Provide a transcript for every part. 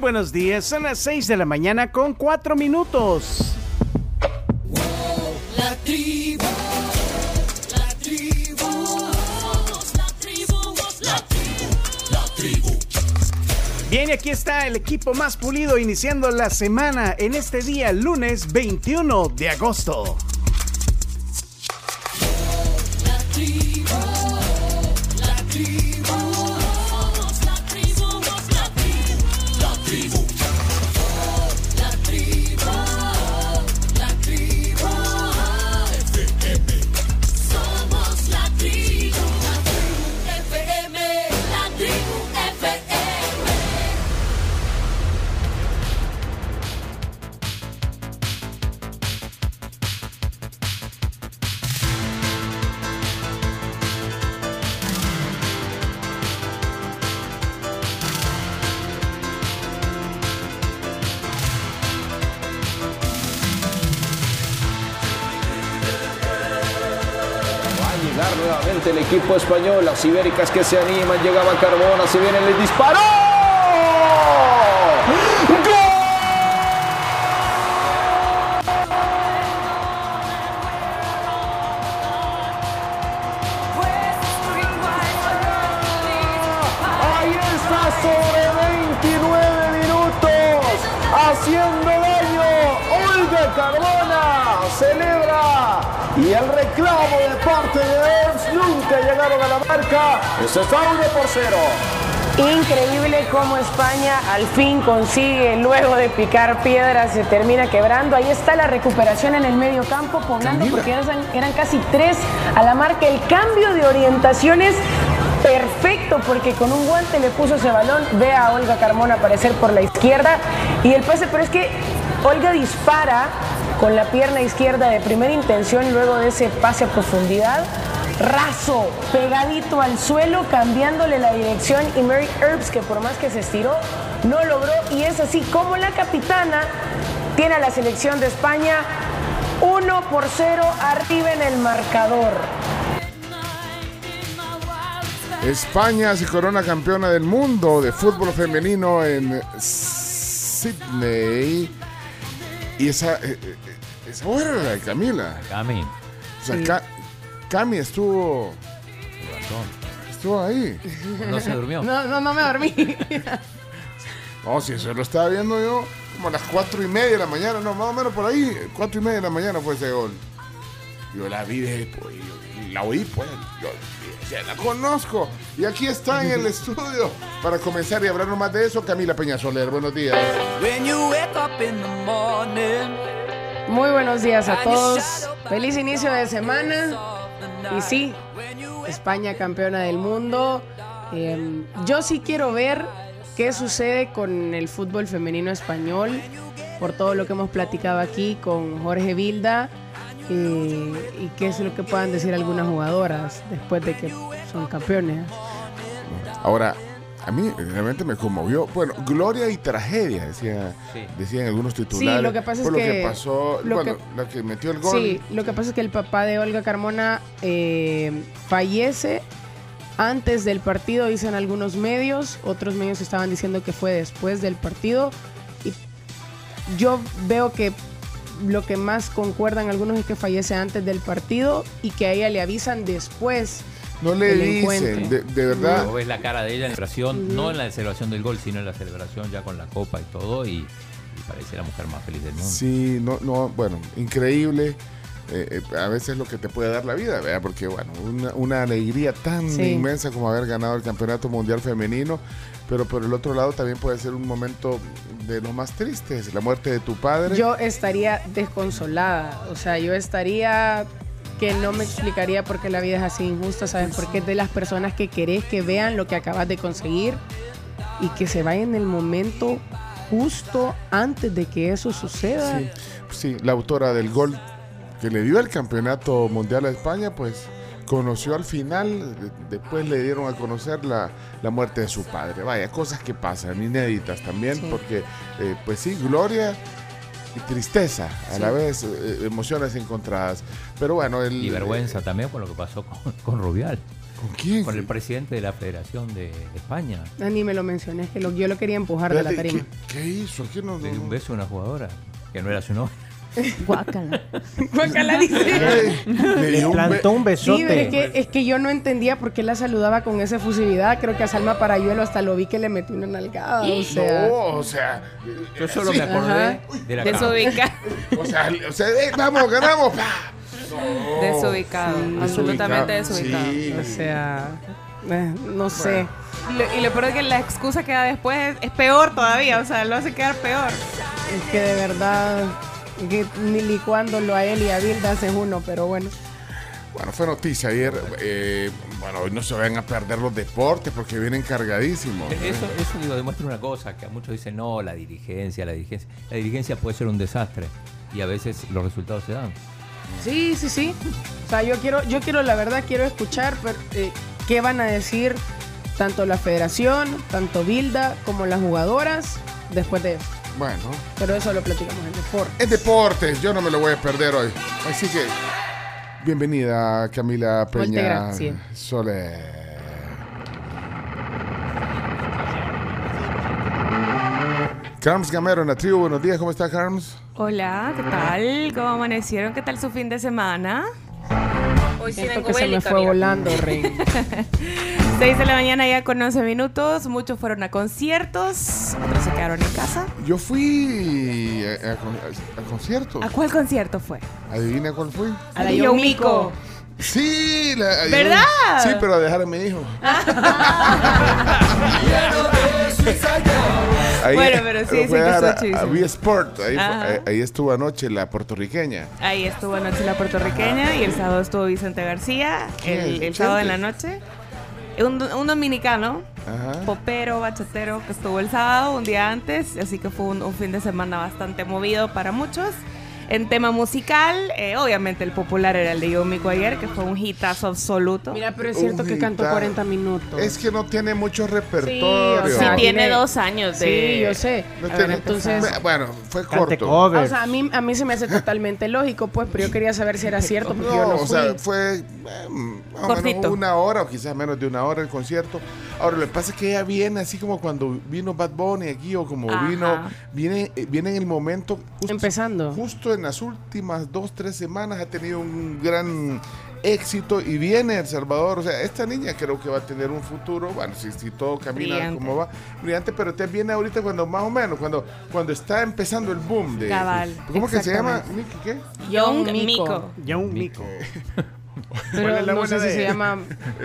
buenos días, son las 6 de la mañana con 4 minutos. La tribu, la tribu, la tribu, la tribu, la tribu. Bien, y aquí está el equipo más pulido iniciando la semana en este día, lunes 21 de agosto. Nuevamente el equipo español. Las ibéricas que se animan. Llegaba Carbona. Se viene el disparo. Marca. Esto está 1 por 0. Increíble cómo España al fin consigue, luego de picar piedras, se termina quebrando. Ahí está la recuperación en el medio campo, poblando porque eran, eran casi tres a la marca. El cambio de orientaciones perfecto porque con un guante le puso ese balón. Ve a Olga Carmona aparecer por la izquierda y el pase, pero es que Olga dispara con la pierna izquierda de primera intención luego de ese pase a profundidad raso, pegadito al suelo, cambiándole la dirección y Mary Herbs, que por más que se estiró, no logró y es así como la capitana tiene a la selección de España 1 por 0 arriba en el marcador. España se corona campeona del mundo de fútbol femenino en Sydney. Y esa, eh, eh, esa mujer era la de Camila. Cami. O sea, Ca- Cami estuvo, estuvo ahí. No se durmió. No, no, no me dormí. No, si eso lo estaba viendo yo como a las cuatro y media de la mañana, no, más o menos por ahí, cuatro y media de la mañana fue ese gol. Yo la vi de, pues, yo la oí, pues, yo ya la conozco. Y aquí está en el estudio para comenzar y hablarnos más de eso, Camila Peña Soler. Buenos días. When you wake up in the morning, Muy buenos días a todos. Feliz inicio de semana. Y sí, España campeona del mundo. Eh, yo sí quiero ver qué sucede con el fútbol femenino español, por todo lo que hemos platicado aquí con Jorge Vilda. eh, y qué es lo que puedan decir algunas jugadoras después de que son campeones. Ahora, a mí realmente me conmovió. Bueno, gloria y tragedia, decía, Sí. decían algunos titulares. lo que pasa es por lo que- que pasó, lo bueno, que- la que metió el gol. Sí, lo que pasa es que el papá de Olga Carmona eh, fallece antes del partido, dicen algunos medios, otros medios estaban diciendo que fue después del partido. Y yo veo que lo que más concuerdan algunos es que fallece antes del partido y que a ella le avisan después. No le dicen, de, de verdad. Luego ves la cara de ella en la celebración, no en la celebración del gol, sino en la celebración ya con la copa y todo, y, y parece la mujer más feliz del mundo. Sí, no, no, bueno, increíble. Eh, eh, a veces lo que te puede dar la vida, ¿verdad? Porque, bueno, una, una alegría tan Sí. inmensa como haber ganado el Campeonato Mundial Femenino, pero por el otro lado también puede ser un momento de lo más tristes, la muerte de tu padre. Yo estaría desconsolada, o sea, yo estaría que no me explicaría por qué la vida es así injusta, ¿sabes? Porque es de las personas que querés que vean lo que acabas de conseguir y que se vaya en el momento justo antes de que eso suceda. Sí, sí, la autora del gol que le dio el Campeonato Mundial a España, pues conoció al final, de- después le dieron a conocer la, la muerte de su padre. Vaya, cosas que pasan, inéditas también, Sí. porque, eh, pues sí, gloria y tristeza, a Sí. la vez, eh, emociones encontradas. Pero bueno, el... Y vergüenza también por lo que pasó con, con Rubial. ¿Con quién? Con el presidente de la Federación de, de España. Ah, Ni me lo mencioné, es que lo- yo lo quería empujar de la tarima. ¿qué, qué hizo? ¿Qué no, Le dio no- un beso a una jugadora que no era su novia. Guácala. Guácala, dice. Le dio un plantó un Sí, besote. es que, es que yo no entendía por qué la saludaba con esa efusividad. Creo que a Salma Parayuelo hasta lo vi que le metió una nalgada. O sea, No, o sea. Yo solo sí, me acordé Ajá. de la Desubicado. O sea, o sea, eh, vamos, ganamos. pa. No. Desubicado. Absolutamente Desubicado. Sí. o sea, eh, no sé. Lo- y lo peor es que la excusa que da después es, es peor todavía. O sea, lo hace quedar peor. Es que de verdad, ni licuándolo a él y a Bilda hace uno, pero bueno. Bueno, fue noticia ayer. eh, bueno, hoy no se vayan a perder los deportes porque vienen cargadísimos. ¿eh? Eso, eso digo, demuestra una cosa, que a muchos dicen, no, la dirigencia, la dirigencia. La dirigencia puede ser un desastre y a veces los resultados se dan. Sí, sí, sí. O sea, yo quiero, yo quiero, la verdad, quiero escuchar pero, eh, qué van a decir tanto la federación, tanto Bilda, como las jugadoras después de eso. Bueno, Pero eso lo platicamos en deporte. es deportes. Yo no me lo voy a perder hoy. Así que, bienvenida Camila Peña. Soler. Carms Gamero en la tribu, buenos días, ¿cómo está Carms? Hola, ¿qué tal? ¿Cómo amanecieron? ¿Qué tal su fin de semana? Hoy sí vengo que se me bélica, fue mira. volando, Rey. 6 de la mañana ya con 11 minutos. Muchos fueron a conciertos, otros se quedaron en casa. Yo fui a, a a- a concierto. ¿A cuál concierto fue? Adivina cuál fui. A la. Yomiko. Sí, la, ¿Verdad? Sí, pero a dejar a mi hijo. Ahí- Bueno, pero sí, fui sí que a- a V Sport. Ahí, fue- Ajá. ahí- estuvo anoche la puertorriqueña. Ahí estuvo anoche la puertorriqueña y el sábado estuvo Vicente García. ¿Quién El, el sábado en la noche. Un, un dominicano, Ajá. popero, bachatero, que estuvo el sábado, un día antes. Así que fue un, un fin de semana bastante movido para muchos. En tema musical, eh, obviamente el popular era el de Yomiko ayer, que fue un hitazo absoluto. Mira, pero es cierto Un que cantó hitazo. 40 minutos. Es que no tiene mucho repertorio. Sí, sea, tiene tiene- dos años de... Sí, yo sé. No tiene- entonces, Bueno, fue corto. o sea, a mí, a mí se me hace totalmente lógico, pues, pero yo quería saber si era cierto, porque yo No, no o fui. sea, fue eh, más o Cortito. menos una hora o quizás menos de una hora el concierto. Ahora, lo que pasa es que ella viene así como cuando vino Bad Bunny aquí o como Ajá. vino, viene, eh, viene en el momento justo, Empezando. justo en las últimas dos, tres semanas ha tenido un gran éxito y viene El Salvador. O sea, esta niña creo que va a tener un futuro, bueno, si, si todo camina Brillante. como va, brillante, pero te viene ahorita cuando más o menos, cuando, cuando está empezando el boom de... Cabal, ¿Cómo que se llama? ¿qué? Young Young Miko. Pero ¿Cuál es la no buena sé si de se él? llama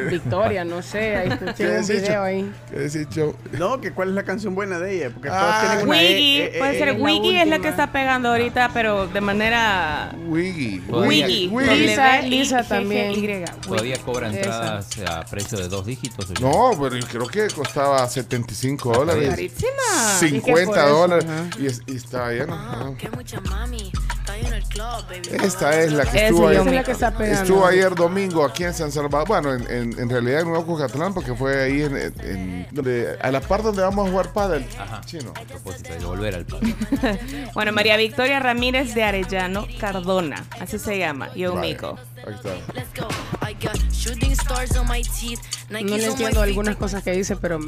Victoria, no sé. Ahí ¿Qué tiene un has dicho? video ahí. ¿Qué decís, Joe? No, que cuál es la canción buena de ella. Porque Ah, una Wiggy, E, E, puede E, ser E. Wiggy es la que está pegando ahorita, pero de manera Wiggy. Wiggy. Lisa- Lisa también. Todavía cobra entradas a precio de dos dígitos. No, pero yo creo que costaba 75 dólares. Carísima. Es que 50 por eso, dólares. Y, es- y estaba lleno. ajá. Que mucha mami Esta es la que estuvo ayer. la que está. Estuvo ayer domingo aquí en San Salvador. Bueno, en, en- en realidad en Nuevo Cucatlán, porque fue ahí en, en- donde, a la par donde vamos a jugar pádel. Ajá. Chino. A propósito de volver al país. Bueno, María Victoria Ramírez de Arellano Cardona, así se llama, Miko. Ahí está. Let's go. I got shooting stars on my teeth. No le entiendo algunas cosas que dice, pero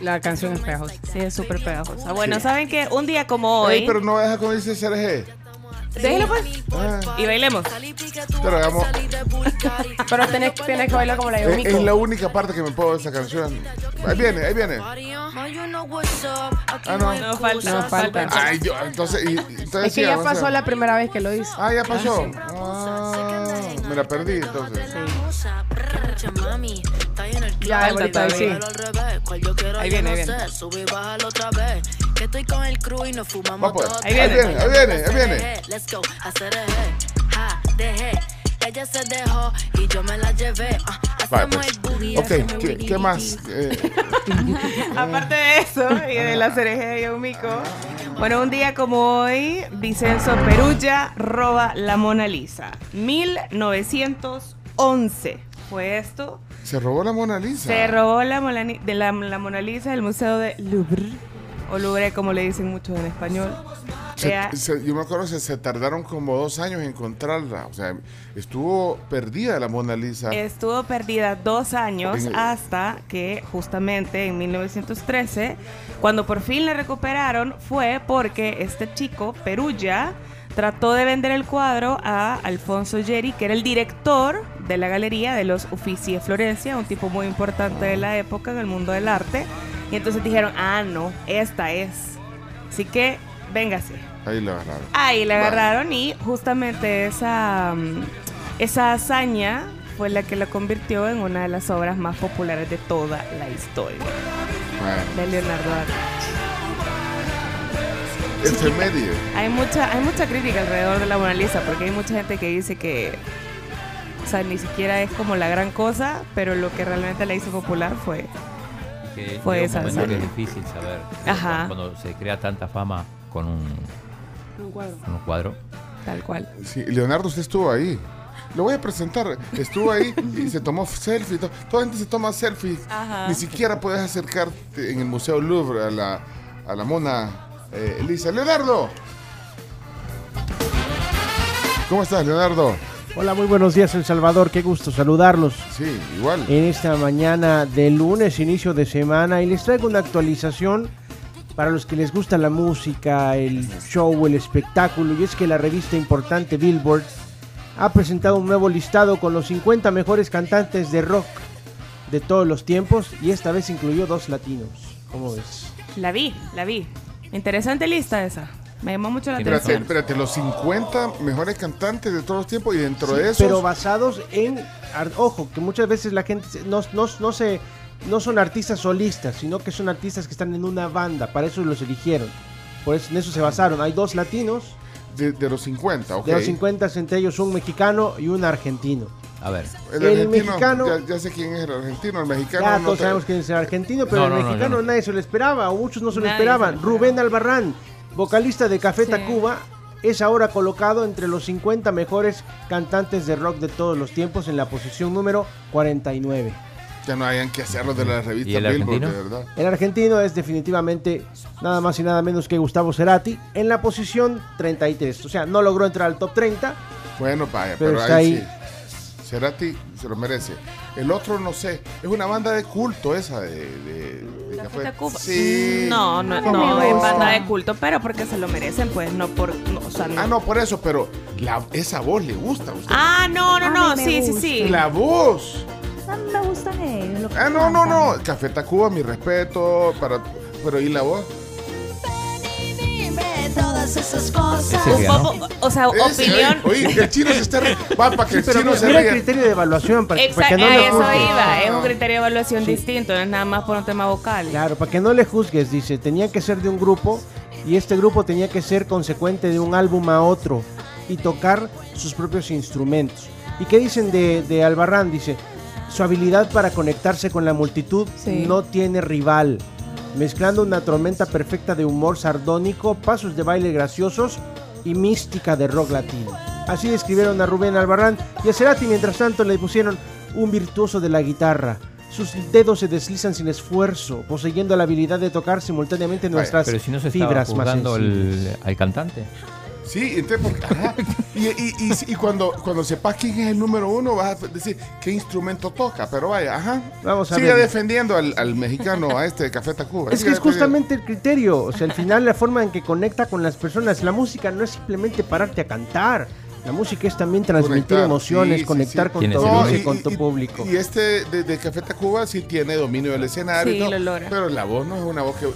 la canción es pegajosa. Sí, es súper pegajosa. Bueno, ¿saben que Un día como Ey, hoy... pero no deja como dice Sergio. Déjelo pues. Ah. Y bailemos. Pero Bulgari. Pero tenés, tenés que bailar como la Es, Yomiko. es la única parte que me puedo de esa canción. Ahí viene, ahí viene. Ah, no. No falta, No no falta. falta. Ay, yo, entonces, y- y- entonces Es que sí, ya pasó la primera vez que lo hice. Ah, ya pasó. Ah, me la perdí entonces. Ya, ahorita sí. Quiero, Ahí viene, no ahí viene. sé. Sube y bájalo otra vez. Que estoy con el crew y nos fumamos Va, pues. todo. Ahí viene. Ahí viene, ahí viene. Let's go, hacer eje. Ja, dejé. Ella se dejó y yo me la llevé. Ah, Vale, pues. Ok, ¿qué, qué más? Eh, Aparte de eso, y de la cereje de Young Miko, bueno, un día como hoy, Vicenzo Perugia roba la Mona Lisa. 1911 fue esto. se robó la Mona Lisa. Se robó la, Mona de la, la Mona Lisa del Museo de Louvre, o Louvre como le dicen muchos en español. Se- se- yo me acuerdo que se tardaron como dos años en encontrarla. O sea, estuvo perdida la Mona Lisa. Estuvo perdida dos años En- hasta que justamente en 1913, cuando por fin la recuperaron, fue porque este chico, Perugia, trató de vender el cuadro a Alfonso Geri, que era el director de la galería de los Uffizi de Florencia, un tipo muy importante de la época en el mundo del arte. Y entonces dijeron, ah, no, esta es. Así que, véngase. Ahí la agarraron. Ahí la Vale. agarraron y justamente esa, mm, esa hazaña fue la que la convirtió en una de las obras más populares de toda la historia Bueno, de Leonardo da Vinci. efeméride. Hay mucha, hay mucha crítica alrededor de la Mona Lisa porque hay mucha gente que dice que o sea, ni siquiera es como la gran cosa, pero lo que realmente la hizo popular fue Que Fue esa es difícil saber. Ajá. Cuando se crea tanta fama con un, Un cuadro. un cuadro. tal cual. Sí, Leonardo, usted estuvo ahí. Lo voy a presentar. Estuvo ahí y se tomó selfie. to- Toda la gente se toma selfie. Ajá. Ni siquiera puedes acercarte en el Museo Louvre a la, a la mona eh, Lisa. Leonardo. ¿Cómo estás, Leonardo? Hola, muy buenos días, El Salvador. Qué gusto saludarlos Sí, igual. en esta mañana de lunes, inicio de semana. Y les traigo una actualización para los que les gusta la música, el show, el espectáculo. Y es que la revista importante Billboard ha presentado un nuevo listado con los 50 mejores cantantes de rock de todos los tiempos. Y esta vez incluyó dos latinos. ¿Cómo ves? La vi, la vi. Interesante lista esa. Me llamó mucho la Tiene Espérate, atención. espérate, los 50 mejores cantantes de todos los tiempos y dentro Sí, de esos. Pero basados en. Ojo, que muchas veces la gente se- no, no, no se. No son artistas solistas, sino que son artistas que están en una banda. Para eso los eligieron. Por eso en eso se basaron. Hay dos latinos, de, de los 50, ok. de los 50, entre ellos un mexicano y un argentino. A ver. El, El argentino, mexicano- Ya, ya sé quién es el argentino, el mexicano. Ya no todos te- sabemos quién es el argentino, pero No, el no, no, mexicano nadie se lo esperaba, o muchos no se lo Nadie se esperaban. lo. Rubén Albarrán, vocalista de Café Sí. Tacuba, es ahora colocado entre los 50 mejores cantantes de rock de todos los tiempos en la posición número 49. Ya no hayan que hacerlo de la revista ¿Y el Billboard, argentino? de verdad. El argentino es definitivamente nada más y nada menos que Gustavo Cerati en la posición 33. O sea, no logró entrar al top 30. Bueno, vaya, Pero pero, está ahí, ahí. sí. Cerati se lo merece. El otro no sé, es una banda de culto esa de, de, de Café café. Tacuba. Sí. No, no, ¿Cómo no, no? es banda de culto, pero porque se lo merecen, pues, no por, no, o sea, no. Ah, no, por eso, pero la, esa voz le gusta a usted. Ah, no, no, no, sí, sí, sí. La voz. A mí me gustan ellos. lo que Ah, no, no, no. Café Tacuba, mi respeto. Para, pero ¿y la voz? Un que ganó. poco, o sea, Ese, opinión. Oye, oye, que el chino se está... re- Va, para que el Pero chino se mira el criterio de evaluación para, para Exacto, que no a le eso juzgues. iba. Es un Ah. criterio de evaluación Sí. distinto, no es nada más por un tema vocal. Claro, para que no le juzgues, dice, tenía que ser de un grupo y este grupo tenía que ser consecuente de un álbum a otro y tocar sus propios instrumentos. ¿Y qué dicen de, de Albarrán? Dice, su habilidad para conectarse con la multitud Sí. no tiene rival, mezclando una tormenta perfecta de humor sardónico, pasos de baile graciosos y mística de rock latino. Así describieron a Rubén Albarrán y a Cerati mientras tanto le pusieron un virtuoso de la guitarra. Sus dedos se deslizan sin esfuerzo, poseyendo la habilidad de tocar simultáneamente nuestras Pero si no se estaba fibras más el, al cantante. Sí, entonces, porque, ajá. Y, y, y, y cuando, cuando sepas quién es el número uno, vas a decir qué instrumento toca. Pero vaya, ajá. Vamos a Siga ver. defendiendo al, al mexicano, a este de Café Tacuba. Es que es justamente el criterio, o sea, al final la forma en que conecta con las personas. La música no es simplemente pararte a cantar. La música es también transmitir Conectar, emociones, sí, conectar sí. con ¿Quién tu audiencia único? y con tu público. Y este de, de Café Tacuba sí tiene dominio del escenario. todo, lo logra. Pero la voz no es una voz que.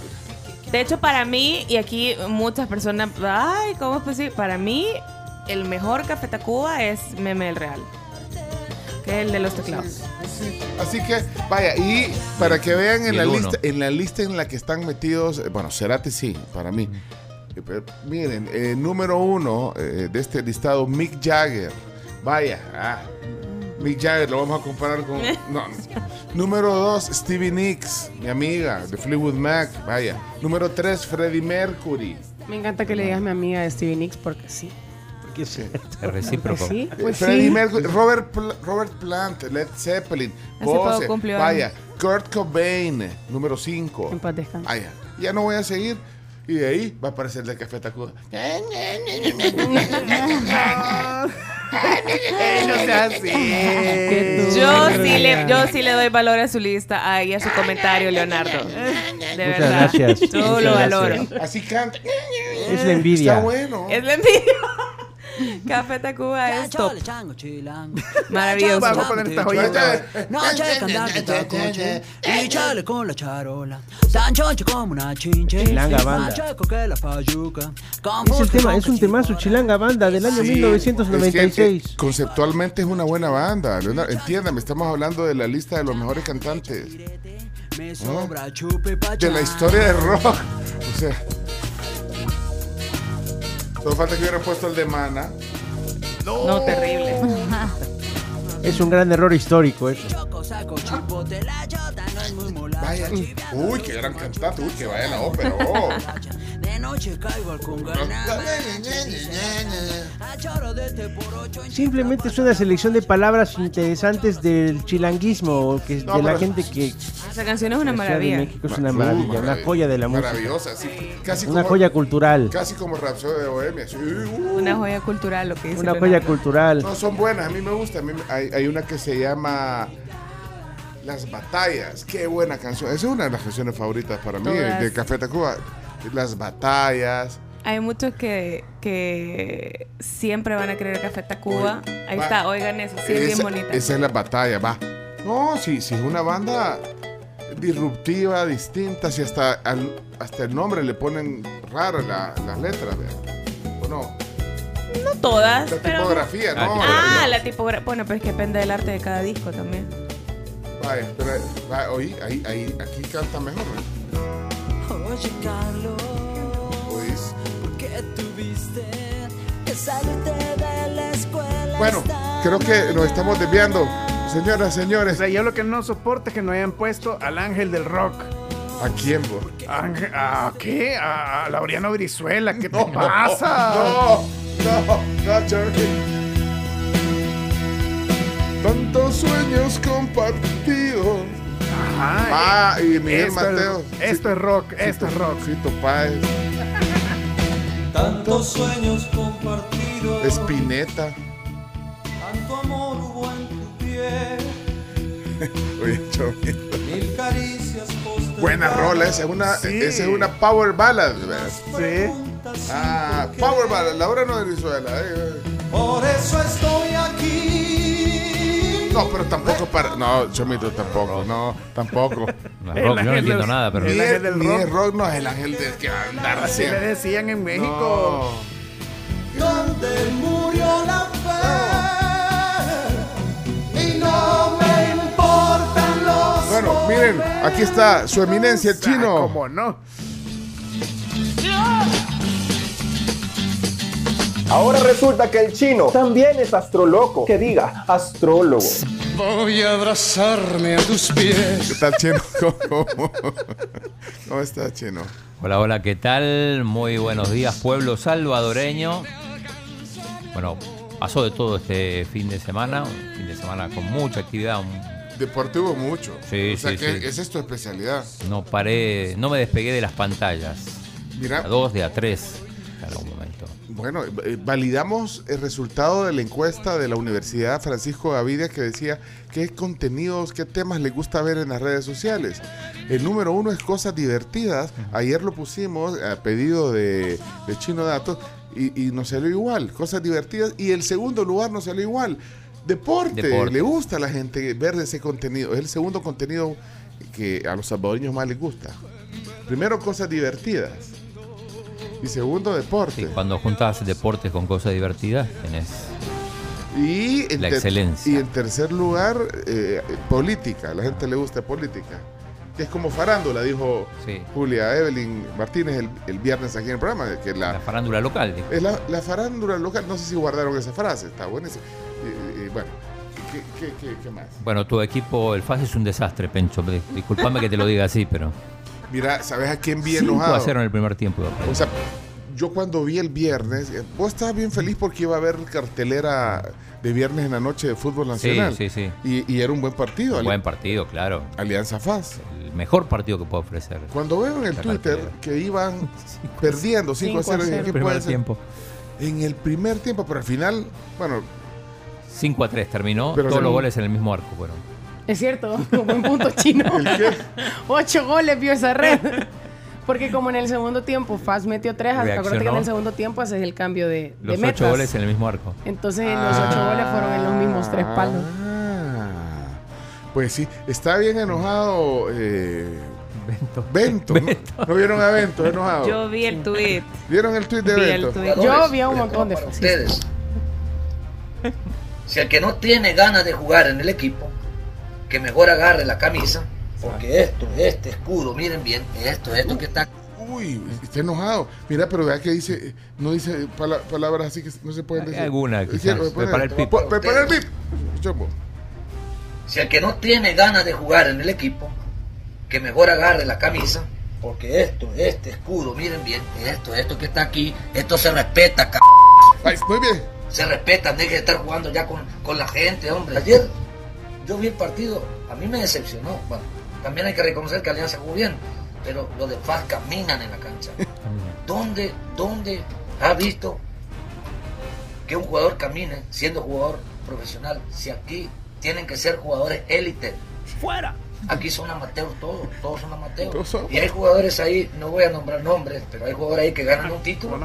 De hecho, para mí, y aquí muchas personas, ay, ¿cómo es posible? Para mí, el mejor Café Tacuba es Meme el Real. Que es el de los teclados. Así que, vaya, y para que vean en la uno. lista, en la lista en la que están metidos, eh, bueno, Cerati sí, para mí. Eh, pero miren, eh, número uno eh, de este listado, Mick Jagger. Vaya, ah, Mick Jagger, lo vamos a comparar con. No. Número dos, Stevie Nicks, mi amiga, de Fleetwood Mac. Vaya. Número tres, Freddie Mercury. Me encanta que le digas mi amiga de Stevie Nicks porque sí. Porque sí. Es recíproco. Sí, Eh, pues Freddie sí. Mercury, Robert, Pl- Robert Plant, Led Zeppelin, Pose, vaya, Kurt Cobain, número 5. En paz descanse. Vaya, ya no voy a seguir. Y de ahí va a aparecer el de Café Tacuba. No sea así. Yo sí, le, yo sí le doy valor a su lista ahí a su comentario, Leonardo. De Muchas verdad. gracias, Yo muchas lo gracias. valoro. Así canta. Es la envidia. Está bueno. Es la envidia. Café Tacuba es top. Maravilloso. Vamos a poner esta joyita. Noche de y chale con la charola. Tan choncho como una chinche. Chilanga banda. Que la payuca. Es el tema, es un temazo. Chilanga Banda del año Sí, es que, 1996. eh, conceptualmente es una buena banda. Leonardo. Entiéndame, estamos hablando de la lista de los mejores cantantes de la historia del rock. O sea, solo falta que hubiera puesto el de Mana. No, terrible. Es un gran error histórico eso. Choco, saco, chipote, la chota Vaya, uy, qué gran cantante, uy, que vaya a la ópera. oh. Simplemente es una selección de palabras interesantes del chilanguismo, que es No, de la gente que Esa canción es una maravilla. México es una maravilla, una joya de la música, Maravillosa, sí, casi una como, joya cultural, Casi como Rhapsody de Bohemia. sí, uh. Una joya cultural, lo que dice una joya cultural. No, son buenas, a mí me gusta. A mí hay una que se llama Las Batallas. Qué buena canción. Esa es una de las canciones favoritas para mí de Café Tacuba. Las Batallas. Hay muchos que, que siempre van a querer Café Tacuba. Ahí va. está, oigan eso, sí, es bien bonita. esa es la batalla, va. No, sí, sí, es una banda disruptiva, distinta. Si hasta, al- hasta el nombre le ponen raro la- las letras, ¿verdad? ¿O no? No todas, La pero... tipografía, ¿no? Ah, la tipografía. Bueno, pero es que depende del arte de cada disco también. Vaya, pero va, oí, ahí, ahí, aquí canta mejor, ¿no? Oye, Carlos, ¿Oís? ¿por qué tuviste que salirte de la escuela? Bueno, creo que nos estamos desviando. Señoras, O señores, sea, yo lo que no soporto es que no hayan puesto al ángel del rock. ¿a quién vos? Ángel- ¿A qué? ¿A Laureano Brizuela? ¿Qué te pasa? No, no, no, Cherokee. Tantos sueños compartidos. Ajá, Ah, y Miguel esto, Mateo. Es, esto es rock, esto es rock. Fito Páez, Tantos sueños compartidos, Espineta. tanto amor hubo en tu piel, Oye, Chomito. mil caricias postergadas. Buena rola, esa es una, Sí. esa es una power ballad. ¿verdad? Sí. Ah, power ballad, la hora no de Venezuela. eh, eh. Por eso estoy aquí. No, pero tampoco para. No, Chomito, tampoco. No, tampoco. No, El rock, yo no entiendo nada, pero. el ángel es, del ni rock. rock, no es el ángel del que va a andar Así le decían en México. Donde murió la fe. Y no me importan los. Bueno, miren, aquí está su eminencia, el Ah, chino. ¿Cómo no? Ahora resulta que el chino también es astroloco. Que diga, astrólogo. Voy a abrazarme a tus pies. ¿Qué tal, chino? ¿Cómo, ¿Cómo está, chino? Hola, hola, ¿qué tal? Muy buenos días, pueblo salvadoreño. Bueno, pasó de todo este fin de semana, un fin de semana con mucha actividad. Deportivo mucho. Sí, o sea, sí, que sí. esa es tu especialidad. No paré, no me despegué de las pantallas. Mira, A dos, de a tres, en algún momento. Bueno, eh, validamos el resultado de la encuesta de la Universidad Francisco Gavidia que decía qué contenidos, qué temas le gusta ver en las redes sociales. El número uno es cosas divertidas. Ayer lo pusimos a pedido de, de Chino Datos y, y nos salió igual, cosas divertidas. Y el segundo lugar nos salió igual. Deporte, Deporte. le gusta a la gente ver ese contenido. Es el segundo contenido que a los salvadoreños más les gusta. Primero, cosas divertidas. Y segundo, deporte. Sí, cuando juntas deportes con cosas divertidas, tenés. Y en La excelencia. Y en tercer lugar, eh, política. A la gente le gusta política. Que es como farándula, dijo Sí. Julia Evelyn Martínez el, el viernes aquí en el programa. Que la, La farándula local. digo. es la, la farándula local, no sé si guardaron esa frase, está buenísima. Y- y- y bueno, ¿qué, qué, qué- qué más? Bueno, tu equipo, el FAS es un desastre, Pencho. Di- Disculpame que te lo diga así, pero. Mira, ¿sabes a quién vi 5 enojado? a 0 en el primer tiempo. O sea, yo cuando vi el viernes, eh, vos estabas bien feliz porque iba a haber cartelera de viernes en la noche de fútbol Sí, nacional. sí, sí. Y, y era un buen partido. Ali- Buen partido, claro. Alianza FAS. El mejor partido que puede ofrecer. Cuando veo en el Twitter cartelera. que iban perdiendo 5 a 0, dije, ¿qué Primer tiempo. En el primer tiempo, pero al final, bueno, 5 a 3 terminó, Pero todos los goles en el mismo arco fueron. Es cierto, como en punto chino. Ocho goles vio esa red. Porque como en el segundo tiempo Faz metió tres, acuérdate que en el segundo tiempo haces el cambio de, de Los metas. 8 goles en el mismo arco. Entonces los ocho goles fueron en los mismos tres palos. Ah, pues sí, está bien enojado eh, Bento. Bento. ¿no? ¿No vieron a Bento enojado? Yo vi el tweet. ¿Vieron el tweet de Vi Bento? Yo vi a un montón de ustedes. Si el que no tiene ganas de jugar en el equipo, que mejor agarre la camisa, porque esto, este escudo, miren bien, esto, esto que está Uy, está enojado. Mira, pero vea que dice, no dice pala- palabras así que no se pueden Hay decir. alguna, quizás. Prepara el pip. Prepara el pip. Si el que no tiene ganas de jugar en el equipo, que mejor agarre la camisa, porque esto, este escudo, miren bien, esto, esto que está aquí, esto se respeta, c Ay, muy bien. se respeta, deje de estar jugando ya con, con la gente, hombre. Ayer yo vi el partido, a mí me decepcionó. Bueno, también hay que reconocer que Alianza jugó bien, pero los de Paz caminan en la cancha. ¿Dónde, dónde ha visto que un jugador camine siendo jugador profesional si aquí tienen que ser jugadores élite? ¡Fuera! Aquí son amateurs todos, todos son amateurs. Todos son- Y hay jugadores ahí, no voy a nombrar nombres, pero hay jugadores ahí que ganan un título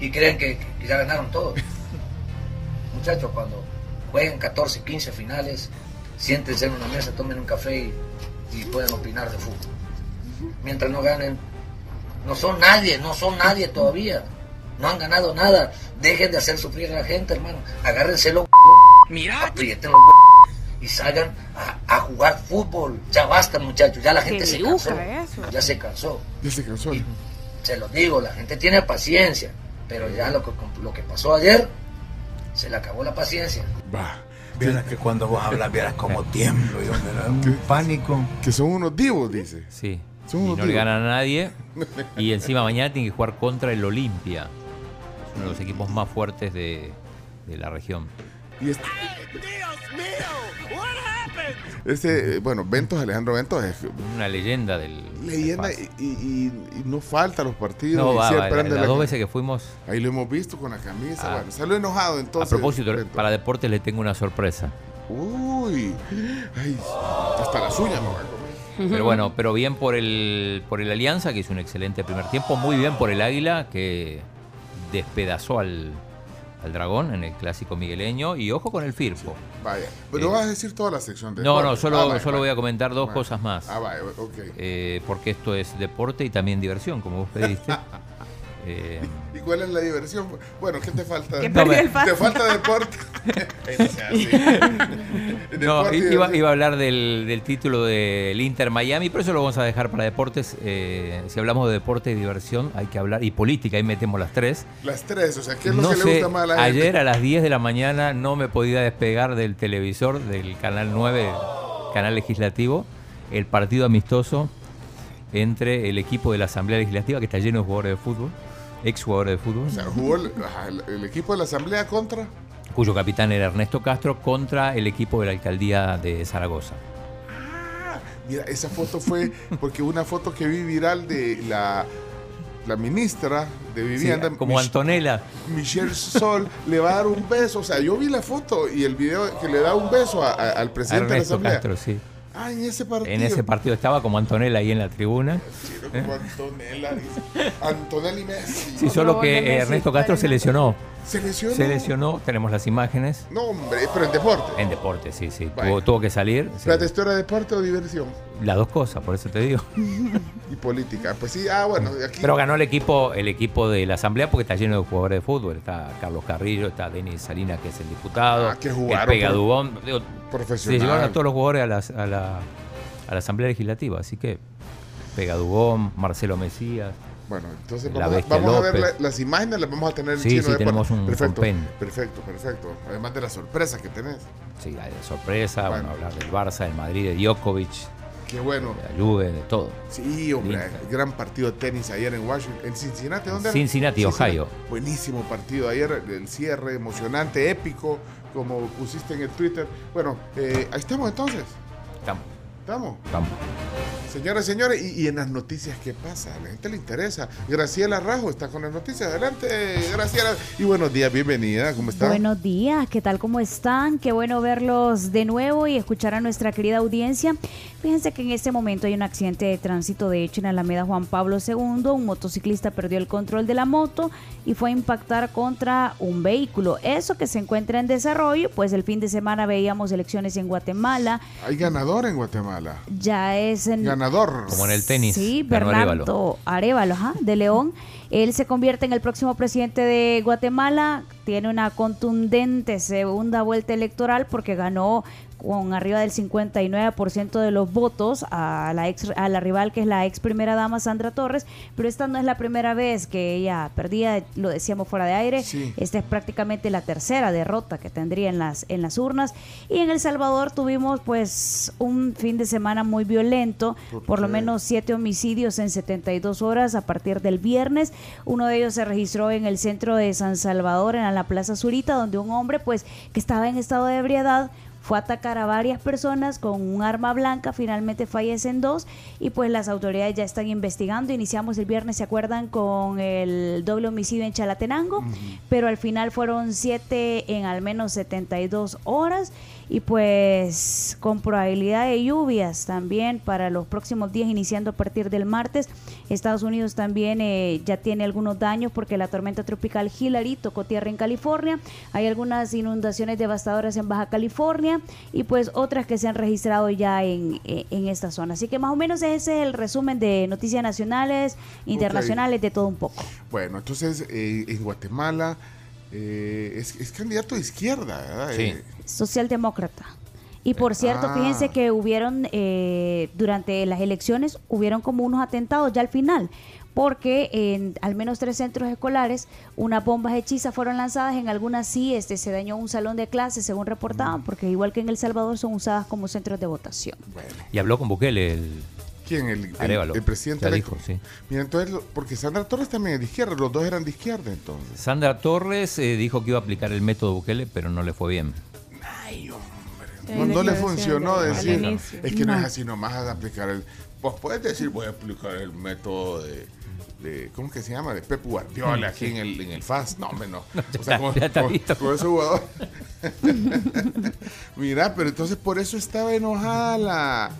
y creen que, que ya ganaron todo. Muchachos, cuando jueguen 14, 15 finales, siéntense en una mesa, tomen un café y, y pueden opinar de fútbol. Mientras no ganen, no son nadie, no son nadie todavía. No han ganado nada. Dejen de hacer sufrir a la gente, hermano. Agárrense los Mira. aprieten los y salgan a, a jugar fútbol. Ya basta, muchachos. Ya la gente se cansó. eso. Ya se cansó. Ya se cansó. Se los digo, la gente tiene paciencia. Pero ya lo que, lo que pasó ayer, se le acabó la paciencia. Va. Vieras que cuando vos hablas, vieras como tiemblo, yo me un pánico. Que son unos divos, dice. Sí. Son Y unos no le ganan a nadie. Y encima mañana tiene que jugar contra el Olimpia. Es uno de los equipos más fuertes de, de la región. Y este, este, bueno, Ventos, Alejandro Ventos es Una leyenda del. leyenda del y, y- y no falta los partidos. No, va, va, las la- dos veces que fuimos. Ahí lo hemos visto con la camisa. Ah. Bueno, salió enojado entonces. a propósito, Ventos. para deportes le tengo una sorpresa. Uy, ay, hasta las uñas me voy a comer. Pero bueno, pero bien por el, por el Alianza, que hizo un excelente primer tiempo. Muy bien por el Águila, que despedazó al, al Dragón en el clásico migueleño. Y ojo con el Firpo. Vaya, pero Eh, vas a decir toda la sección de No, no, solo, Ah, vaya, solo vaya. voy a comentar dos Vaya. cosas más. Ah, vaya, ok. Eh, porque esto es deporte y también diversión, como vos pediste. Eh, ¿Y cuál es la diversión? Bueno, ¿qué te falta? Que No, el. Te falta deporte. No, iba, a hablar del, del título del Inter Miami, pero eso lo vamos a dejar para deportes. Eh, si hablamos de deporte y diversión, hay que hablar, y política, ahí metemos las tres. Las tres, o sea, ¿qué es lo No que le sé, gusta más a la ayer gente? a las 10 de la mañana no me podía despegar del televisor del canal 9, canal legislativo, el partido amistoso entre el equipo de la Asamblea Legislativa, que está lleno de jugadores de fútbol, ex jugadores de fútbol, O sea, jugó el, equipo de la asamblea contra. cuyo capitán era Ernesto Castro, contra el equipo de la alcaldía de Zaragoza. Mira, esa foto fue porque una foto que vi viral de la, la ministra de Sí, Vivienda, como Mich- Antonella. Michelle Sol, le va a dar un beso. O sea, yo vi la foto y el video que le da un beso a- a- al presidente de la asamblea. Castro, sí. Ah, en ese partido. En ese partido estaba como Antonella ahí en la tribuna. Como Antonella, dice. Antonelli Messi. Sí, solo que Messi, Ernesto Castro se lesionó. Se lesionó. Se lesionó, tenemos las imágenes. No, hombre, pero en deporte. En deporte, sí, sí. Vaya. Tuvo, tuvo que salir. sí. Espérate, ¿esto era deporte o diversión? Las dos cosas, por eso te digo. Y política. Pues sí, ah, bueno, aquí. Pero ganó el equipo, el equipo de la asamblea porque está lleno de jugadores de fútbol. Está Carlos Carrillo, está Denis Salinas, que es el diputado. Ah, que jugaron Pegadubón. Digo, Se profesional. llevaron a todos los jugadores a, las- a la, a la asamblea legislativa. Así que Pegadubón, Marcelo Mesías. Bueno, entonces La vamos, a, Bestia vamos a ver la- las imágenes, las vamos a tener en Sí, chino sí, de tenemos un perfecto, perfecto, perfecto. Además de las sorpresas que tenés. Sí, de sorpresa, bueno. Bueno. hablar del Barça, del Madrid, de Djokovic, Qué bueno. de la Juve, de todo. Sí, hombre, gran partido de tenis ayer en Washington, en Cincinnati, ¿dónde era? Cincinnati, Ohio. Buenísimo partido ayer, el cierre emocionante, épico, como pusiste en el Twitter. Bueno, eh, ahí estamos entonces. Estamos, ¿Estamos? estamos. Señoras y señores, y, y en las noticias, ¿qué pasa? A la gente le interesa. Graciela Rajo está con las noticias. Adelante, Graciela. Y buenos días, bienvenida. ¿Cómo está? Buenos días, ¿qué tal? ¿Cómo están? Qué bueno verlos de nuevo y escuchar a nuestra querida audiencia. Fíjense que en este momento hay un accidente de tránsito, de hecho, en Alameda Juan Pablo II. Un motociclista perdió el control de la moto y fue a impactar contra un vehículo. Eso que se encuentra en desarrollo, pues el fin de semana veíamos elecciones en Guatemala. Hay ganador en Guatemala. Ya es en... Ganador. Como en el tenis. Sí, Bernardo Arevalo, ajá, de León. Él se convierte en el próximo presidente de Guatemala. Tiene una contundente segunda vuelta electoral porque ganó con arriba del 59% de los votos a la ex, a la rival que es la ex primera dama Sandra Torres, pero esta no es la primera vez que ella perdía, lo decíamos fuera de aire, Sí. esta es prácticamente la tercera derrota que tendría en las en las urnas. Y en El Salvador tuvimos pues un fin de semana muy violento, ¿Por por, lo menos siete homicidios en 72 horas a partir del viernes, uno de ellos se registró en el centro de San Salvador en la Plaza Zurita donde un hombre pues que estaba en estado de ebriedad fue a atacar a varias personas con un arma blanca, finalmente fallecen dos y pues las autoridades ya están investigando. Iniciamos el viernes, ¿se acuerdan? Con el doble homicidio en Chalatenango, pero al final fueron siete en al menos 72 horas y pues con probabilidad de lluvias también para los próximos días, iniciando a partir del martes. Estados Unidos también eh, ya tiene algunos daños porque la tormenta tropical Hillary tocó tierra en California. Hay algunas inundaciones devastadoras en Baja California y pues otras que se han registrado ya en, eh, en esta zona. Así que más o menos ese es el resumen de noticias nacionales, internacionales, de todo un poco. Bueno, entonces eh, en Guatemala eh, es, es candidato de izquierda, ¿verdad? Sí. Eh, Socialdemócrata. Y por cierto, Ah. fíjense que hubieron, eh, durante las elecciones, hubieron como unos atentados ya al final, porque en al menos tres centros escolares unas bombas hechizas fueron lanzadas, en algunas sí este, se dañó un salón de clases, según reportaban, porque igual que en El Salvador son usadas como centros de votación. Y habló con Bukele el, ¿Quién? El, el- Arévalo. el presidente Ya electo. dijo, sí. Mira, entonces, porque Sandra Torres también es de izquierda, los dos eran de izquierda entonces. Sandra Torres eh, dijo que iba a aplicar el método Bukele, pero no le fue bien. No, no le funcionó decir, es que no. No. es así nomás a aplicar el... Pues puedes decir, voy a aplicar el método de... de ¿Cómo que se llama? De Pep Guardiola aquí en el, en el FAS. No, hombre, no. ya O sea, con ese jugador. Mira, pero entonces por eso estaba enojada la...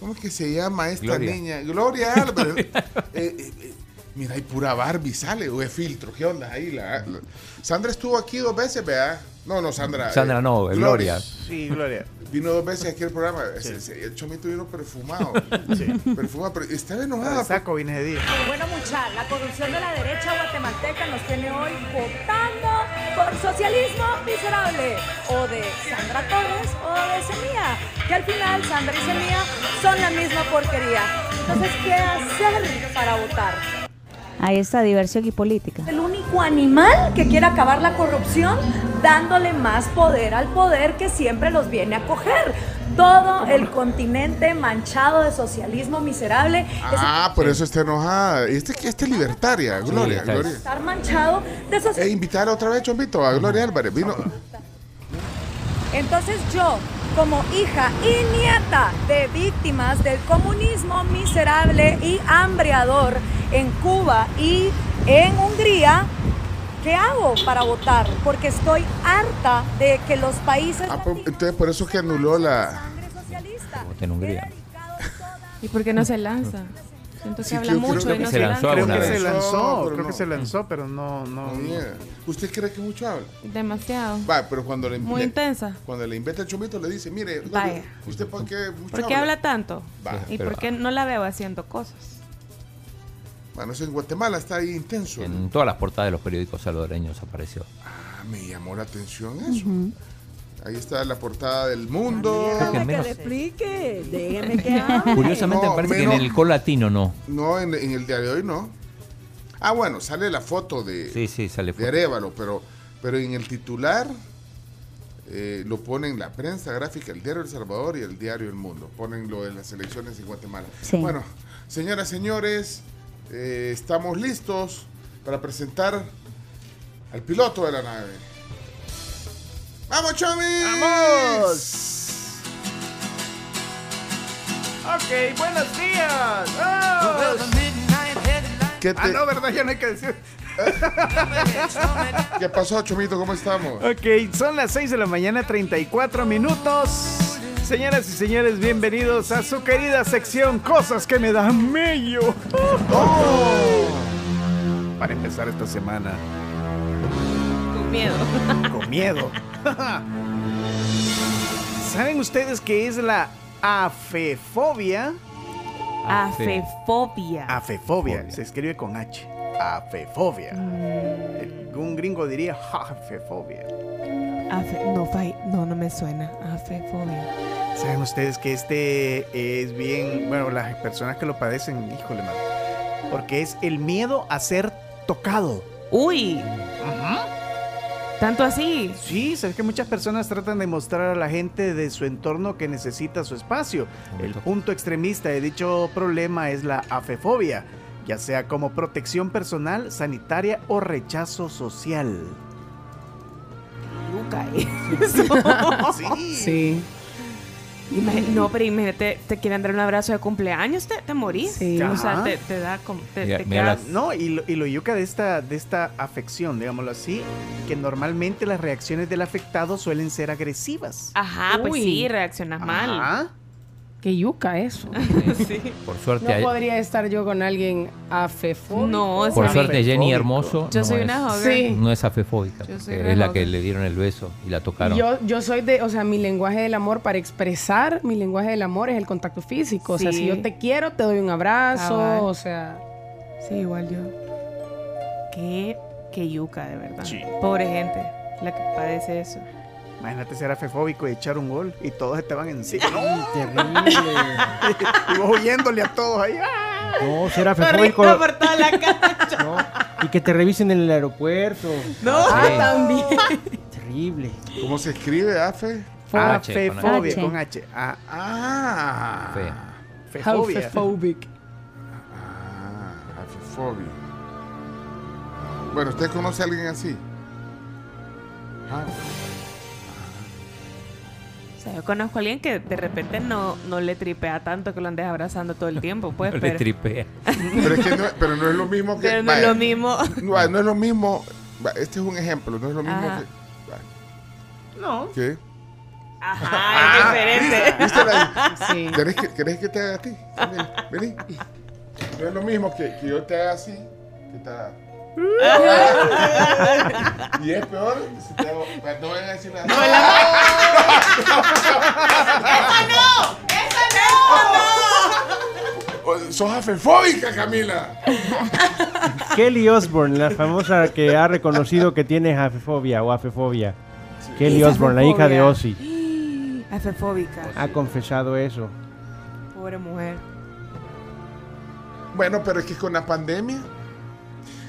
¿Cómo es que se llama esta Gloria. niña? Gloria Álvarez. Eh, eh, eh, mira, hay pura Barbie sale, o es filtro. ¿Qué onda ahí? La, la- Sandra estuvo aquí dos veces, ¿verdad? No, no, Sandra. Sandra eh, no, Gloria. Sí, Gloria. Vino dos veces aquí al programa. Ese- el chomito vino perfumado. Perfumado, pero estaba enojada. de saco vine ese día. Bueno, mucha, la corrupción de la derecha guatemalteca nos tiene hoy votando por socialismo miserable. O de Sandra Torres o de Semilla. Que al final Sandra y Semilla son la misma porquería. Entonces, ¿qué hacer para votar? Ahí está, diversión y política. El único animal que quiere acabar la corrupción dándole más poder al poder que siempre los viene a coger. Todo el continente manchado de socialismo miserable es Ah, por eso está enojada. Este, este es libertaria, Gloria. está Gloria. estar manchado de E socialismo. invitar otra vez, Chomito, a Gloria Álvarez. Vino. Entonces yo, como hija y nieta de víctimas del comunismo miserable y hambriador en Cuba y en Hungría, ¿qué hago para votar? Porque estoy harta de que los países... Ah, por- entonces, por eso que anuló la. sangre socialista. Voté en Hungría. ¿Y por qué no se lanza? Siento que Sí, habla creo- mucho creo que no se lanzó lanza. Creo que se lanzó, pero creo no. que se lanzó, pero no, no. No, mierda. ¿Usted cree que mucho habla? Demasiado. Va, pero cuando le Muy le- intensa. Cuando le invita el chomito le dice, mire, Vaya. ¿usted por qué mucho ¿Por qué habla tanto? Va. ¿Y por qué no la veo haciendo cosas? Bueno, eso en Guatemala está ahí intenso. En todas las portadas de los periódicos salvadoreños apareció. Ah, me llamó la atención eso. Ahí está la portada del mundo. Creo que menos- explique, déjeme que hable. Curiosamente No, me parece que en el colatino no. No, en, en el día de hoy no. Ah, bueno, sale la foto de, Sí, sí, sale de. Arevalo, pero, pero en el titular eh, lo ponen la prensa gráfica, el diario El Salvador y el diario El Mundo. Ponen lo de las elecciones en Guatemala. Sí. Bueno, señoras, señores, eh, estamos listos para presentar al piloto de la nave. ¡Vamos, Chomi! ¡Vamos! Ok, buenos días. Oh. ¿Qué, te- Ah, no, ¿verdad? Ya no hay que decir. ¿Qué pasó, Chomito? ¿Cómo estamos? Ok, son las 6 de la mañana, 34 minutos. Señoras y señores, bienvenidos a su querida sección Cosas que me dan mello. Para empezar esta semana Con miedo. con miedo. ¿Saben ustedes qué es la afefobia? Afefobia. Afefobia, se escribe con H. Afefobia. Mm. Un gringo diría afefobia. Afe- no, fai- no, no me suena. Afefobia. Saben ustedes que este es bien, bueno, las personas que lo padecen, híjole, man, porque es el miedo a ser tocado. Uy. ¿Tanto así? Sí, sabes que muchas personas tratan de mostrar a la gente de su entorno que necesita su espacio. El punto extremista de dicho problema es la afefobia, ya sea como protección personal, sanitaria o rechazo social. Yuca, Sí. Sí. No, pero imagínate, te quieren dar un abrazo de cumpleaños, te, te morís. Sí. O sea, Ajá. te, te da como. Te, mira las- No, y lo, y lo yuca de esta, de esta afección, digámoslo así, que normalmente las reacciones del afectado suelen ser agresivas. Ajá, pues sí, reaccionas mal. Qué yuca eso. sí. Por suerte, No hay- podría estar yo con alguien afefóbico. No, o por suerte Jenny. Hermoso Yo no soy es, una hogger. Sí. no es afefóbica, Yo soy una es la que le dieron el beso y la tocaron. Yo, yo soy de, o sea, mi lenguaje del amor para expresar mi lenguaje del amor es el contacto físico. O sea, Sí. si yo te quiero, te doy un abrazo. Cabal. O sea, Sí, igual yo. Qué, qué yuca, de verdad. Sí. Pobre gente, la que padece eso. Imagínate ser afefóbico y echar un gol y todos van encima. ¡No! Terrible. y vos huyéndole a todos ahí. ¡ah! No, ser afefóbico. Por toda la cancha. no, Y que te revisen en el aeropuerto. No. ah, Sí. también. Terrible. ¿Cómo se escribe, Afe? Con H, Afefobia, con H. Ah, Ah. Fe. afefobia. Afephobic. Ah, afefobia. Bueno, ¿usted conoce a alguien así? Ah, O sea, yo conozco a alguien que de repente no, no le tripea tanto que lo andes abrazando todo el tiempo, pues, No le pero, tripea. pero, es que no, pero no es lo mismo que. pero no es lo mismo. No, no es lo mismo. Este es un ejemplo, no es lo mismo Ajá. que. vaya, No. ¿Qué? Ajá, es diferente. ¿Viste la- Sí. ¿Querés que, querés que te haga a ti? Vení. No es lo mismo que, que yo te haga así, que te haga. y es peor si te hago. No vayan a decir nada. No, ¡Esa no! ¡Sos afefóbica, Camila! Kelly Osbourne, la famosa que ha reconocido que tiene afefobia o afefobia. Kelly Es Osbourne, la hija de. Ozzy, Afefóbica. ha confesado eso. Pobre mujer. Bueno, pero es que con la pandemia.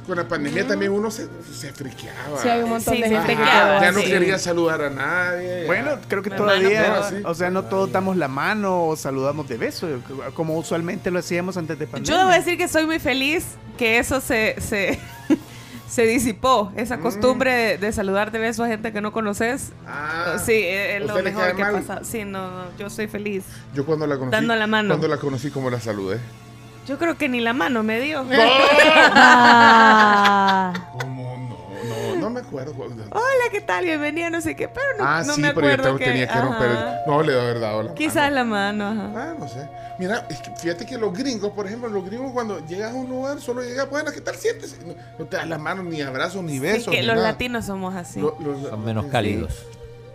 Con la pandemia también uno se, se friqueaba. Sí, hay un montón Sí, de gente te que quedó ya no quería saludar a nadie. Bueno, creo que Mi todavía, o sea, no todos damos la mano o saludamos de beso, como usualmente lo hacíamos antes de pandemia. Yo debo decir que soy muy feliz que eso se, se, se disipó, esa Mm. costumbre de, de saludar de beso a gente que no conoces. Ah, sí, es, es ¿a lo mejor que mal? pasa. Sí, no, no, yo soy feliz. Yo cuando la conocí. Dando la mano. Cuando la conocí, como la saludé. Yo creo que ni la mano me dio. Ah, ¿Cómo no? No, no me acuerdo. Hola, ¿qué tal? Bienvenida, no sé qué, pero no, ah, no sí, me pero yo acuerdo que... tenía que romper. ajá. No, le debo haber dado la Quizás la mano, ajá. mano. Ah, no sé. Mira, es que fíjate que los gringos, por ejemplo, los gringos cuando llegas a un lugar solo llegas, bueno, ¿qué tal sientes? No, no te das las manos, ni abrazos, ni Sí, besos. que ni los nada. latinos somos así. Lo- los- Son menos sí. cálidos.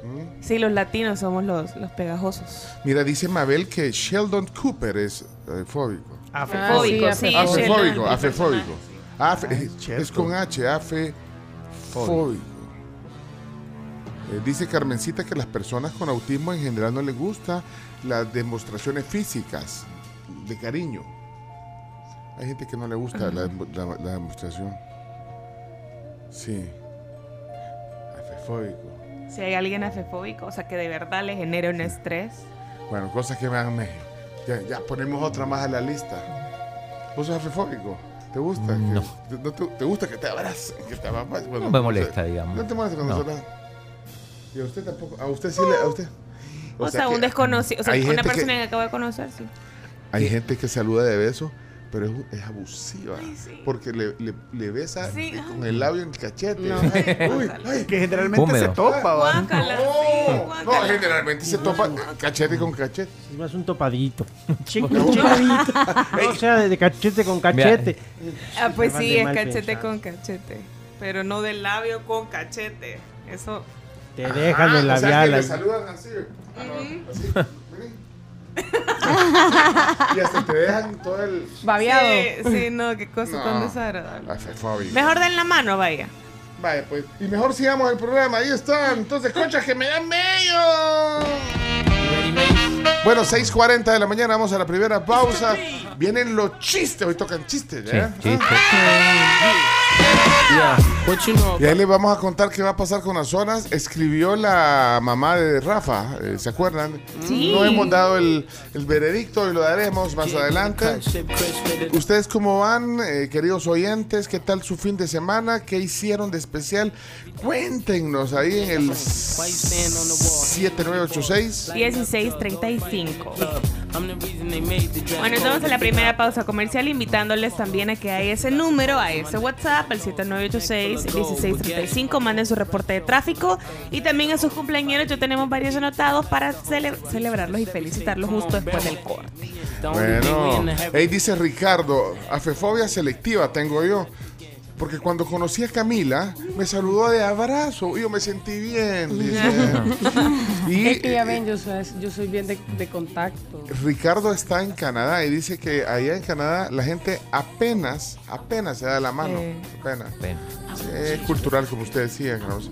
Mm. Sí, los latinos somos los, los pegajosos. Mira, dice Mabel que Sheldon Cooper es eh, fóbico. Afefóbico, Ah, sí, Afefóbico, afefóbico. Afe- Ay, es con H, afefóbico. Eh, dice Carmencita que las personas con autismo en general no les gusta las demostraciones físicas de cariño. Hay gente que no le gusta la, la- la demostración. Sí. Afefóbico. Si hay alguien afefóbico, o sea, que de verdad le genere un estrés. Bueno, cosas que me dan me- Ya, ya ponemos otra más a la lista. ¿Vos sos afefóbico? ¿Te gusta? No. te, no te, te gusta que te abracen? Que te? Bueno, No me molesta, digamos. ¿No te molesta cuando No. Y a usted tampoco. A usted sí le. A usted. O, sea, que un desconocido, o sea, una gente que- persona que... acabo de conocer, sí. Hay gente que saluda de beso, pero es, es abusiva. Porque le, le, le besa Sí, ajá. con el labio en el cachete. No. Ay, uy, ay. Que generalmente Húmedo. se topa, ¿va? Guácala, sí, No, generalmente se topa cachete con cachete. Es más un topadito. Chico. No, o sea, de, de cachete con cachete. Ah, pues sí, de es cachete pensado. con cachete. Pero no del labio con cachete. Eso. Te dejan el Ah, o sea, que labial. le ahí. saludan así. Ah, no, así. Y hasta te dejan todo el. Babeado. Sí, sí, no, qué cosa tan No. desagradable. Mejor den la mano, vaya. Vaya, pues. Y mejor sigamos el programa. Ahí están. Entonces, conchas que me dan mello. Bueno, 6.40 de la mañana, vamos a la primera pausa. Vienen los chistes, hoy tocan chistes, Sí, You know y ahí les vamos a contar qué va a pasar con las zonas. Escribió la mamá de Rafa, eh, ¿se acuerdan? Sí. No hemos dado el, el veredicto y lo daremos más adelante. ¿Ustedes cómo van, eh, queridos oyentes? ¿Qué tal su fin de semana? ¿Qué hicieron de especial? Cuéntenos ahí en el 7986-1635. Bueno, entonces la primera pausa comercial invitándoles también a que a ese número, a ese WhatsApp, al 7 986-1635. Manden su reporte de tráfico. Y también a sus cumpleaños, ya tenemos varios anotados para cele celebrarlos y felicitarlos justo después del corte. Bueno, ahí hey, dice Ricardo, afefobia selectiva tengo yo. Porque cuando conocí a Camila, me saludó de abrazo y yo me sentí bien. dice. Es que y ya ven, yo soy, yo soy bien de, de contacto. Ricardo está en Canadá y dice que allá en Canadá la gente apenas, apenas se da la mano. Apenas. Sí, es cultural, como usted decía, Carlos.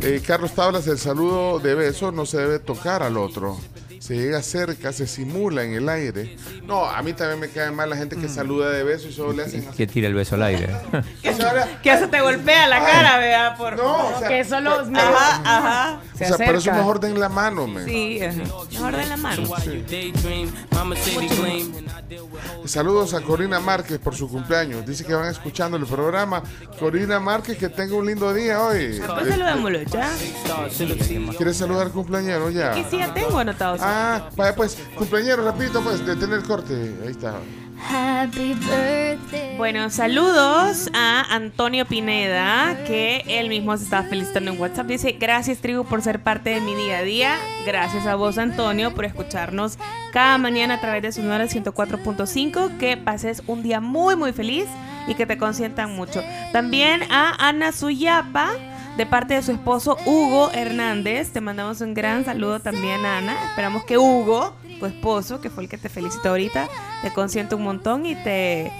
Eh, Carlos Tablas, el saludo de beso no se debe tocar al otro. Se llega cerca, se simula en el aire. No, a mí también me cae mal la gente que saluda de beso y solo le hacen así. Que tira el beso al aire. O Que eso te golpea la cara, vea, por... No, o sea, Que solo Ajá, ajá. o se sea, por eso acerca. mejor den la mano, men. Sí, ajá. Mejor de la mano. Saludos a Corina Márquez por su cumpleaños. Dice que van escuchando el programa. Corina Márquez, que tenga un lindo día hoy. Pues saludámoslo ya. ¿Quieres saludar al cumpleañero ya? Que sí, ya tengo anotados. Ah, vaya pues, cumpleañero, rapidito pues, de tener corte. Ahí está. Happy birthday. Bueno, saludos a Antonio Pineda, que él mismo se estaba felicitando en WhatsApp. Dice, gracias Tribu por ser parte de mi día a día. Gracias a vos, Antonio, por escucharnos cada mañana a través de su número 104.5. Que pases un día muy, muy feliz y que te consientan mucho. También a Ana Suyapa. De parte de su esposo Hugo Hernández, te mandamos un gran saludo también, Ana. Esperamos que Hugo, tu esposo, que fue el que te felicitó ahorita, te consiente un montón y te,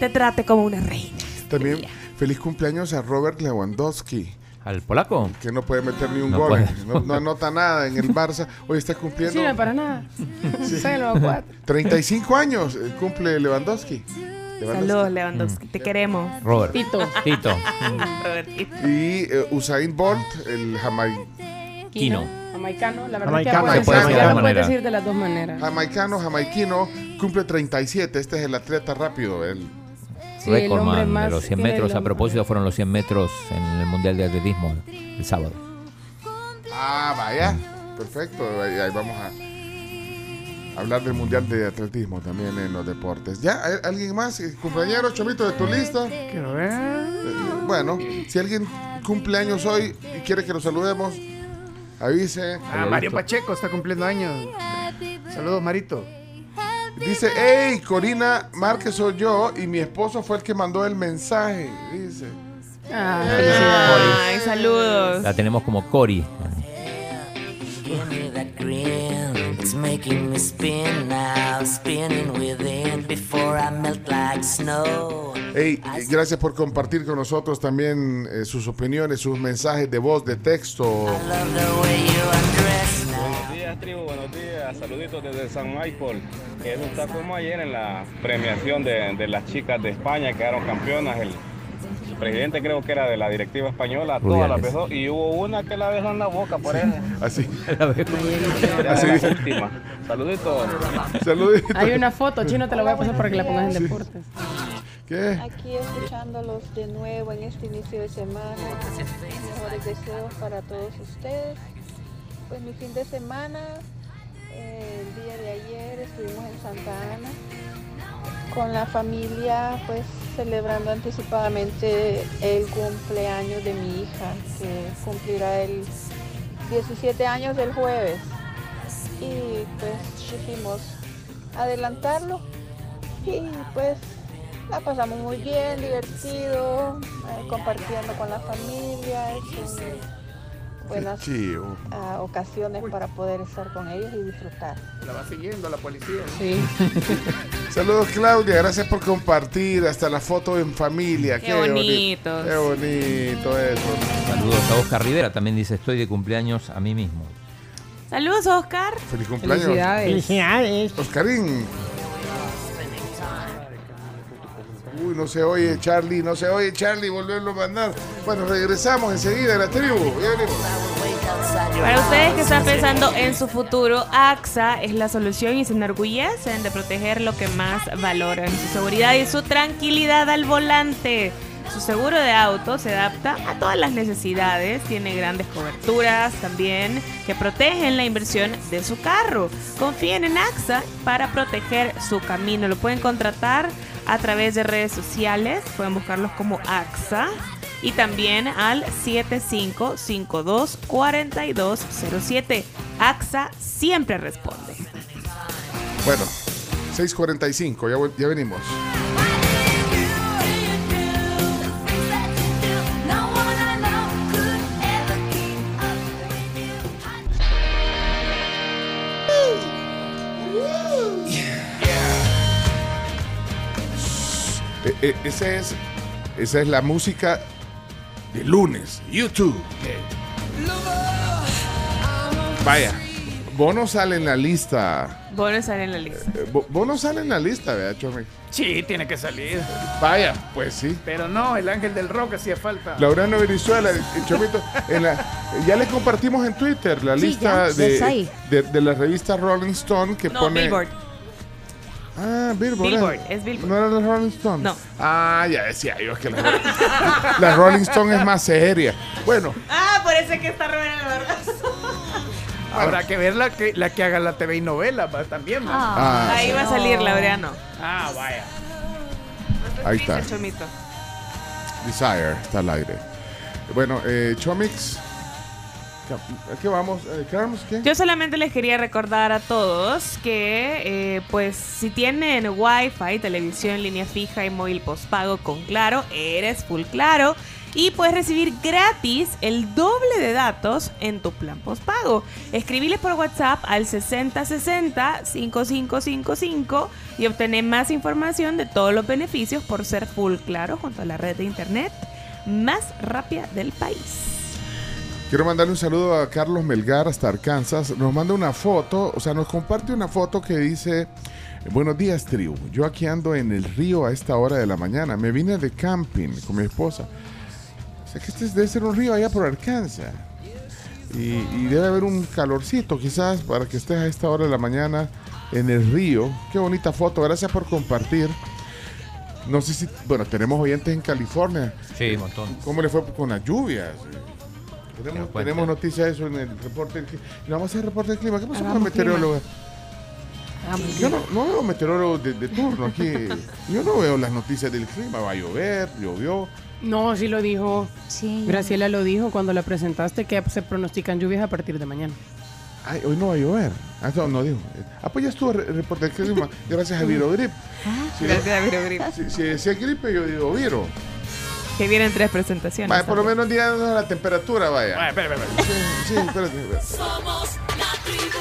te trate como una reina. También feliz cumpleaños a Robert Lewandowski, ¿Al polaco? que no puede meter ni un No gol, no, no anota nada en el Barça. Hoy está No cumpliendo sirve para nada. Cuatro. 35 años, eh, cumple Lewandowski. Saludos, Lewandowski, te queremos. Robert. Tito. Tito. Robertito. Y eh, Usain Bolt, el jamai- Kino. Jamaicano. La verdad Jamaicano, es que puede decir de decir las dos maneras. jamaicano, jamaiquino, cumple 37. Este es el atleta rápido. él. Sí, el hombre Recordman de los 100 tiene metros. A propósito, fueron los 100 metros en el Mundial de Atletismo el sábado. Ah, vaya. Perfecto. Ahí, ahí vamos a hablar del Mundial de Atletismo también en los deportes. ¿Ya? ¿Hay- ¿Alguien más? Compañero, Chomito, de tu lista. Quiero ver. Eh, Bueno, si alguien cumple años hoy y quiere que lo saludemos, avise. Ah, Mario Pacheco está cumpliendo años. Saludos, Marito. Dice, hey, Corina Márquez soy yo y mi esposo fue el que mandó el mensaje. Dice. Ay, saludos. La tenemos como Cori. Making me spin now, spinning within before I melt like snow. Hey, eh, gracias por compartir con nosotros también eh, sus opiniones, sus mensajes de voz, de texto. Love the way you undress now. Buenos días, tribu, buenos días. Saluditos desde San Michael. Que eso está como ayer en la premiación de, de las chicas de España que quedaron campeonas. El presidente creo que era de la directiva española, todas las besó. Y hubo una que la besó en la boca, por eso. Así. Así la última. Saluditos. Saluditos. Hay una foto, Chino, te la voy a pasar para que la pongas en deportes. ¿Qué? Aquí escuchándolos de nuevo en este inicio de semana. Mejores deseos para todos ustedes. Pues mi fin de semana, eh, el día de ayer estuvimos en Santa Ana con la familia, pues celebrando anticipadamente el cumpleaños de mi hija, que cumplirá el 17 años del jueves. Y pues quisimos adelantarlo y pues la pasamos muy bien, divertido, eh, compartiendo con la familia, es un- buenas chivo. ah, ocasiones para poder estar con ellos y disfrutar. La va siguiendo la policía. Sí. Saludos Claudia, gracias por compartir hasta la foto en familia. Qué boni- bonitos. Qué bonito eso. Saludos a Oscar Rivera, también dice, estoy de cumpleaños a mí mismo. Saludos, Oscar. Feliz cumpleaños. Felicidades. Felicidades. Oscarín. Uy, no se oye Charlie, no se oye Charlie, volverlo a mandar. Bueno, regresamos enseguida a la tribu. Ya venimos. Para ustedes que están pensando en su futuro, AXA es la solución y se enorgullecen de proteger lo que más valoran, su seguridad y su tranquilidad al volante. Su seguro de auto se adapta a todas las necesidades, tiene grandes coberturas también que protegen la inversión de su carro. Confíen en AXA para proteger su camino. Lo pueden contratar a través de redes sociales, pueden buscarlos como AXA y también al 7552-4207. AXA siempre responde. Bueno, 6.45, ya, ya venimos. Eh, eh, esa, es, esa es la música de lunes, YouTube. Vaya, Bono sale en la lista. Bono sale en la lista. Eh, Bo- Bono sale en la lista, ¿verdad, Chome? Sí, tiene que salir. Vaya, pues sí. Pero no, el ángel del rock hacía falta. Laureano Venezuela, el Chomito, en la- ya le compartimos en Twitter la Sí, lista ya, de, de, de la revista Rolling Stone que No, pone. Billboard. Ah, Billboard. Billboard, ¿eh? es Billboard. ¿No era la Rolling Stone? No. Ah, ya decía yo, que la, la Rolling Stone es más seria. Bueno, Ah, por eso es que está Rubén la verdad. Habrá que ver la que, la que haga la TV y novela va, también. ¿no? Ah, Ahí va a salir Laureano. Ah, vaya. ahí está. El chomito. Desire, está al aire. Bueno, eh, Chomix. Eh. Yo solamente les quería recordar a todos que, eh, pues, si tienen Wi-Fi, televisión, línea fija y móvil postpago con Claro, eres full Claro y puedes recibir gratis el doble de datos en tu plan postpago. Escribiles por WhatsApp al 6060-5555 y obtener más información de todos los beneficios por ser full Claro junto a la red de internet más rápida del país. Quiero mandarle un saludo a Carlos Melgar hasta Arkansas. Nos manda una foto, o sea, nos comparte una foto que dice, buenos días tribu, yo aquí ando en el río a esta hora de la mañana. Me vine de camping con mi esposa. O sea, que este debe ser un río allá por Arkansas. Y, y debe haber un calorcito quizás para que estés a esta hora de la mañana en el río. Qué bonita foto, gracias por compartir. No sé si, bueno, tenemos oyentes en California. Sí, un montón. ¿Cómo le fue con las lluvias? Tenemos, tenemos noticias de eso en el reporte del clima. Vamos a hacer el reporte del clima. ¿Qué pasó con los meteorólogos? Yo no, no veo meteorólogos de, de turno aquí. Yo no veo las noticias del clima. Va a llover, llovió. No, sí lo dijo. Sí. Graciela lo dijo cuando la presentaste que se pronostican lluvias a partir de mañana. Ay, hoy no va a llover. Ah, no, no dijo. Ah, pues ya estuvo reporte del clima. Gracias a Virogrip. Si, Gracias a Virogrip. si, si decía gripe, yo digo Viro. Que vienen tres presentaciones. Vaya, por lo menos díganos la temperatura, vaya. Vaya, espera, espera. Sí, sí, espérate, espérate. Somos la tribu.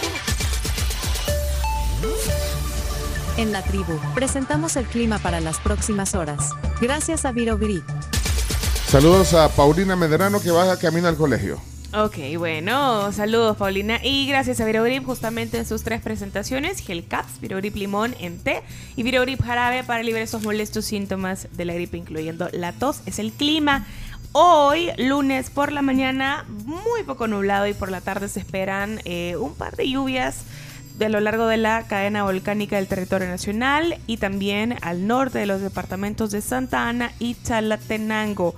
En la tribu, presentamos el clima para las próximas horas. Gracias a Viroviri. Saludos a Paulina Medrano que va camino al colegio. Ok, bueno, saludos Paulina y gracias a Virogrip justamente en sus tres presentaciones, Gel Caps, Virogrip Limón en té y Virogrip Jarabe para aliviar esos molestos síntomas de la gripe incluyendo la tos, es el clima. Hoy, lunes por la mañana, muy poco nublado y por la tarde se esperan eh, un par de lluvias de lo largo de la cadena volcánica del territorio nacional y también al norte de los departamentos de Santa Ana y Chalatenango.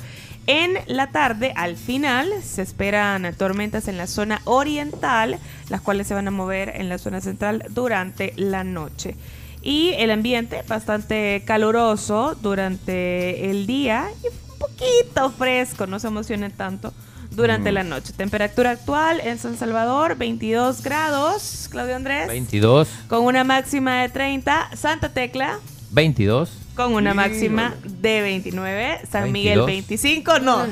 En la tarde, al final, se esperan tormentas en la zona oriental, las cuales se van a mover en la zona central durante la noche. Y el ambiente bastante caluroso durante el día y un poquito fresco, no se emocionen tanto durante Mm. la noche. Temperatura actual en San Salvador, 22 grados, Claudio Andrés. 22, Con una máxima de 30. Santa Tecla, 22. con una máxima de 29. San Miguel 25, no.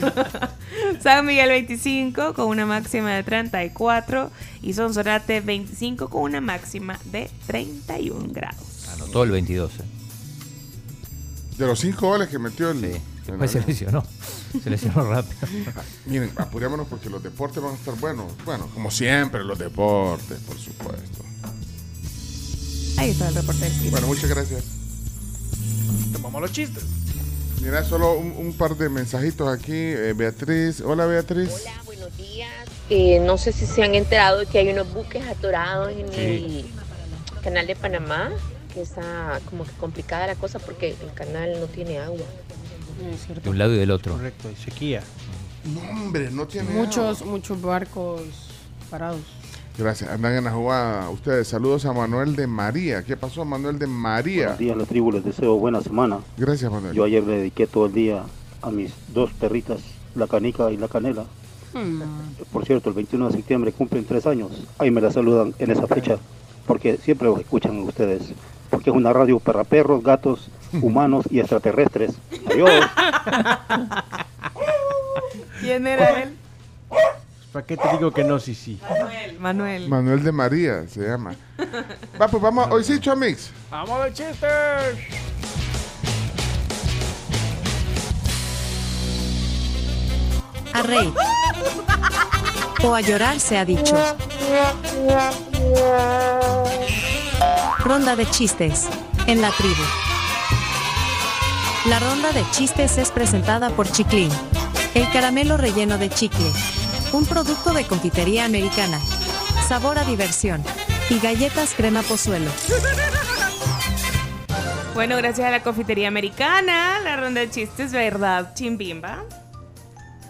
San Miguel 25 con una máxima de 34. Y Sonsonate 25 con una máxima de 31 grados. Anotó el 22. eh. De los cinco goles que metió el. el Después se lesionó. Se lesionó rápido. Miren, apurémonos porque los deportes van a estar buenos. Bueno, como siempre, los deportes, por supuesto. Ahí está el reporte del clima. Bueno, muchas gracias. Tomamos los chistes. Mira, solo un, un par de mensajitos aquí. Eh, Beatriz. Hola, Beatriz. buenos días. Eh, no sé si se han enterado de que hay unos buques atorados en Sí. el canal de Panamá, que está como que complicada la cosa porque el canal no tiene agua. De un lado y del otro. Correcto, y sequía. No, hombre, no tiene. Muchos, muchos barcos parados. Gracias. Andan en la jugada. Ustedes, saludos a Manuel de María. ¿Qué pasó, Manuel de María? Buenos días, la tribu, les deseo buena semana. Gracias, Manuel. Yo ayer le dediqué todo el día a mis dos perritas, la canica y la canela. Por cierto, el 21 de septiembre cumplen tres años. Ahí me la saludan en esa fecha, porque siempre los escuchan ustedes. Porque es una radio para perros, gatos, humanos y extraterrestres. Adiós. ¿Quién era él? ¿Para qué te digo que no? Sí, sí. Manuel. Manuel. Manuel de María se llama. Va, pues vamos. Hoy sí, Chomix. ¡Vamos de chistes! A reír o a llorar se ha dicho. Ronda de chistes en la tribu. La ronda de chistes es presentada por Chiclin, el caramelo relleno de chicle, un producto de confitería americana. Sabor a diversión y galletas crema pozuelo. Bueno, gracias a la confitería americana, la ronda de chistes, ¿verdad, Chimbimba?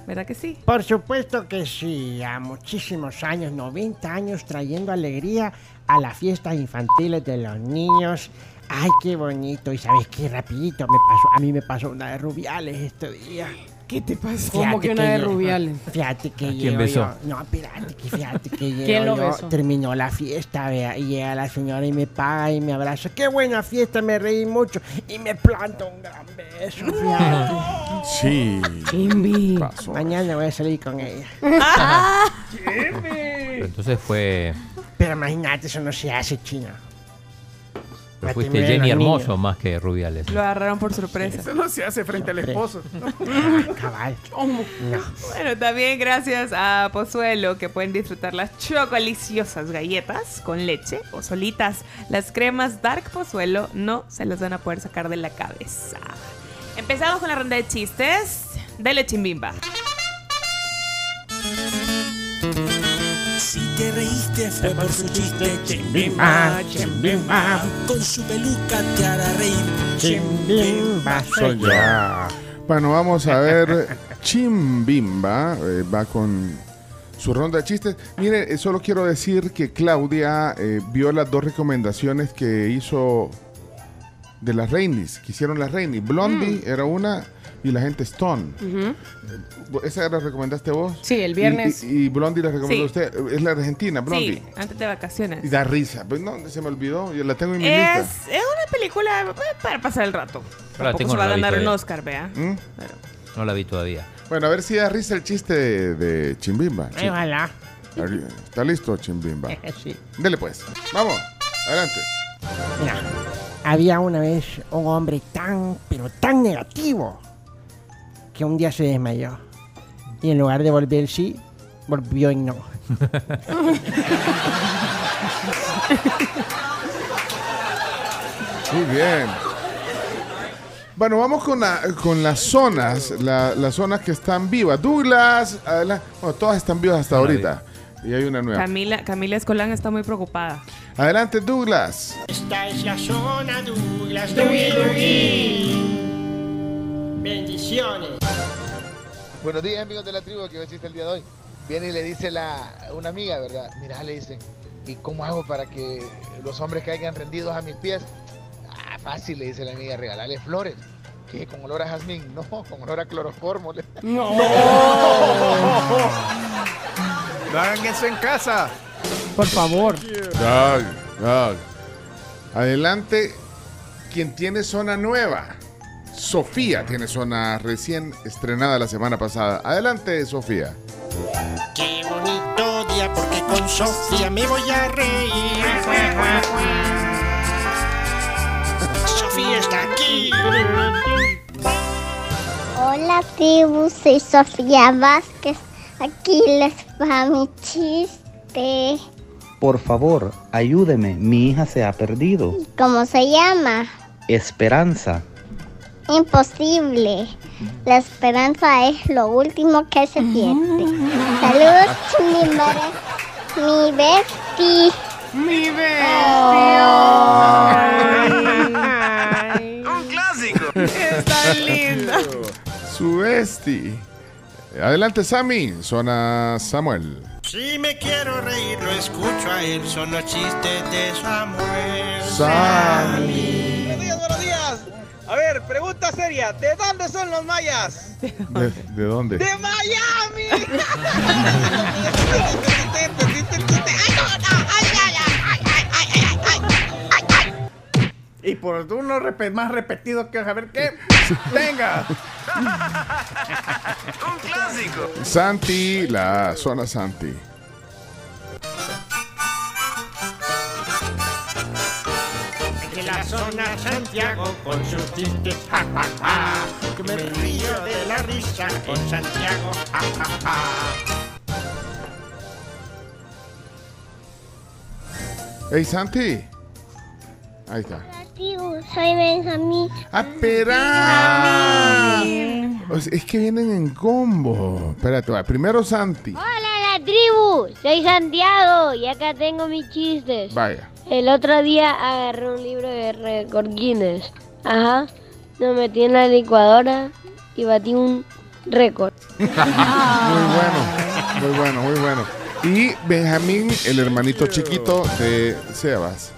¿Verdad que sí? Por supuesto que sí, a muchísimos años, 90 años trayendo alegría a las fiestas infantiles de los niños. Ay, qué bonito. Y sabes qué rapidito me pasó, a mí me pasó una de Rubiales este día. ¿Qué te pasó? Fíjate ¿Cómo que una de yo- Rubiales? Fíjate que ¿A quién besó? yo- No, espérate, que fíjate que ¿Quién lo yo, besó? terminó la fiesta, vea, y llega la señora y me paga y me abraza. Qué buena fiesta, me reí mucho y me planta un gran beso, fíjate. Sí. Chimbi. Mañana voy a salir con ella. Pero entonces fue. Pero imagínate, eso no se hace, China. Pero fuiste Jenny Hermoso más que Rubiales. Lo agarraron por sorpresa. Eso no se hace frente al esposo. Cabal. No. Bueno, también gracias a Pozuelo que pueden disfrutar las chocoliciosas galletas con leche o solitas. Las cremas Dark Pozuelo no se las van a poder sacar de la cabeza. Empezamos con la ronda de chistes. Dele chimbimba. Si te reíste fue por su chiste, Chimbimba, chimbimba. Con su peluca te hará reír. Chimbimba soy yo. Bueno, vamos a ver. Chimbimba eh, va con su ronda de chistes. Mire, eh, solo quiero decir que Claudia eh, vio las dos recomendaciones que hizo de las Rainis, que hicieron las Rainis. Blondie Mm. era una y la gente Stone. ¿Esa la recomendaste vos? Sí, el viernes. Y, y Blondie la recomendó Sí. usted. Es la argentina, Blondie. Sí, antes de vacaciones. Y da risa. Pues no, se me olvidó. Yo la tengo en mi lista. Es, es una película para pasar el rato. la Tampoco tengo, se va no a la vi ganar un todavía. Oscar, vea. ¿Mm? No la vi todavía. Bueno, a ver si da risa el chiste de, de Chimbimba. Ay, ojalá. ¿Está listo, Chimbimba? Sí. Dele pues. Vamos, adelante. Mira, había una vez un hombre tan, pero tan negativo, que un día se desmayó. Y en lugar de volver sí, volvió en no. Muy bien. Bueno, vamos con, la- con las zonas, la- las zonas que están vivas. Douglas, adela- bueno, todas están vivas hasta ahorita. Y hay una nueva. Camila, Camila Escolán está muy preocupada. Adelante, Douglas. Esta es la zona Douglas. Bendiciones. Buenos días amigos de la tribu que existe el día de hoy. Viene y le dice la, una amiga, ¿verdad? Mira, le dice, ¿y cómo hago para que los hombres caigan rendidos a mis pies? fácil, le dice la amiga, regalarle flores. Que con olor a jazmín, no, con olor a cloroformo. le- No hagan eso en casa. Por favor. Doug, Doug. Adelante, quien tiene zona nueva. Sofía tiene zona recién estrenada la semana pasada. Adelante, Sofía. Qué bonito día porque con Sofía me voy a reír. Sofía está aquí. Hola tribu, soy Sofía Vázquez. Aquí les va mi chiste. Por favor, ayúdeme, mi hija se ha perdido. ¿Cómo se llama? Esperanza. Imposible. La esperanza es lo último que se pierde. Saludos, mi, mi bestie. Mi Un clásico. Está linda. Su esti. Adelante, Sammy. Zona Samuel. Si me quiero reír, lo escucho a él. Son los chistes de Samuel. Sammy. Buenos días, buenos días. A ver, pregunta seria. ¿De dónde son los mayas? ¿De, de dónde? ¡De Miami! Y por uno repe- más repetido que a ver qué. Venga. Un clásico. Santi, la zona Santi. La zona Santiago con sus chistes, ja, ja, ja. Que me río de la risa con Santiago, ja, ja, ja. Hey, Santi. Ahí está. Tribu, soy Benjamín. ¡Espera! O sea, es que vienen en combo. Espérate, va. Primero Santi. Hola, la tribu. Soy Santiago y acá tengo mis chistes. Vaya. El otro día agarré un libro de récord Guinness. Ajá. Lo metí en la licuadora y batí un récord. Muy bueno, muy bueno, muy bueno. Y Benjamín, el hermanito chiquito de Sebas.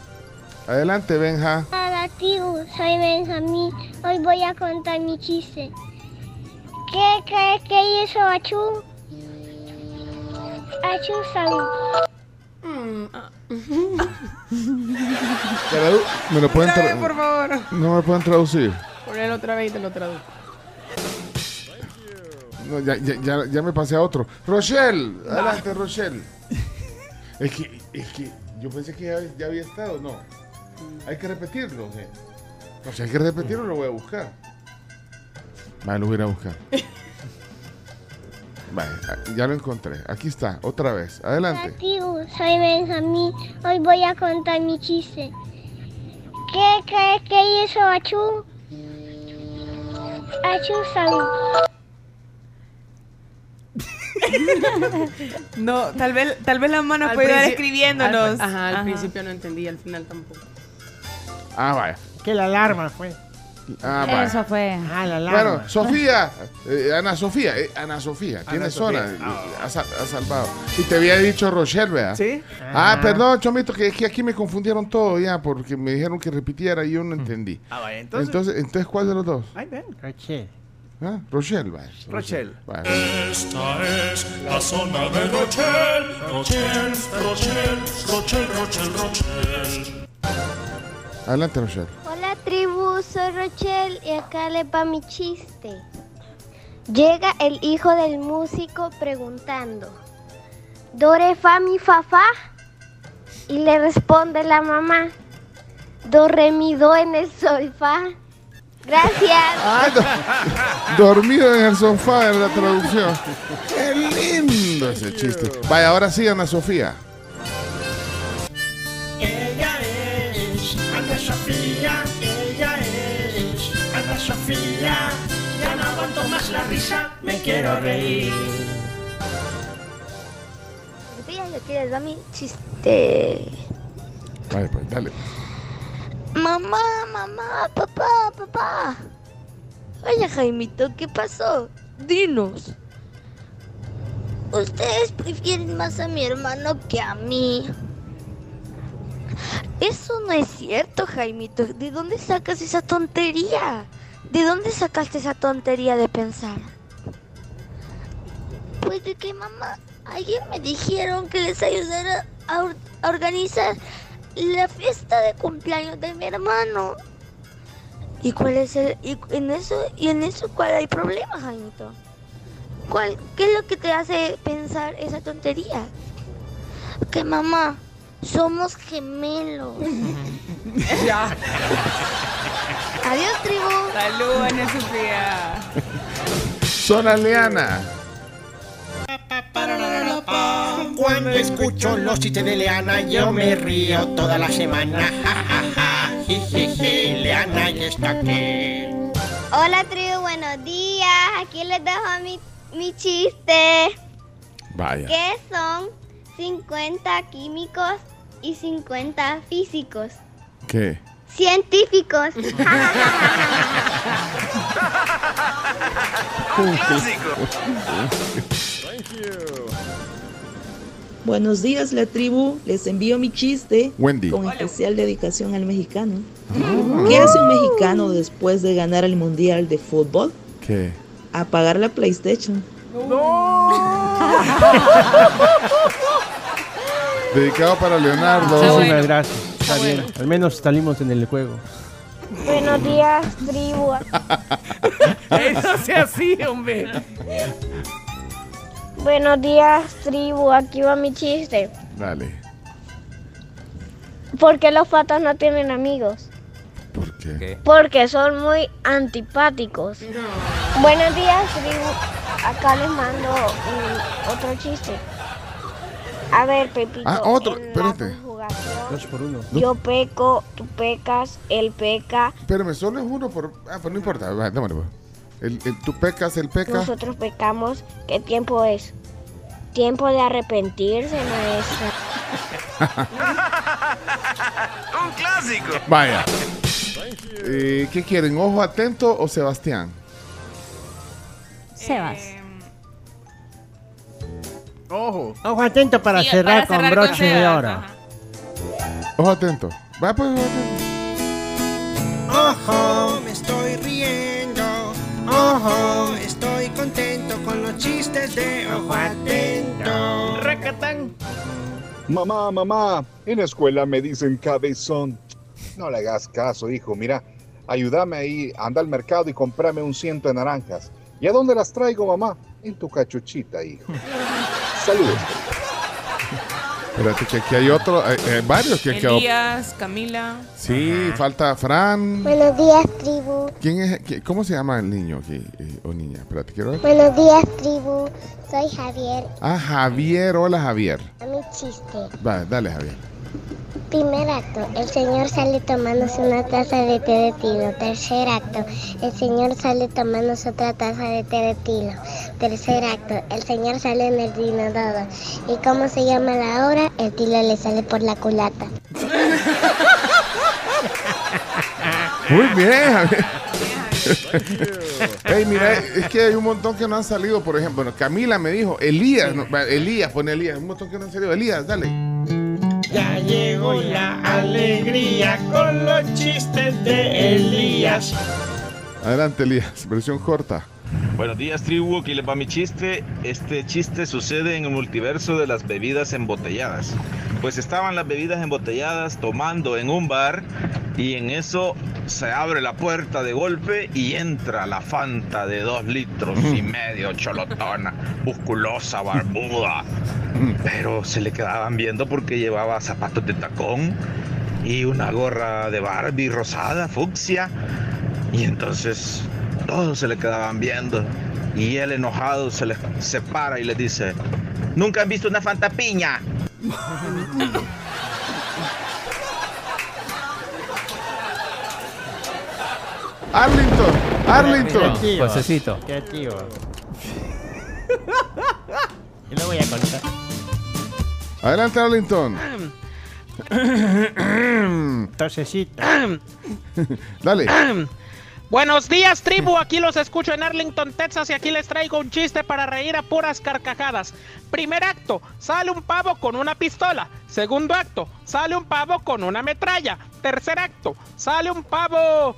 Adelante, Benja. Hola, tribu. Soy Benjamín. Hoy voy a contar mi chiste. ¿Qué crees que hizo Achú? ¿Me lo pueden Otra vez, tra- por favor. No me pueden traducir. Ponelo otra vez y te lo traduzco. No, ya, ya, ya, ya me pasé a otro. Rochelle, adelante, Rochelle. Es que, es que yo pensé que ya, ya había estado, no. Hay que repetirlo. ¿eh? No, si hay que repetirlo, lo voy a buscar. Vale, lo voy a ir a buscar. Vale, ya lo encontré. Aquí está, otra vez. Adelante. Soy Benjamín. Hoy voy a contar mi chiste. ¿Qué crees que hizo Achú? Achú salud. No, tal vez, tal vez la mano Al puede ir escribiéndonos. al- ajá, al Ajá. principio no entendí, al final tampoco. Ah, vaya. Que la alarma fue. Ah. Eso fue. Ah, la alarma. Bueno, Sofía, eh, Ana Sofía, eh, Ana Sofía, tiene zona, Sofía. eh, ha, sal- ha salvado. Y te había dicho Rochelle, ¿verdad? ¿Sí? Ah, Ah. perdón, Chomito, que, que aquí me confundieron todo ya, porque me dijeron que repitiera y yo no entendí. Ah, vaya, Entonces, entonces. entonces, ¿cuál de los dos? Ay, ven. Rochelle. ¿Ah? Rochelle, vaya. Rochelle. Esta es la zona de Rochelle. Rochelle, Rochelle, Rochelle, Rochelle, Rochelle. Adelante, Rochelle. Soy Rochelle y acá le va mi chiste. Llega el hijo del músico preguntando, ¿Dore fa mi fa fa? Y le responde la mamá, Do re mi do en el sol fa. Gracias. Ah, do- dormido en el sofá en la traducción. Qué lindo ese chiste. Vaya, ahora sí, Ana Sofía. Ella es Ana Sofía, Sofía. Ya no aguanto más la risa, me quiero reír. Va mi chiste. Vaya, pues, dale. Mamá, mamá, papá, papá. Oye, Jaimito, ¿qué pasó? Dinos. ¿Ustedes prefieren más a mi hermano que a mí? Eso no es cierto, Jaimito. ¿De dónde sacas esa tontería? ¿De dónde sacaste esa tontería de pensar? Pues de que mamá, ayer me dijeron que les ayudara a, or- a organizar la fiesta de cumpleaños de mi hermano. ¿Y cuál es el y en eso y en eso cuál hay problema, Jaimito? ¿Cuál qué es lo que te hace pensar esa tontería? Que mamá, somos gemelos. Ya. Adiós, tribu. Salud, Ana Sofía. Zona Leana. Cuando escucho los chistes de Leana, yo me río toda la semana. Ja, ja, ja. Jijiji, Leana ya está aquí. Hola, tribu, buenos días. Aquí les dejo mi, mi chiste. Vaya. ¿Qué son 50 químicos y 50 físicos? ¿Qué? Científicos. Buenos días, la tribu. Les envío mi chiste Wendy. con especial dedicación al mexicano. Ah. ¿Qué hace un mexicano después de ganar el mundial de fútbol? ¿Qué? Apagar la PlayStation. Dedicado para Leonardo. Muchísimas gracias. Está bien. Al menos salimos en el juego. Buenos días, tribu. no sea así, hombre. Buenos días, tribu. Aquí va mi chiste. Dale. ¿Por qué los patos no tienen amigos? ¿Por qué? Porque son muy antipáticos. Buenos días, tribu. Acá les mando otro chiste. A ver, Pepito. Ah, otro. Espérate. Dos por uno. Yo peco, tú pecas, él peca, Espérame, solo es uno por. Ah, pues no importa. Va, démosle, pues. El, el- tú pecas, el peca. nosotros pecamos. ¿Qué tiempo es? Tiempo de arrepentirse, maestra. Un clásico. Vaya. Eh, ¿Qué quieren? ¿Ojo atento o Sebastián? Sebas. Ojo. Ojo atento para Sí, cerrar para con cerrar con broche de oro. ajá. Ojo atento. Va, pues, ojo atento. Ojo, me estoy riendo. Ojo, estoy contento con los chistes de Ojo Atento. Mamá, mamá, en la escuela me dicen cabezón. No le hagas caso, hijo. Mira, ayúdame ahí, anda al mercado y comprame un ciento de naranjas. ¿Y a dónde las traigo, mamá? En tu cachuchita, hijo. Saludos. Espérate, que aquí hay otro. eh, eh, varios que quedó. Elías, Camila. Sí, falta Fran. Buenos días, tribu. ¿Quién es? qui- ¿Cómo se llama el niño aquí? eh, o niña? Espérate, quiero ver. Buenos días, tribu. Soy Javier. Ah, Javier. Hola, Javier. A mi chiste. Va, dale, Javier. Primer acto, el señor sale tomándose una taza de té de tilo. Tercer acto, el señor sale tomándose otra taza de té de tilo. Tercer acto, el señor sale en el inodoro. ¿Y cómo se llama la hora? El tilo le sale por la culata. Muy bien, Javier. Ey, mira, es que hay un montón que no han salido, por ejemplo. Camila me dijo, Elías, no, Elías, pone Elías, un montón que no han salido. Elías, dale. Ya llegó la alegría con los chistes de Elías. Adelante, Elías, versión corta. Buenos días, tribu. Aquí les va mi chiste. Este chiste sucede en el multiverso de las bebidas embotelladas. Pues estaban las bebidas embotelladas tomando en un bar y en eso se abre la puerta de golpe y entra la Fanta de dos litros y medio, cholotona, musculosa, barbuda. Pero se le quedaban viendo porque llevaba zapatos de tacón y una gorra de Barbie rosada, fucsia. Y entonces todos se le quedaban viendo. Y él enojado se les separa y les dice, ¿nunca han visto una fantapiña? Arlington, Arlington. Josecito. Creativo. Yo lo voy a contar. Adelante, Arlington. Tosecito. Dale. Buenos días, tribu. Aquí los escucho en Arlington, Texas, y aquí les traigo un chiste para reír a puras carcajadas. Primer acto, sale un pavo con una pistola. Segundo acto, sale un pavo con una metralla. Tercer acto, sale un pavo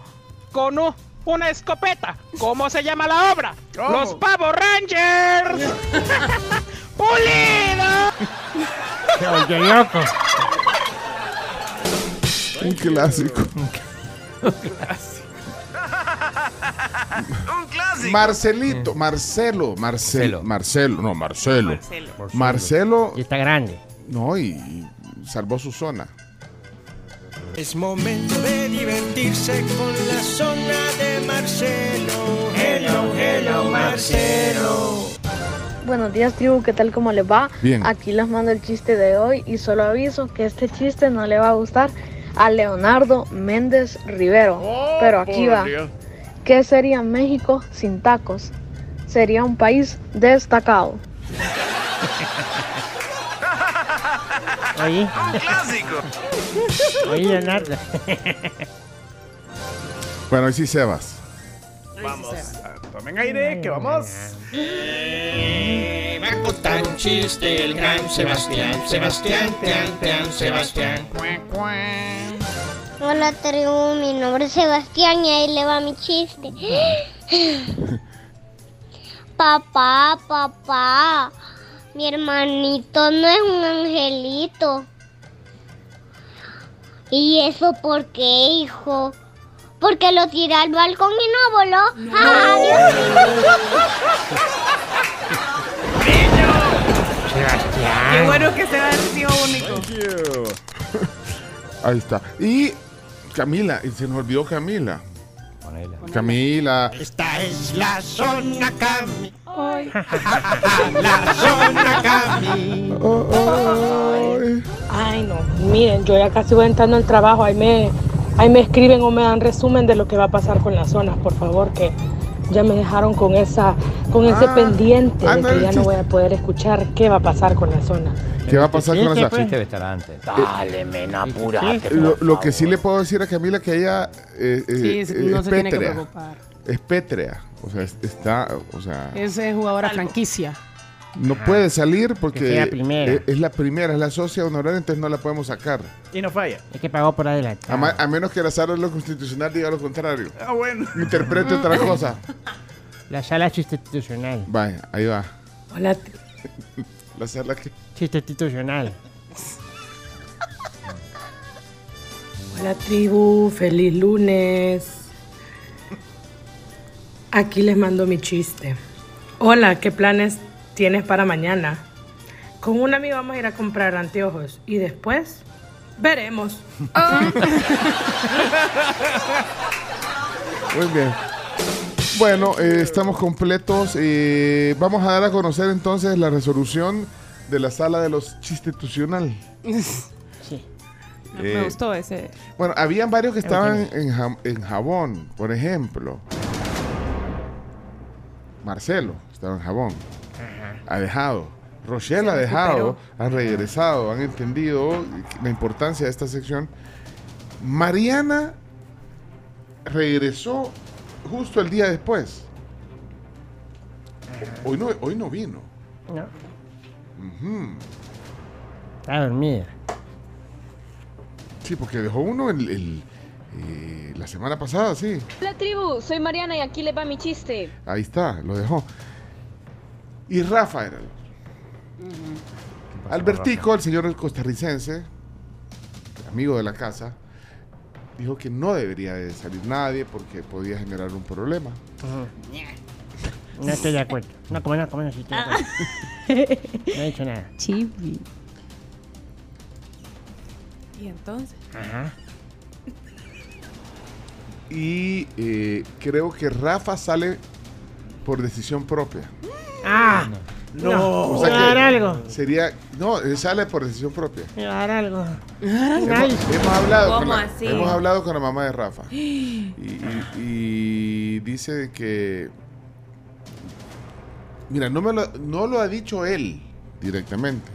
con u- una escopeta. ¿Cómo se llama la obra? ¿Cómo? Los Pavo Rangers. ¡Pulido! Oye, loco. Un clásico. Un clásico. Marcelito, Marcelo, Marcelo, Marcelo, no, Marcelo. Marcelo. Marcelo. Y está grande. No, y salvó su zona. Es momento de divertirse con la zona de Marcelo. Hello, hello, Marcelo. Buenos días, tribu, ¿qué tal? ¿Cómo les va? Bien. Aquí les mando el chiste de hoy y solo aviso que este chiste no le va a gustar a Leonardo Méndez Rivero. Pero aquí va. Dios. ¿Qué sería México sin tacos? Sería un país destacado. Oye. Un clásico. Oye, Leonardo. Bueno, ahí sí, Sebas. Vamos. Tomen aire, que vamos. Eh, va a contar un chiste el gran Sebastián. Sebastián, tean, tean, Sebastián. Hola tribu, mi nombre es Sebastián y ahí le va mi chiste. papá, papá, mi hermanito no es un angelito. ¿Y eso por qué, hijo? Porque lo tiré al balcón y no voló. ¡Adiós! Qué bueno que se va a sido único. Ahí está. Y Camila, y se nos olvidó Camila. Camila. Esta es la zona Cami. la zona Cami. Ay, no. Miren, yo ya casi voy entrando al trabajo. Ahí me, ahí me escriben o me dan resumen de lo que va a pasar con las zonas, por favor, que ya me dejaron con esa, con ese Ah, pendiente de ándale, que ya no voy a poder escuchar qué va a pasar con la zona. ¿Qué va a pasar con chiste debe estar antes. Dale, mena, apúrate. Lo, lo que sí le puedo decir a Camila que ella eh, eh, Sí, eh, no es se tiene que pétrea. preocupar. Es pétrea. O sea, es- está, o sea, Es eh, jugadora franquicia. No puede salir porque primera. eh, es la primera, es la socia honoraria, entonces no la podemos sacar. Y no falla. Es que pagó por adelante. A, menos que la sala de lo constitucional diga lo contrario. Ah, bueno. Interprete otra cosa. La sala chiste institucional. Vaya, ahí va. Hola. La sala que. Chiste institucional. Hola tribu, feliz lunes. Aquí les mando mi chiste. Hola, ¿qué planes tienes para mañana? Con un amigo vamos a ir a comprar anteojos y después veremos. Muy bien. Bueno, eh, estamos completos. eh, vamos a dar a conocer entonces la resolución de la sala de los chistitucional. Sí. Me Eh, gustó ese. Bueno, habían varios que estaban en, en jabón, por ejemplo. Marcelo estaba en jabón. Ha dejado. Rochelle Se ha dejado. recuperó. Han regresado. Han entendido la importancia de esta sección. Mariana regresó justo el día después. Hoy no, hoy no vino. No, está dormida. Sí, porque dejó uno el, el, eh, la semana pasada, sí. Hola tribu, soy Mariana y aquí le va mi chiste. Ahí está, lo dejó. Y Rafa era. el- Albertico, el señor costarricense, amigo de la casa, dijo que no debería de salir nadie porque podía generar un problema. No estoy de acuerdo. No, como no, como no, sí estoy de acuerdo. No he dicho nada. Chibi. Y entonces. Ajá. Y eh, creo que Rafa sale por decisión propia. Ah, No. O sea ¿Me va a dar algo? Sería. No, él sale por decisión propia. dar algo. Hemos, hemos hablado con ¿Cómo la, así? hemos hablado con la mamá de Rafa. Y, y- y dice que. Mira, no, me lo, no lo ha dicho él directamente.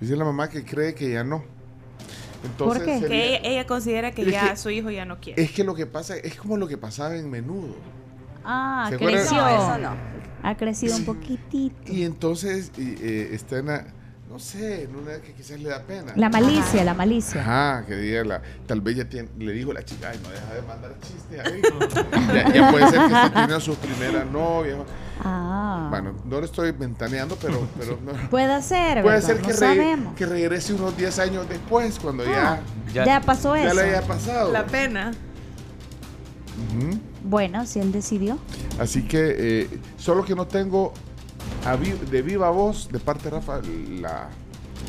Dice la mamá que cree que ya no. Entonces, Que sería- ella, ella considera que ya que- su hijo ya no quiere. Es que lo que pasa es como lo que pasaba en menudo. Ah, ¿Se creció. No, eso no. Ha crecido un poquitito. Y entonces y, eh, está en la, no sé, en una que quizás le da pena. La malicia, la malicia. Ajá, que diga la, tal vez ya tiene- le dijo la chica, ay, no deja de mandar chistes ahí. ya, ya puede ser que esté teniendo su primera novia. Ah. Bueno, no le estoy ventaneando, pero, pero no. Puede ser, Puede ser que, no re- sabemos. que regrese unos 10 años después, cuando Ah, ya, ya pasó ya eso. le haya pasado. La pena. Bueno, si él decidió. Así que, eh, solo que no tengo a vi- de viva voz de parte de Rafa la,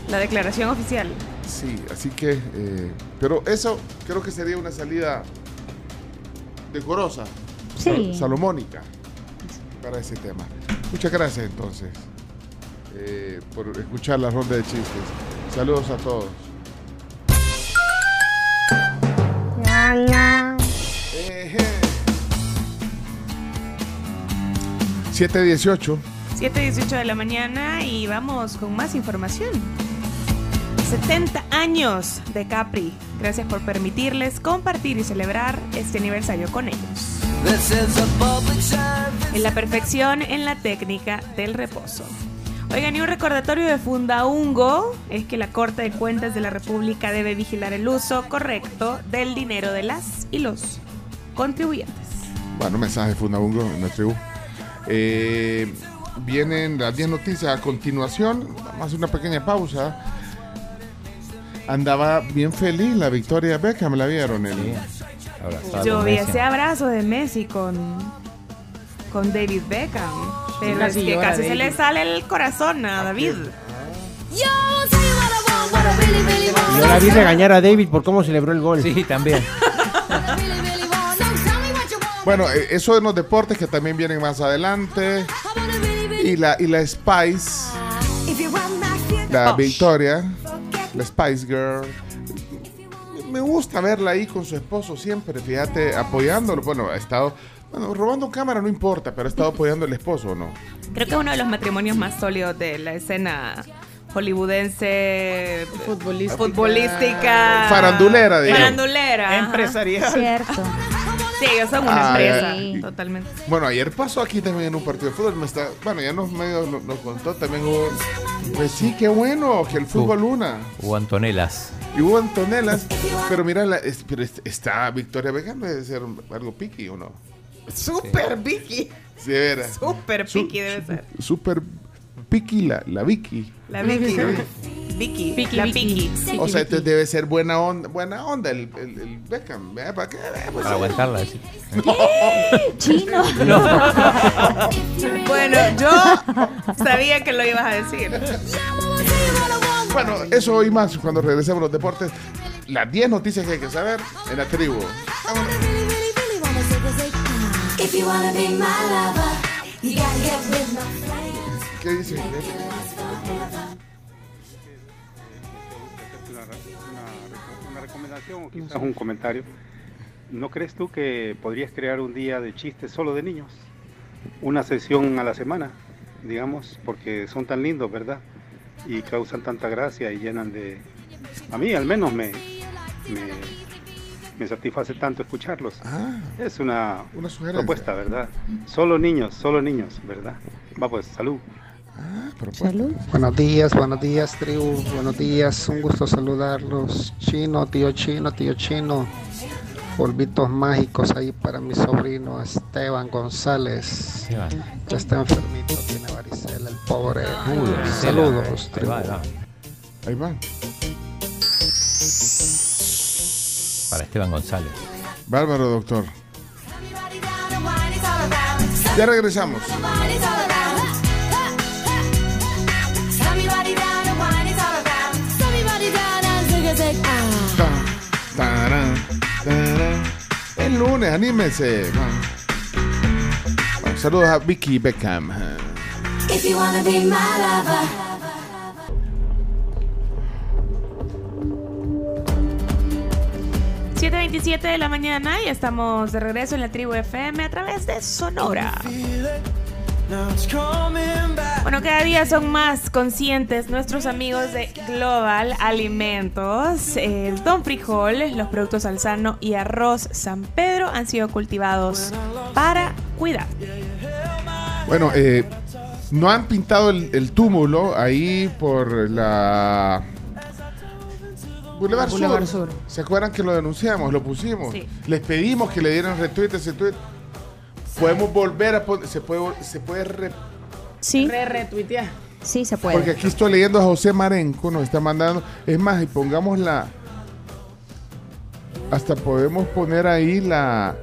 La declaración oficial. Sí, así que, eh, pero eso creo que sería una salida decorosa, Sí. sal- salomónica para ese tema. Muchas gracias entonces eh, por escuchar la ronda de chistes. Saludos a todos. Eje. 718. 7.18 de la mañana y vamos con más información. 70 años de Capri. Gracias por permitirles compartir y celebrar este aniversario con ellos. En la perfección en la técnica del reposo. Oigan, y un recordatorio de Fundaungo es que la Corte de Cuentas de la República debe vigilar el uso correcto del dinero de las y los contribuyentes. Bueno, mensaje de Fundabungo en la tribu. Eh, vienen las 10 noticias a continuación. Vamos a hacer una pequeña pausa. Andaba bien feliz la victoria de Beckham, la vieron. El, Yo vi ese abrazo de Messi con, con David Beckham. Pero es que casi se le sale el corazón a David. Yo la vi regañar a David por cómo celebró el gol. Sí, también. Bueno, eh, eso en los deportes que también vienen más adelante. Y la, y la Spice, la Victoria, la Spice Girl. Me gusta verla ahí con su esposo siempre, fíjate, apoyándolo. Bueno, ha estado, bueno, robando cámara no importa, pero ha estado apoyando al esposo, ¿no? Creo que es uno de los matrimonios más sólidos de la escena hollywoodense futbolística, Farandulera, digamos. farandulera, ajá. Empresarial. Cierto. Sí, ellos son una Ah, empresa, totalmente. Bueno, ayer pasó aquí también en un partido de fútbol. Me está, bueno, ya nos, medio, nos, nos contó también. Hubo, pues sí, qué bueno que el fútbol una. Hubo Antonelas. Y hubo Antonelas. pero mira, la, es- pero es- está Victoria Beckham, debe ser algo piqui o no. Super Vicky. Sí, de veras. Super Su- Vicky debe ser. Super piqui la, la Vicky. La Vicky. Vicky. Vicky, la Vicky. Vicky. O sea, entonces debe ser buena onda, buena onda el, el, el Beckham. ¿verdad? ¿Para qué? Pues, Para aguantarla. sí. Chino. Bueno, yo sabía que lo ibas a decir. Bueno, eso y más cuando regresemos a los deportes. Las 10 noticias que hay que saber en la tribu. ¿Qué dice? una, una- una recomendación o quizás un comentario. ¿No crees tú que podrías crear un día de chistes solo de niños? Una sesión a la semana, digamos, porque son tan lindos, ¿verdad? Y causan tanta gracia y llenan de... A mí al menos me, me, me satisface tanto escucharlos. es una, una sugerencia. propuesta, ¿verdad? Solo niños, solo niños, ¿verdad? Va pues, salud. Salud. Buenos días, buenos días, tribu. Buenos días, un gusto saludarlos. Chino, tío chino, tío chino. Polvitos mágicos ahí para mi sobrino Esteban González. Que está enfermito, tiene varicela, el pobre. Uy, varicela. Saludos, Ahí va, ahí tribu. va. Ahí va. Para Esteban González. Bárbaro, doctor. Ya regresamos. El lunes, anímese. Bueno, saludos a Vicky Beckham. If you wanna be my lover. Siete 7.27 de la mañana y estamos de regreso en la tribu FM a través de Sonora. Bueno, cada día son más conscientes nuestros amigos de Global Alimentos. El Don Frijol, los productos Alzano y arroz San Pedro han sido cultivados para cuidar. Bueno, eh, no han pintado el, el túmulo ahí por la Boulevard, Boulevard Sur. Sur. ¿Se acuerdan que lo denunciamos? Lo pusimos. Sí. Les pedimos que le dieran retweet ese tweet. Podemos volver a poner. Se puede, se puede re- Sí. Re retuitear. Sí, se puede. Porque aquí estoy leyendo a José Marenco, nos está mandando. Es más, y pongamos la. Hasta podemos poner ahí la.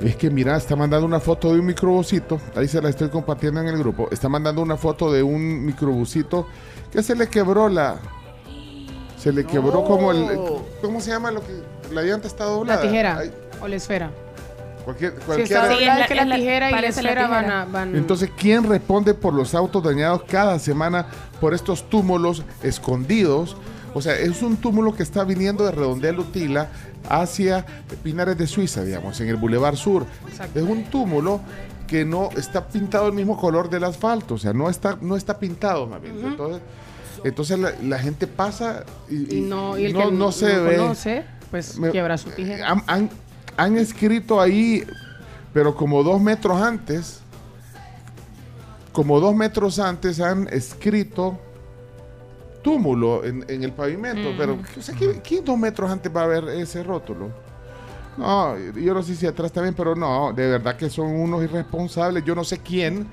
Es que mira, está mandando una foto de un microbusito. Ahí se la estoy compartiendo en el grupo. Está mandando una foto de un microbusito que se le quebró la. Se le quebró como el. ¿Cómo se llama lo que. La llanta está doblada? La tijera Ay, o la esfera. Cualquier, Si cualquiera- está doblada, la- es que la es la- tijera y la parece la esfera van tijera. a... Van... Entonces, ¿quién responde por los autos dañados cada semana por estos túmulos escondidos? O sea, es un túmulo que está viniendo de Redondela Utila hacia Pinares de Suiza, digamos, en el Boulevard Sur. Exacto. Es un túmulo que no está pintado el mismo color del asfalto, o sea, no está, no está pintado, más bien. Entonces, entonces la, la gente pasa y, y no, y el no, que no no, se ve. conoce, pues Me- quiebra su tijera. Han, han- han escrito ahí, pero como dos metros antes, como dos metros antes han escrito túmulo en, en el pavimento, Mm. pero o sea, ¿qué, qué dos metros antes va a haber ese rótulo? No, yo no sé si atrás también, pero no, de verdad que son unos irresponsables. Yo no sé quién,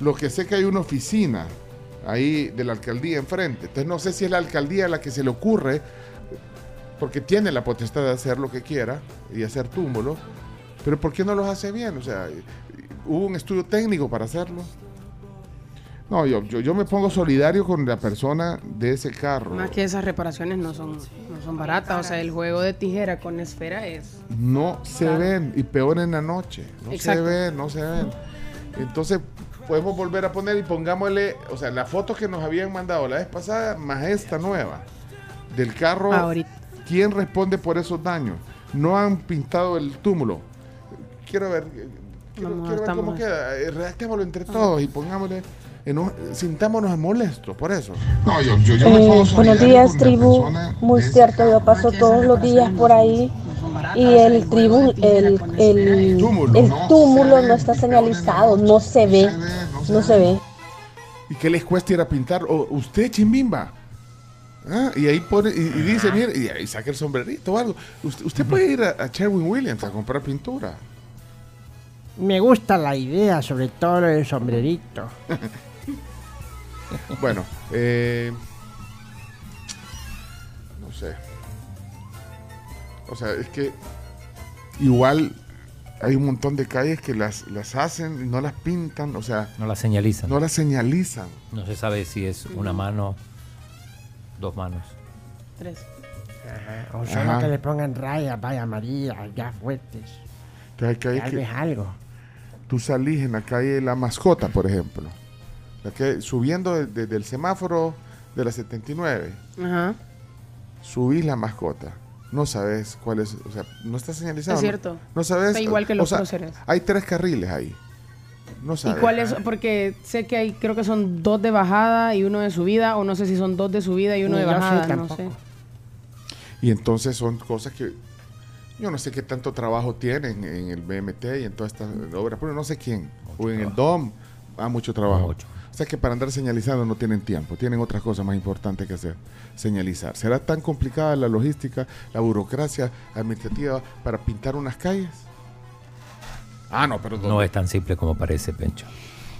lo que sé que hay una oficina ahí de la alcaldía enfrente. Entonces no sé si es la alcaldía la que se le ocurre, porque tiene la potestad de hacer lo que quiera y hacer túmulo, pero ¿por qué no los hace bien? O sea, hubo un estudio técnico para hacerlo. No, yo, yo, yo me pongo solidario con la persona de ese carro. Más que esas reparaciones no son, no son baratas. O sea, el juego de tijera con esfera es... No se Claro. ven, y peor en la noche. No Exacto. se ven, no se ven. Entonces, podemos volver a poner y pongámosle, o sea, la foto que nos habían mandado la vez pasada, más esta nueva, del carro. Ahorita. ¿Quién responde por esos daños? No han pintado el túmulo. Quiero ver, eh, quiero, Vamos, quiero ver cómo queda. Eh, Redactémoslo entre todos y pongámosle, eno- sintámonos molestos por eso. No, yo, yo, yo me Eh, buenos días, tribu. Muy cierto, yo paso todos los días por ahí y el tribu, el, el, el túmulo no está señalizado, no se ve, no se ve. ¿Y qué les cuesta ir a pintar? O usted, chimbimba. Ah, Y ahí pone, y, y dice, mire, y ahí saca el sombrerito o algo. Usted, usted puede ir a, a Sherwin Williams a comprar pintura. Me gusta la idea, sobre todo del sombrerito. Bueno, eh, no sé. O sea, es que igual hay un montón de calles que las, las hacen y no las pintan, o sea, No la señalizan. no las señalizan. No se sabe si es una mano, dos manos. Tres. Ajá, O solo Ajá. que le pongan rayas, vaya amarillas, ya fuertes. Entonces hay Tal que- vez algo. tú salís en la calle La Mascota, por ejemplo, la que, subiendo de- de- del semáforo de la 79, Ajá. subís la mascota. No sabes cuál es, o sea, no está señalizado. Es ¿no? cierto. No, sabes. Está igual que o los sea, próceres. Hay tres carriles ahí. No ¿Y sabes. cuál es? Porque sé que hay, creo que son dos de bajada y uno de subida, o no sé si son dos de subida y uno de bajada, no sé. Y entonces son cosas que yo no sé qué tanto trabajo tienen en el BMT y en todas estas obras, pero no sé quién. o en el DOM, hay mucho trabajo. O sea que para andar señalizando no tienen tiempo, tienen otras cosas más importantes que hacer, señalizar. ¿Será tan complicada la logística, la burocracia administrativa para pintar unas calles? Ah, no, pero No es tan simple como parece, Pencho.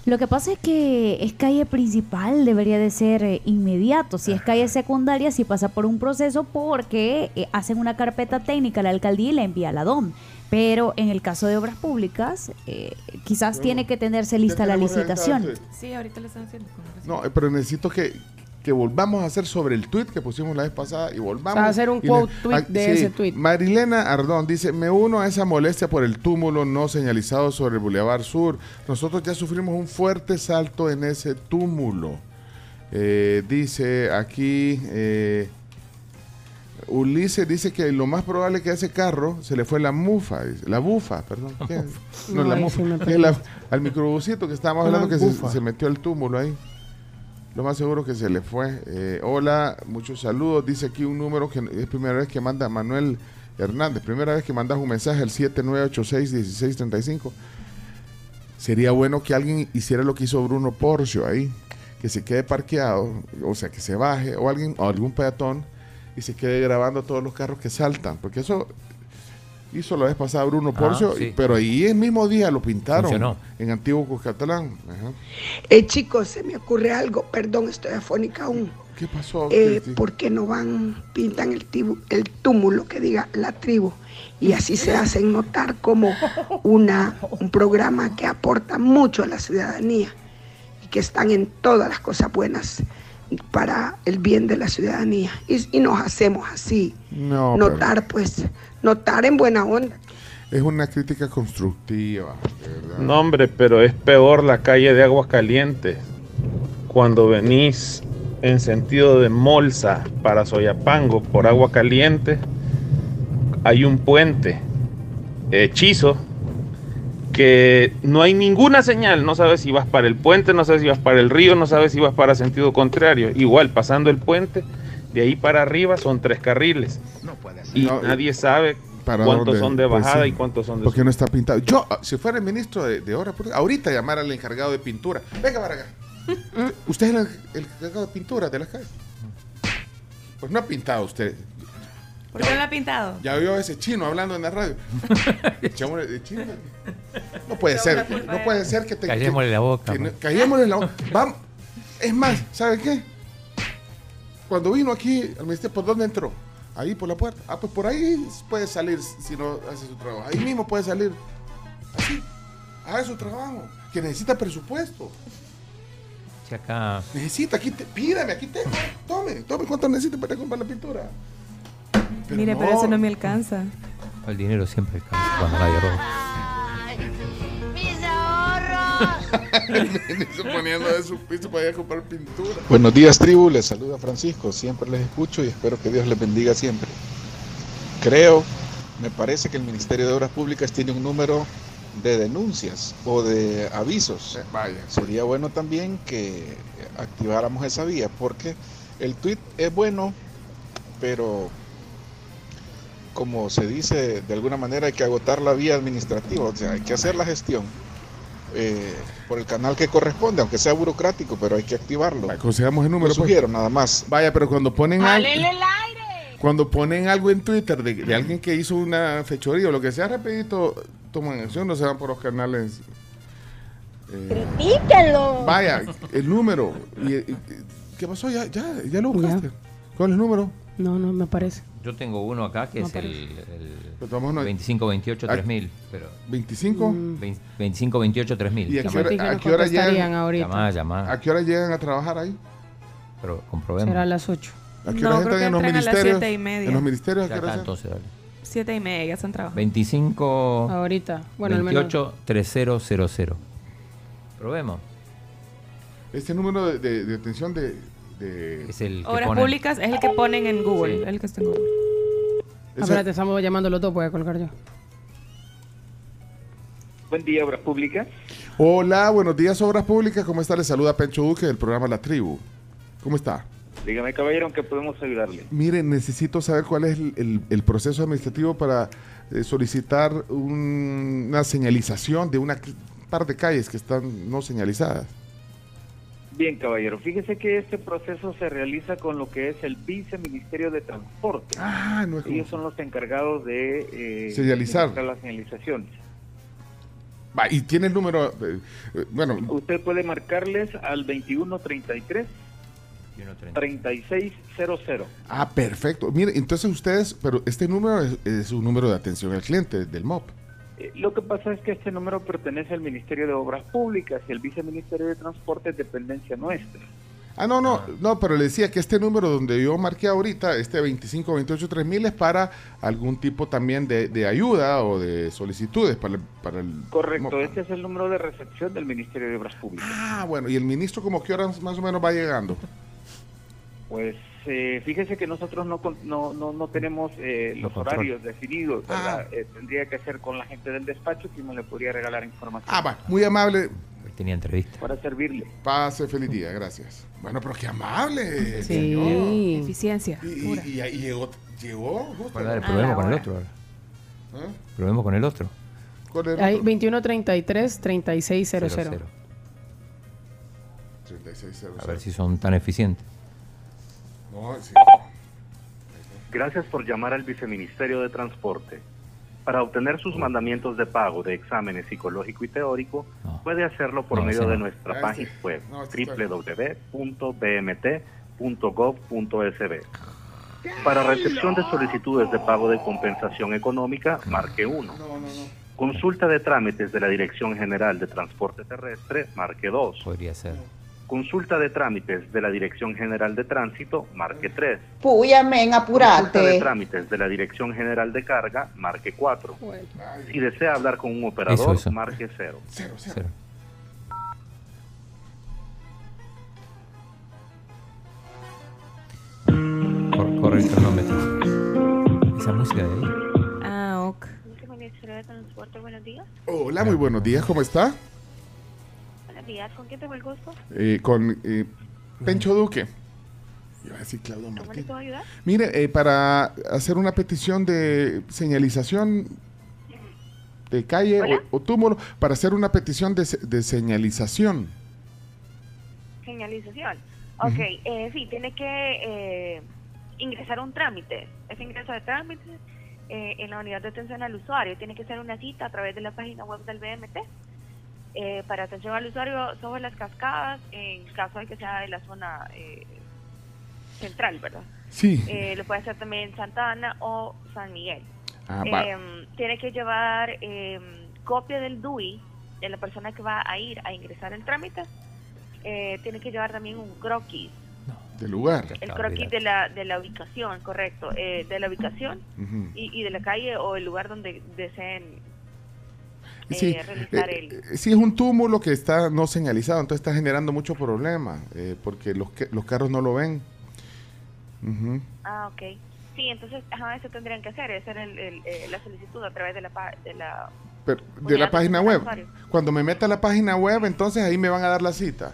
Lo que pasa es que es calle principal, debería de ser eh, inmediato. Si es calle secundaria, sí pasa por un proceso porque eh, hacen una carpeta técnica a la alcaldía y la envía a la DOM. Pero en el caso de obras públicas, eh, quizás tiene que tenerse lista la licitación. Sí, ahorita le están haciendo. No, pero necesito que, que volvamos a hacer sobre el tweet que pusimos la vez pasada y volvamos. Sea, hacer un quote le- tweet ah, de ese tweet. Marilena Ardón dice, me uno a esa molestia por el túmulo no señalizado sobre el Boulevard Sur. Nosotros ya sufrimos un fuerte salto en ese túmulo. Eh, dice aquí... eh, Ulises dice que lo más probable que a ese carro se le fue la mufa, dice, la bufa, perdón. ¿qué? No, No, la mufa. sí la- al microbusito que estábamos hablando que se, se metió el túmulo ahí. Lo más seguro que se le fue. Eh, hola, muchos saludos. Dice aquí un número que es primera vez que manda Manuel Hernández. Primera vez que mandas un mensaje al 7986-1635. Sería bueno que alguien hiciera lo que hizo Bruno Porcio ahí. Que se quede parqueado, o sea, que se baje, o alguien, o algún peatón, y se quede grabando todos los carros que saltan. Porque eso hizo la vez pasada Bruno Ah, Porcio, sí. pero ahí el mismo día lo pintaron Funcionó. en Antiguo Cuscatlán. Ajá. Eh, chicos, se me ocurre algo, perdón, estoy afónica aún. ¿Qué pasó? Eh? ¿Por qué no van, pintan el, tibu- el túmulo que diga la tribu? Y así se hacen notar como una, un programa que aporta mucho a la ciudadanía y que están en todas las cosas buenas para el bien de la ciudadanía. Y, y nos hacemos así, No, pero notar pues, notar en buena onda. es una crítica constructiva, de verdad. No, hombre, pero es peor la calle de Aguas Calientes. Cuando venís en sentido de Molsa para Soyapango por Agua Caliente, hay un puente hechizo que no hay ninguna señal. No sabes si vas para el puente, no sabes si vas para el río, no sabes si vas para sentido contrario. Igual, pasando el puente, de ahí para arriba son tres carriles. Y No, nadie sabe ¿Para cuántos dónde? son de Pues bajada sí. y cuántos son de Porque no está pintado. Yo, ah, si fuera el ministro de, de Obras Públicas, ahorita llamar al encargado de pintura. Venga para acá. ¿Usted es el, el encargado de pintura de las calles? Pues no ha pintado usted. ¿Por qué no lo ha pintado? Ya oyó a ese chino hablando en la radio. Echémosle de chino. No puede ser. No puede ser que te. Callémosle que- la boca, que man. callémosle la boca. Vamos. Es más, ¿sabe qué? Cuando vino aquí al ministerio, ¿por dónde entró? Ahí por la puerta. Ah, pues por ahí puede salir si no hace su trabajo. Ahí mismo puede salir. Así. Haga su trabajo. Que necesita presupuesto. Si acá Necesita, aquí te, pídame, aquí tengo. Tome, tome cuánto necesita para comprar la pintura. Pero Mire, pero eso no me alcanza. el dinero siempre alcanza cuando nadie roba. Se poniendo de su piso para ir a comprar pintura. Buenos días, tribu. Les saluda Francisco. Siempre les escucho y espero que Dios les bendiga siempre. Creo, me parece que el Ministerio de Obras Públicas tiene un número de denuncias o de avisos. Vaya. Sería bueno también que activáramos esa vía porque el tweet es bueno, pero como se dice, de alguna manera hay que agotar la vía administrativa, o sea, hay que hacer la gestión eh, por el canal que corresponde, aunque sea burocrático, pero hay que activarlo. Aconsejamos el número. Lo pues. sugiero, nada más. Vaya, pero cuando ponen algo, ¡Alele el aire! cuando ponen algo en Twitter de, de alguien que hizo una fechoría o lo que sea, rapidito toman acción, no se van por los canales. eh, ¡Critíquenlo! vaya, el número. Y, y- ¿Qué pasó? Ya, ya, ya lo buscaste. ¿Cuál es el número? No, no me parece. Yo tengo uno acá que No es el, el 2528 Ah, 3000, pero 25. Mm. 2528 3000. ¿Y a qué hora, a qué hora llegan? ahorita. Llamá, llamá. ¿A qué hora llegan a trabajar ahí? Pero comprobemos. Será a las 8. ¿A qué No, hora creo entran que en los entran a las ministerios? siete y media. En los ministerios, ¿a qué hora entonces, dale. Siete y media, ya están trabajando. 25 Ahorita. Bueno, al menos. 28 3000. Probemos. Este número de, de- de atención de, de- Es el que Obras ponen. públicas es el que ponen en Google. Sí. El que está en Google. ese- Espérate, estamos llamando los dos, voy a colgar yo. Buen día, Obras Públicas. Hola, buenos días, Obras Públicas. ¿Cómo está? Le saluda Pencho Duque del programa La Tribu. ¿Cómo está? Dígame, caballero, qué podemos ayudarle. Mire, necesito saber cuál es el, el- el proceso administrativo para eh, solicitar un- una señalización de una par de calles que están no señalizadas. Bien, caballero, fíjese que este proceso se realiza con lo que es el Viceministerio de Transporte. Ah, no es Ellos son los encargados de eh, Señalizar. las señalizaciones. Va, y tiene el número. eh, eh, bueno, Usted puede marcarles al 2133 3600. ah, perfecto. Mire, entonces ustedes, pero este número es, es un número de atención al cliente del MOP. Eh, Lo que pasa es que este número pertenece al Ministerio de Obras Públicas y el Viceministerio de Transporte es dependencia nuestra. Ah, no, no, no, pero le decía que este número donde yo marqué ahorita, este 25 28 3000 es para algún tipo también de, de ayuda o de solicitudes para el, para el Correcto, este es el número de recepción del Ministerio de Obras Públicas. Ah, bueno, y el ministro como que horas más o menos va llegando. Pues eh, fíjese que nosotros no, con- no, no, no tenemos eh, los horarios definidos, ¿verdad? Eh, tendría que ser con la gente del despacho que me le podría regalar información Ah, va, muy amable. Tenía entrevista. para servirle. Pase, feliz día, gracias. Bueno, pero qué amable. Sí. señor. Eficiencia. Y, y- y ahí llegó, llegó justo. Bueno, dale, Ah, probemos con el otro ahora. ¿Eh? Probemos con el otro. ¿Cuál es el Hay otro? 2133 3600. 00. 3600. A ver si son tan eficientes. No, sí. Gracias por llamar al Viceministerio de Transporte. Para obtener sus mandamientos de pago de exámenes psicológico y teórico, puede hacerlo por No, medio de no. nuestra Ah, página web www.bmt.gov.sb. Para recepción de solicitudes de pago de compensación económica, marque 1. Consulta de trámites de la Dirección General de Transporte Terrestre, marque 2. Podría ser. Consulta de trámites de la Dirección General de Tránsito, marque 3. Puya, men, Consulta de apurate. trámites de la Dirección General de Carga, marque 4. Si desea hablar con un operador, Eso, eso. marque 0. Cero, cero. Cero. Cor- corre el cronómetro. Esa música de ahí. Ah, ok. Ministerio de Transporte, buenos días. Hola, muy buenos días, ¿cómo está? Buenos días, ¿con quién tengo el gusto? Eh, con eh, Pencho Duque. Iba a decir Claudio ¿Cómo le puedo ayudar? Mire, eh, para hacer una petición de señalización de calle ¿Hola? o, o túmulo, para hacer una petición de, se- de señalización. Señalización. Ok, eh, sí, tiene que eh, ingresar un trámite. Ese ingreso de trámite eh, en la unidad de atención al usuario tiene que ser una cita a través de la página web del BMT. Eh, para atención al usuario sobre las cascadas, en caso de que sea de la zona eh, central, ¿verdad? Sí. Eh, lo puede hacer también en Santa Ana o San Miguel. Ah. Em, tiene que llevar em, copia del DUI de la persona que va a ir a ingresar el trámite. Eh, tiene que llevar también un croquis, Del lugar. el croquis de la, de la ubicación, correcto, eh, de la ubicación y, y de la calle o el lugar donde deseen eh, Sí, realizar eh, el... eh, sí, es un túmulo que está no señalizado, entonces está generando mucho problema, eh, porque los, que- los carros no lo ven. Ah, ok. Sí, entonces, ajá, eso tendrían que hacer, hacer el, el, la solicitud a través de la, de la Pero, de Unidad la de página web. Cuando me meta a la página web, entonces ahí me van a dar la cita.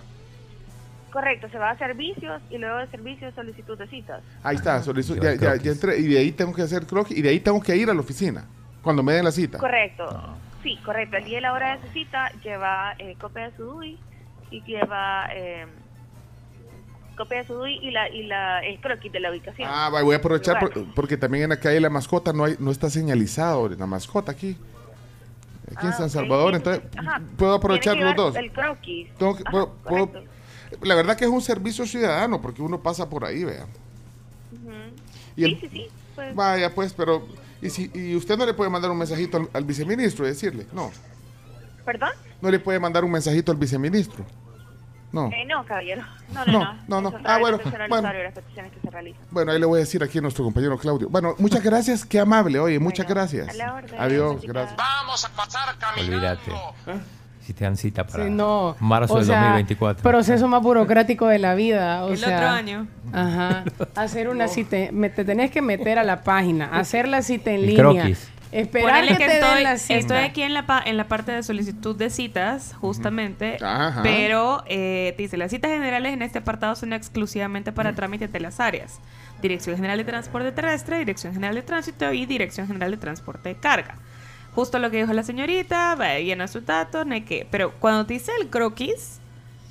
Correcto, se va a servicios y luego de servicios solicitud de citas. Ahí está, Lleva ya, ya- entré, y de ahí tengo que hacer croquis, y de ahí tengo que ir a la oficina, cuando me den la cita. Correcto, sí, correcto. El día y la hora de su cita lleva eh, copia de su DUI y lleva eh, copia de su DUI y, la, y la, el croquis de la ubicación. Ah, va, voy a aprovechar por- porque también en la calle La Mascota no hay, no está señalizado la mascota aquí. Aquí en Ah, San ok, Salvador, entonces ajá. puedo aprovechar los dos. El croquis. Tengo que- Ajá, puedo- puedo- correcto. la verdad que es un servicio ciudadano porque uno pasa por ahí, vea. Y Sí, el- sí, sí. pues, Vaya, pues, pero y si y usted no le puede mandar un mensajito al, al viceministro y decirle, no, ¿Perdón? no le puede mandar un mensajito al viceministro. No. Eh, no, caballero. No, no, No, no. no, Ah, bueno, bueno. que se realizan. Bueno, ahí le voy a decir aquí a nuestro compañero Claudio. Bueno, muchas gracias, qué amable, oye, muchas gracias. a la orden, Adiós, gracias. Vamos a pasar Olvídate. Si te dan cita para Sí, no. marzo O del sea, 2024. Proceso más burocrático de la vida. O El sea, otro año. Ajá. Hacer una cita. me- te tenés que meter a la página, hacer la cita en El línea. croquis. Esperar que, te estoy, den la cita. estoy aquí en la, pa- en la parte de solicitud de citas, justamente, Ajá. pero eh, dice, las citas generales en este apartado son exclusivamente para trámites de las áreas. Dirección General de Transporte Terrestre, Dirección General de Tránsito y Dirección General de Transporte de Carga. Justo lo que dijo la señorita, va, llena sus datos, no hay que... Pero cuando te dice el croquis,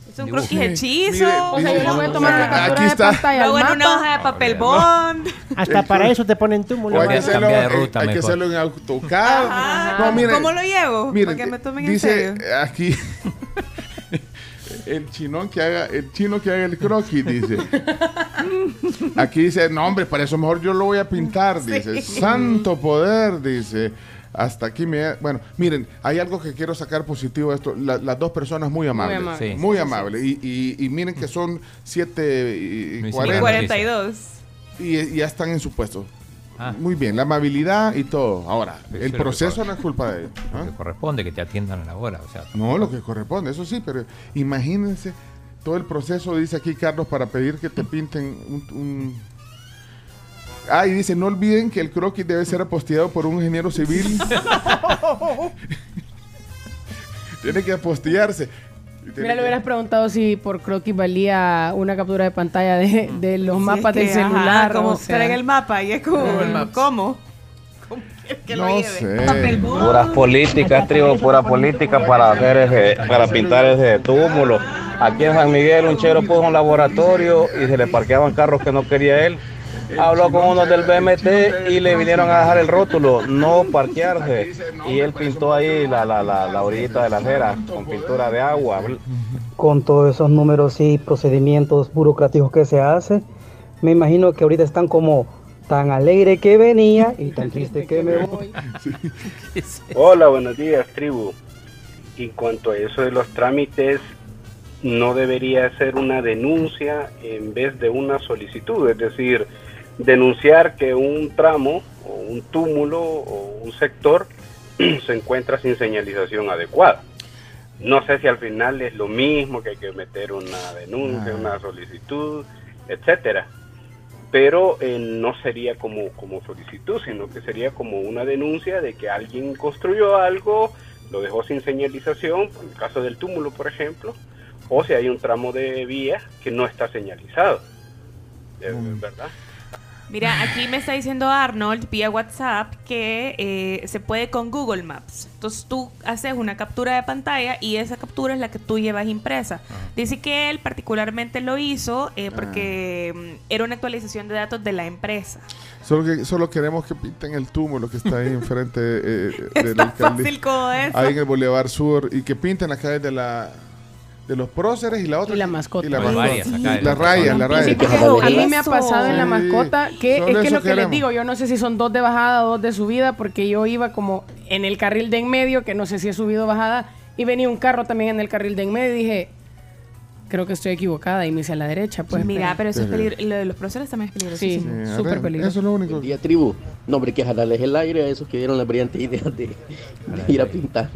es un Dibujo. croquis hechizo. Mire, O sea, yo le voy a tomar una Aquí captura de está. pantalla al Luego en una mapa. hoja de papel no. bond. Hasta para eso te ponen túmulo. O hay que hacerlo, cambia de ruta hay que mejor. hacerlo en AutoCAD. Ajá. No, miren, ¿Cómo lo llevo? miren, Para que me tomen dice en serio. aquí el chinón que haga el chino que haga el croquis dice. Aquí dice, "No, hombre, para eso mejor yo lo voy a pintar", dice. Santo poder, dice. Hasta aquí me bueno, miren, hay algo que quiero sacar positivo de esto, La- las dos personas muy amables, amables. muy Sí. amables y, y- y miren que son 7 y Me hicieron 40 42. y, y ya están en su puesto. Ah. Muy bien, la amabilidad y todo. Ahora, Pero el proceso no es culpa de ellos. ¿ah? Lo que corresponde que te atiendan a la hora. O sea, No, lo que corresponde, eso sí, pero imagínense todo el proceso, dice aquí Carlos, para pedir que te pinten un... un- Ah, y dice, no olviden que el croquis debe ser aposteado por un ingeniero civil. Tiene que tiene Mira, le hubieras preguntado si por croquis valía una captura de pantalla de, de los mapas es del que, ajá, celular. como o sea. traen el mapa y es como, Google Maps. ¿cómo? ¿Cómo que lo No lleve? sé. Papel bond. Pura política, tribu, pura política para hacer ese, para pintar ese túmulo. Aquí en San Miguel un chero puso un laboratorio y se le parqueaban carros que no quería él. Habló con uno del BMT y le vinieron a dejar el rótulo, no parquearse. Y él pintó ahí la, la, la, la orillita de la acera con pintura de agua. con todos esos números y procedimientos burocráticos que se hace, me imagino que ahorita están como tan alegre que venía y tan triste que me voy. Hola, buenos días, tribu. En cuanto a eso de los trámites, no debería ser una denuncia en vez de una solicitud, es decir, denunciar que un tramo o un túmulo o un sector se encuentra sin señalización adecuada. No sé si al final es lo mismo que hay que meter una denuncia, una solicitud, etcétera. Pero eh, no sería como, como solicitud, sino que sería como una denuncia de que alguien construyó algo, lo dejó sin señalización, en el caso del túmulo, por ejemplo, o si hay un tramo de vía que no está señalizado. Eh, ¿Verdad? Mira, aquí me está diciendo Arnold vía WhatsApp que eh, se puede con Google Maps. Entonces tú haces una captura de pantalla y esa captura es la que tú llevas impresa. Dice que él particularmente lo hizo eh, porque mm, era una actualización de datos de la empresa. Solo, que, solo queremos que pinten el túmulo que está ahí enfrente eh, tan alcalde. fácil como eso. Ahí en el Boulevard Sur. Y que pinten la calle de la de los próceres y la otra. Y la mascota. Y la, mascota. varias acá de la la raya, la raya. Sí, a mí me ha pasado en la Sí, mascota que solo es que lo que les queremos. digo, yo no sé si son dos de bajada, dos de subida, porque yo iba como en el carril de en medio, que no sé si he subido o bajada, y venía un carro también en el carril de en medio y dije, creo que estoy equivocada y me hice a la derecha. Pues Mira, pero eso es Sí. peligro. Lo de los próceres también es peligrosísimo. Sí, súper peligroso. Eso es lo único. Buen día, tribu. No, hombre, que jalarles el aire a esos que dieron la brillante idea de, de ir a pintar.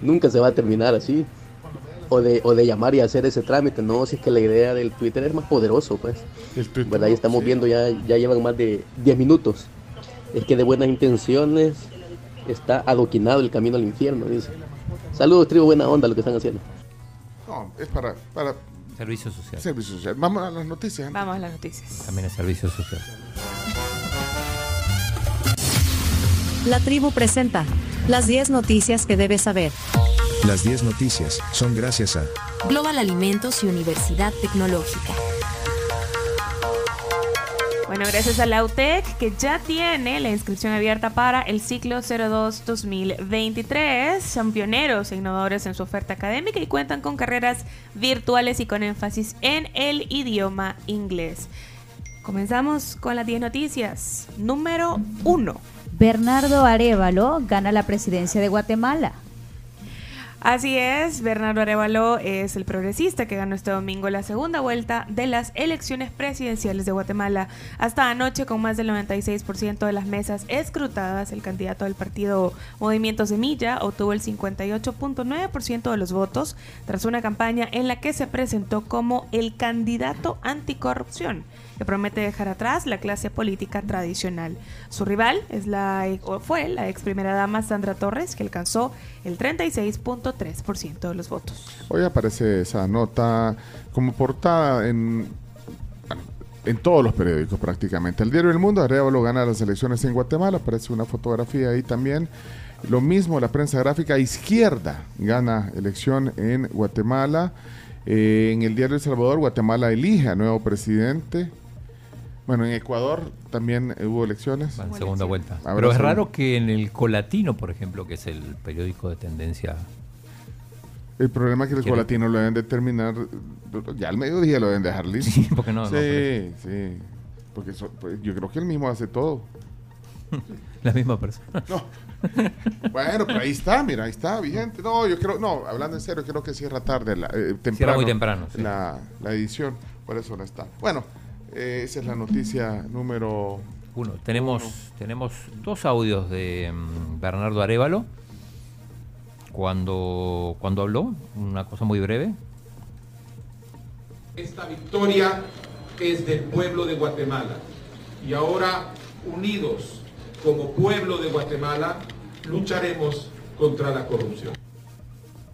Nunca se va a terminar así. O de, o de llamar y hacer ese trámite. No, si es que la idea del Twitter es más poderoso, pues. ¿Verdad? Y estamos viendo, ya, ya llevan más de 10 minutos. Es que de buenas intenciones está adoquinado el camino al infierno, dice. Saludos, tribu, buena onda lo que están haciendo. No, es para, para Servicio social. servicio social. Vamos a las noticias. Vamos a las noticias. También es servicio social. La tribu presenta las 10 noticias que debes saber. Las 10 noticias son gracias a Global Alimentos y Universidad Tecnológica. Bueno, gracias a la UTEC que ya tiene la inscripción abierta para el ciclo 02-2023. Son pioneros e innovadores en su oferta académica y cuentan con carreras virtuales y con énfasis en el idioma inglés. Comenzamos con las 10 noticias. Número 1. Bernardo Arevalo gana la presidencia de Guatemala. Así es, Bernardo Arevalo es el progresista que ganó este domingo la segunda vuelta de las elecciones presidenciales de Guatemala. Hasta anoche, con más del 96% de las mesas escrutadas, el candidato del partido Movimiento Semilla obtuvo el 58.9% de los votos tras una campaña en la que se presentó como el candidato anticorrupción que promete dejar atrás la clase política tradicional. Su rival es la, fue la ex primera dama Sandra Torres, que alcanzó el 36.3% de los votos. Hoy aparece esa nota como portada en, en todos los periódicos prácticamente. El diario El Mundo, Arevalo gana las elecciones en Guatemala, aparece una fotografía ahí también. Lo mismo la prensa gráfica izquierda gana elección en Guatemala. Eh, en el diario El Salvador, Guatemala elige a nuevo presidente. Bueno, en Ecuador también hubo elecciones. En segunda vuelta. Habrá Pero es segunda- raro que en el Colatino, por ejemplo, que es el periódico de tendencia. El problema es que el colatino lo deben determinar, ya al mediodía lo deben dejar listo. Sí, porque no- no, Sí, sí. Porque so- pues, yo creo que él mismo hace todo. La misma persona. No. Bueno, pero ahí está, mira, ahí está, vigente. No, yo creo, no, hablando en serio, creo que cierra tarde, la, eh, temprano. muy temprano, sí. La, la edición, por eso no está. Bueno, eh, esa es la noticia número Uno. Tenemos, tenemos dos audios de mm, Bernardo Arevalo cuando, cuando habló, una cosa muy breve. Esta victoria es del pueblo de Guatemala y ahora unidos como pueblo de Guatemala lucharemos contra la corrupción.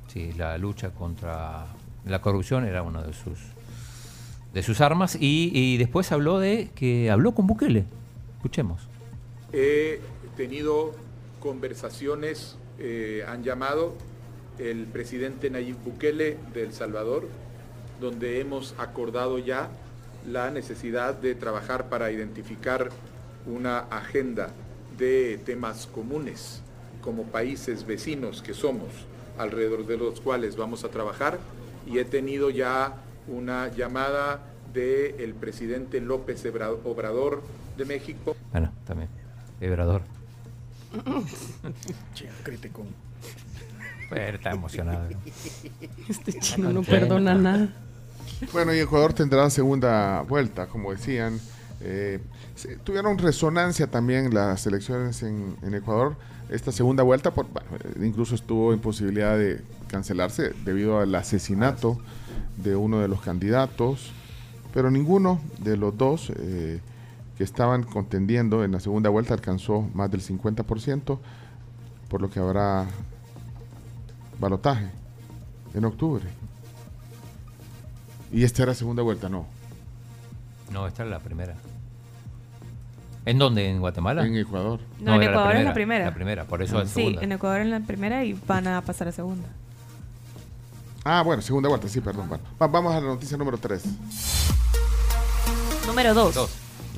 Sí, la lucha contra la corrupción era una de sus de sus armas y, después habló de que habló con Bukele. Escuchemos. He tenido conversaciones, eh, han llamado el presidente Nayib Bukele de El Salvador, donde hemos acordado ya la necesidad de trabajar para identificar una agenda de temas comunes como países vecinos que somos, alrededor de los cuales vamos a trabajar. Y he tenido ya una llamada del presidente López Obrador de México. Bueno, también, Obrador. crítico. Pero está emocionado. Este chino no perdona nada. Bueno, y Ecuador tendrá segunda vuelta, como decían. Eh, tuvieron resonancia también las elecciones en, en Ecuador. Esta segunda vuelta, por, bueno, incluso estuvo en posibilidad de cancelarse debido al asesinato de uno de los candidatos, pero ninguno de los dos eh, que estaban contendiendo en la segunda vuelta alcanzó más del 50%, por lo que habrá balotaje en octubre. Y esta era segunda vuelta, no. No, esta es la primera. ¿En dónde? ¿En Guatemala? En Ecuador. No, en era Ecuador es la primera. La primera, por eso es Sí, segunda. en Ecuador es la primera y van a pasar a segunda. Ah, bueno, segunda vuelta, sí, perdón. bueno. Va- vamos a la noticia número 3. Número 2.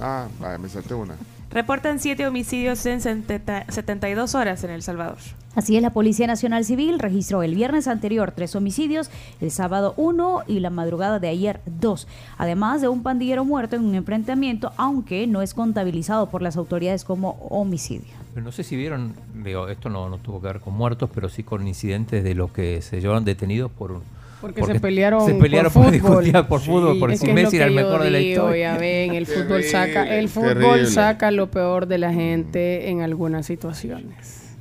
Ah, vaya, me salté una. Reportan siete homicidios en 70 72 horas en El Salvador. Así es, la Policía Nacional Civil registró el viernes anterior tres homicidios, el sábado uno y la madrugada de ayer dos, además de un pandillero muerto en un enfrentamiento, aunque no es contabilizado por las autoridades como homicidio. Pero no sé si vieron, digo, esto no, no tuvo que ver con muertos, pero sí con incidentes de los que se llevaron detenidos por... Porque, se pelearon, se pelearon por, por, discutir por fútbol, por Es si que es Messi lo era el mejor de la digo, historia. Ya ven, el fútbol saca, el fútbol terrible. saca lo peor de la gente en algunas situaciones.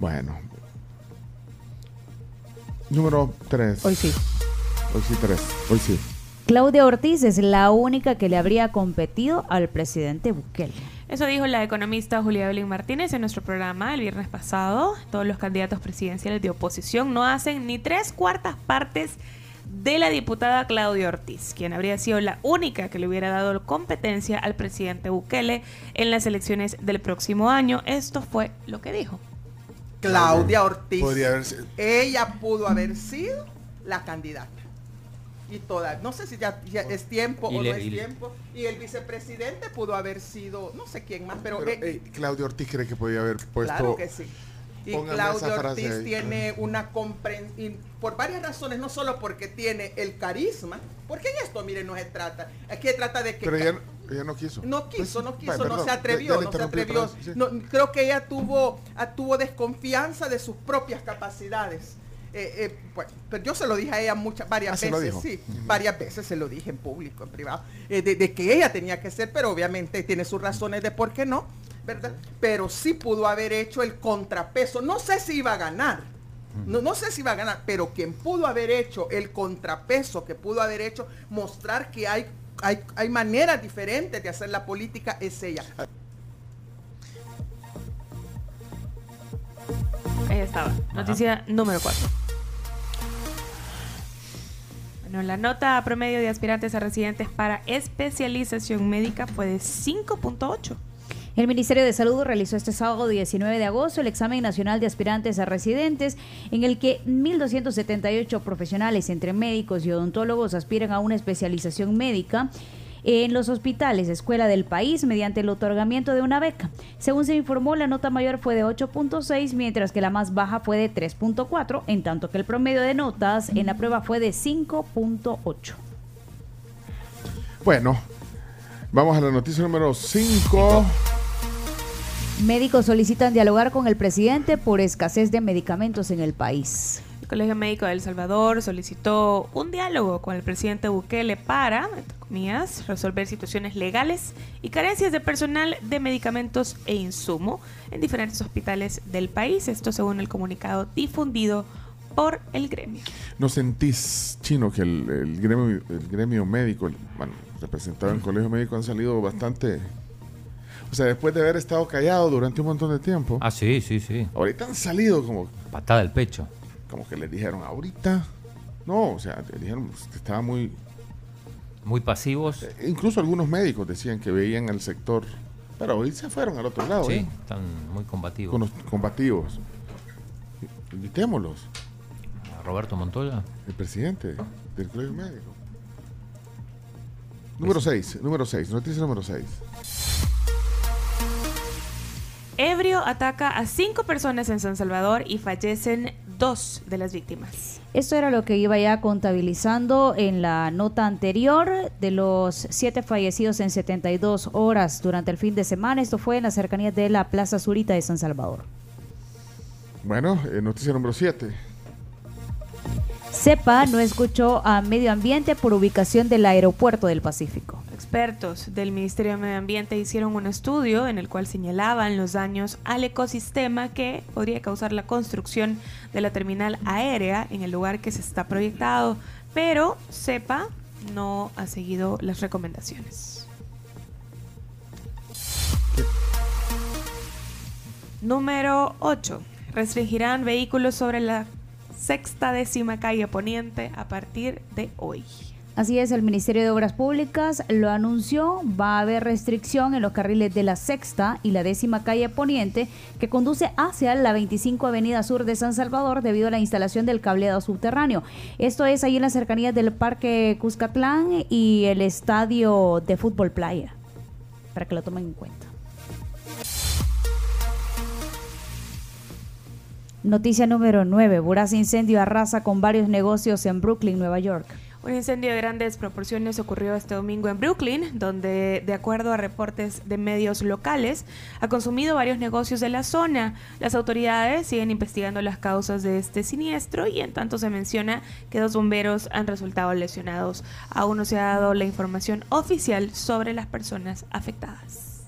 Bueno. Número 3. Hoy sí. Hoy sí, 3. Hoy sí. Claudia Ortiz es la única que le habría competido al presidente Bukele. Eso dijo la economista Julia Evelyn Martínez en nuestro programa el viernes pasado. Todos los candidatos presidenciales de oposición no hacen ni tres cuartas partes de la diputada Claudia Ortiz, quien habría sido la única que le hubiera dado competencia al presidente Bukele en las elecciones del próximo año. Esto fue lo que dijo. Claudia Ortiz. Podría haber sido- Ella pudo haber sido la candidata. Y toda, no sé si ya, ya es tiempo Y o le- no es y le- tiempo. Y el vicepresidente pudo haber sido, no sé quién más, pero, Pero, eh, Claudio Ortiz cree que podía haber puesto. claro que sí. Y Póngame frase Ortiz ahí. tiene una comprensión, por varias razones, no solo porque tiene el carisma, porque en esto, miren, no se trata, aquí se trata de que... Pero ella, ella no quiso. No quiso, no Pues, quiso, vaya, no perdón, se atrevió, ya no se atrevió. No, creo que ella tuvo, ah, tuvo desconfianza de sus propias capacidades. Eh, eh, bueno, pero yo se lo dije a ella muchas, varias Ah, ¿se lo veces, dijo? sí, varias veces se lo dije en público, en privado, eh, de, de que ella tenía que ser, pero obviamente tiene sus razones de por qué no, ¿verdad? Pero sí pudo haber hecho el contrapeso. No sé si iba a ganar, no, no sé si iba a ganar, pero quien pudo haber hecho el contrapeso, que pudo haber hecho mostrar que hay, hay, hay maneras diferentes de hacer la política, es ella. Ahí estaba. Noticia número 4. Bueno, la nota promedio de aspirantes a residentes para especialización médica fue de 5.8. El Ministerio de Salud realizó este sábado 19 de agosto el examen nacional de aspirantes a residentes en el que 1.278 profesionales entre médicos y odontólogos aspiran a una especialización médica en los hospitales escuela del país mediante el otorgamiento de una beca. Según se informó, la nota mayor fue de 8.6, mientras que la más baja fue de 3.4, en tanto que el promedio de notas en la prueba fue de 5.8. Bueno, vamos a la noticia número 5. Médicos solicitan dialogar con el presidente por escasez de medicamentos en el país. El Colegio Médico de El Salvador solicitó un diálogo con el presidente Bukele para, entre comillas, resolver situaciones legales y carencias de personal de medicamentos e insumo en diferentes hospitales del país. Esto según el comunicado difundido por el gremio. ¿No sentís, Chino, que el, el gremio, el gremio médico, el- bueno, representado en el colegio médico, han salido bastante... O sea, después de haber estado callados durante un montón de tiempo, Ah, sí, sí, sí. ahorita han salido como, Patada al pecho. Como que les dijeron, ahorita... No, o sea, le dijeron pues, que estaba muy... Muy pasivos. Incluso algunos médicos decían que veían al sector... Pero hoy se fueron al otro lado. Sí, ¿eh? están muy combativos. Con los combativos. Invitémoslos. A Roberto Montoya. El presidente del colegio médico. Número 6, número 6, noticia número 6. Ebrio ataca a cinco personas en San Salvador y fallecen dos de las víctimas. Esto era lo que iba ya contabilizando en la nota anterior de los siete fallecidos en 72 horas durante el fin de semana. Esto fue en las cercanías de la Plaza Zurita de San Salvador. Bueno, eh, noticia número 7. CEPA no escuchó a Medio Ambiente por ubicación del aeropuerto del Pacífico. Expertos del Ministerio de Medio Ambiente hicieron un estudio en el cual señalaban los daños al ecosistema que podría causar la construcción de la terminal aérea en el lugar que se está proyectado, pero CEPA no ha seguido las recomendaciones. Número 8. Restringirán vehículos sobre la sexta décima calle Poniente a partir de hoy. Así es, el Ministerio de Obras Públicas lo anunció. Va a haber restricción en los carriles de la sexta y la décima calle Poniente que conduce hacia la 25 Avenida Sur de San Salvador debido a la instalación del cableado subterráneo. Esto es ahí en las cercanías del Parque Cuscatlán y el Estadio de Fútbol Playa, para que lo tomen en cuenta. Noticia número 9. Voraz incendio arrasa con varios negocios en Brooklyn, Nueva York. Un incendio de grandes proporciones ocurrió este domingo en Brooklyn, donde, de acuerdo a reportes de medios locales, ha consumido varios negocios de la zona. Las autoridades siguen investigando las causas de este siniestro y en tanto se menciona que dos bomberos han resultado lesionados. Aún no se ha dado la información oficial sobre las personas afectadas.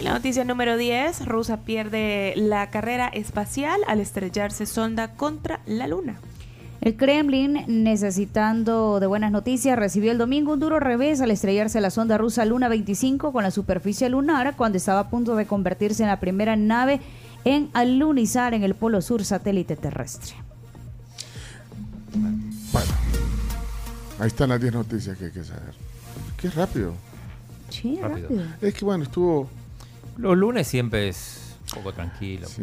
Y la noticia número 10, Rusia pierde la carrera espacial al estrellarse sonda contra la Luna. El Kremlin, necesitando de buenas noticias, recibió el domingo un duro revés al estrellarse la sonda rusa Luna 25 con la superficie lunar cuando estaba a punto de convertirse en la primera nave en alunizar en el Polo Sur satélite terrestre. Bueno, ahí están las 10 noticias que hay que saber. Qué rápido. Sí, Rápido. rápido. Es que bueno, estuvo. Los lunes siempre es un poco tranquilo. Sí,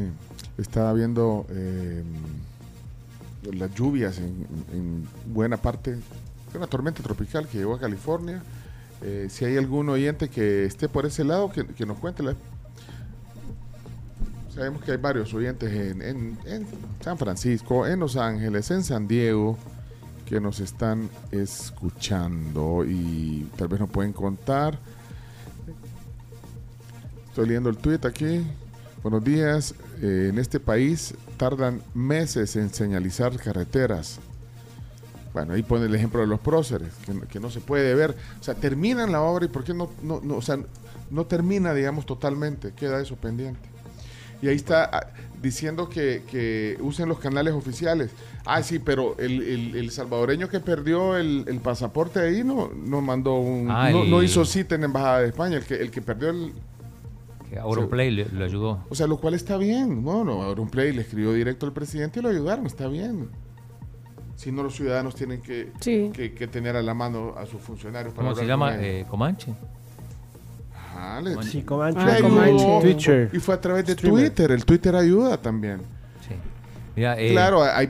estaba viendo eh, las lluvias en, en buena parte. Una tormenta tropical que llegó a California. Eh, si hay algún oyente que esté por ese lado, que, nos cuente. la- Sabemos que hay varios oyentes en, en- en San Francisco, en Los Ángeles, en San Diego, que nos están escuchando y tal vez nos pueden contar. Estoy leyendo el tweet aquí. Buenos días. Eh, en este país tardan meses en señalizar carreteras. Bueno, ahí pone el ejemplo de los próceres, que, no- que no se puede ver. O sea, terminan la obra y ¿por qué no, no, no, o sea, no termina, digamos, totalmente? Queda eso pendiente. Y ahí está ah, diciendo que, que usen los canales oficiales. Ah, sí, pero el, el- el salvadoreño que perdió el, el pasaporte ahí no, no mandó un... Ah, no, hizo cita en la Embajada de España. El que, el que perdió el, Auronplay le- lo ayudó. o sea, lo cual está bien. No, no, Auronplay le escribió directo al presidente y lo ayudaron, está bien. Si no, los ciudadanos tienen que, Sí. que, que tener a la mano a sus funcionarios. para ¿Cómo se llama? Eh, ¿Comanche? Ajá, le- Sí, Comanche. Ah, ayudó. Comanche. Y fue a través de Streamer. Twitter. El Twitter ayuda también. Mira, eh, Claro, hay, hay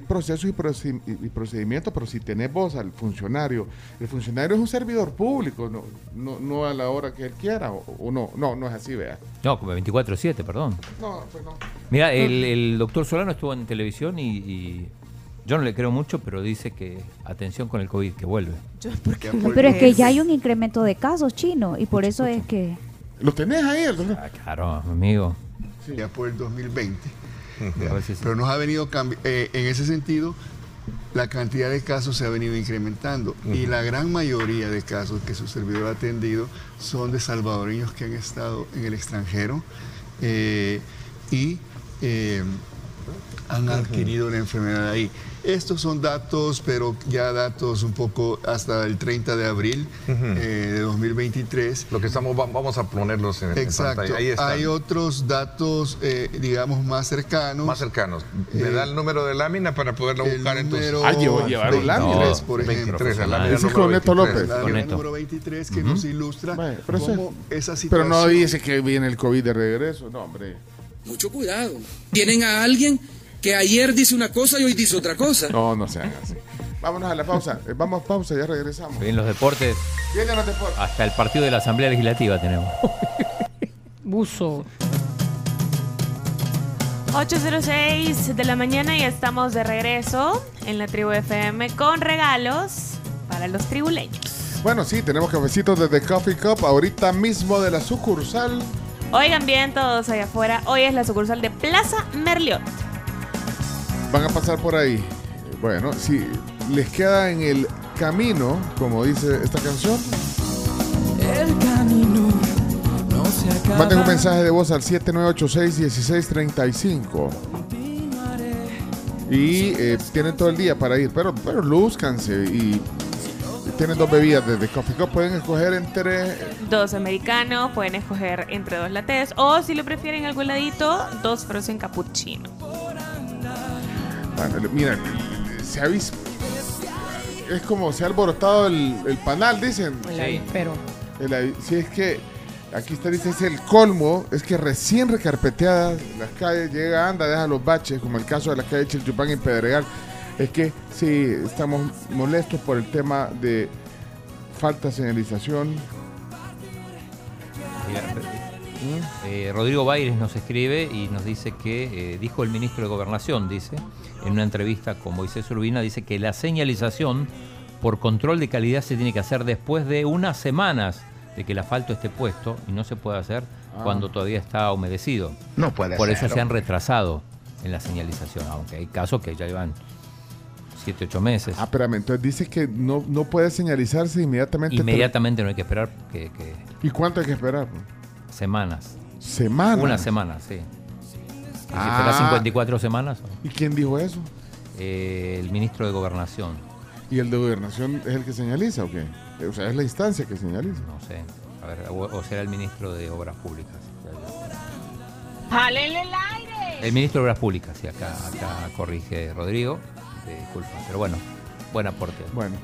procesos y, proced- y- y procedimientos, pero si tenés vos al funcionario, el funcionario es un servidor público, no, no, no a la hora que él quiera, o, o no, no, no es así, vea. No, como 24-7, perdón. No, pues no. Mira, el, el doctor Solano estuvo en televisión y, y yo no le creo mucho, pero dice que atención con el COVID, que vuelve. Pero es que ya hay un incremento de casos chino y por eso es que... ¿Lo tenés ahí? el- Ah, claro, amigo. ya por el 2020. Sí. Pero nos ha venido eh, en ese sentido, la cantidad de casos se ha venido incrementando y la gran mayoría de casos que su servidor ha atendido son de salvadoreños que han estado en el extranjero eh, y eh, han adquirido la enfermedad ahí. Estos son datos, pero ya datos un poco hasta el 30 de abril eh, de 2023. Lo que estamos, va- vamos a ponerlos en, en Exacto. pantalla. Ahí. Hay otros datos, eh, digamos, más cercanos. Más cercanos. ¿Me Eh, da el número de lámina para poderlo el buscar entonces? número Ah, llevo- llevaron lámina. 23, por ejemplo. 23, la lámina Ese es con Neto 23. López. La lámina número 23 que nos ilustra pero cómo esa Pero situación... no dice que viene el COVID de regreso. No, hombre. Mucho cuidado. Tienen a alguien que ayer dice una cosa y hoy dice otra cosa. No, no se hagan así. Vámonos a la pausa. Eh, Vamos a pausa, ya regresamos. En los deportes, Vienen los deportes. hasta el partido de la Asamblea Legislativa tenemos. Buzo. 8.06 de la mañana y estamos de regreso en la tribu FM con regalos para los tribuleños. Bueno, sí, tenemos cafecitos desde Coffee Cup ahorita mismo de la sucursal. Oigan bien todos allá afuera, hoy es la sucursal de Plaza Merliot. Van a pasar por ahí. Bueno, si les queda en el camino, como dice esta canción, El camino no se acaba. manden un mensaje de voz al 7986-1635. Y eh, tienen todo el día para ir, pero, pero lúzcanse y tienen dos bebidas desde Coffee Cup. Pueden escoger entre Dos americanos, pueden escoger entre dos lattes o si lo prefieren algo heladito, dos frozen cappuccino. Bueno, mira, se ha visto. Es como se ha alborotado el, el panal, dicen. El avispero. El si es que aquí está, dice, es el colmo, es que recién recarpeteadas las calles, llega, anda, deja los baches, como el caso de la calle Chilchupán y Pedregal. Es que sí, estamos molestos por el tema de falta de señalización. Eh, Rodrigo Baires nos escribe y nos dice que, eh, dijo el ministro de Gobernación, dice, en una entrevista con Moisés Urbina, dice que la señalización por control de calidad se tiene que hacer después de unas semanas de que el asfalto esté puesto y no se puede hacer Ah. cuando todavía está humedecido. No puede Por ser, eso se han retrasado en la señalización, aunque hay casos que ya llevan 7, 8 meses. Ah, espérame, entonces dice que no, no puede señalizarse inmediatamente. Inmediatamente no hay que esperar que, que ¿Y cuánto hay que esperar? Semanas. ¿Semanas? Una semana, sí. ¿Y si Ah. esperás 54 semanas? ¿Y quién dijo eso? Eh, el ministro de Gobernación. ¿Y el de gobernación es el que señaliza o qué? O sea, es la instancia que señaliza. No sé. A ver, o, o será el ministro de Obras Públicas. ¡Jálenle el aire! El ministro de Obras Públicas, sí, acá, acá corrige Rodrigo. eh, Disculpa, pero bueno, buen aporte. Bueno.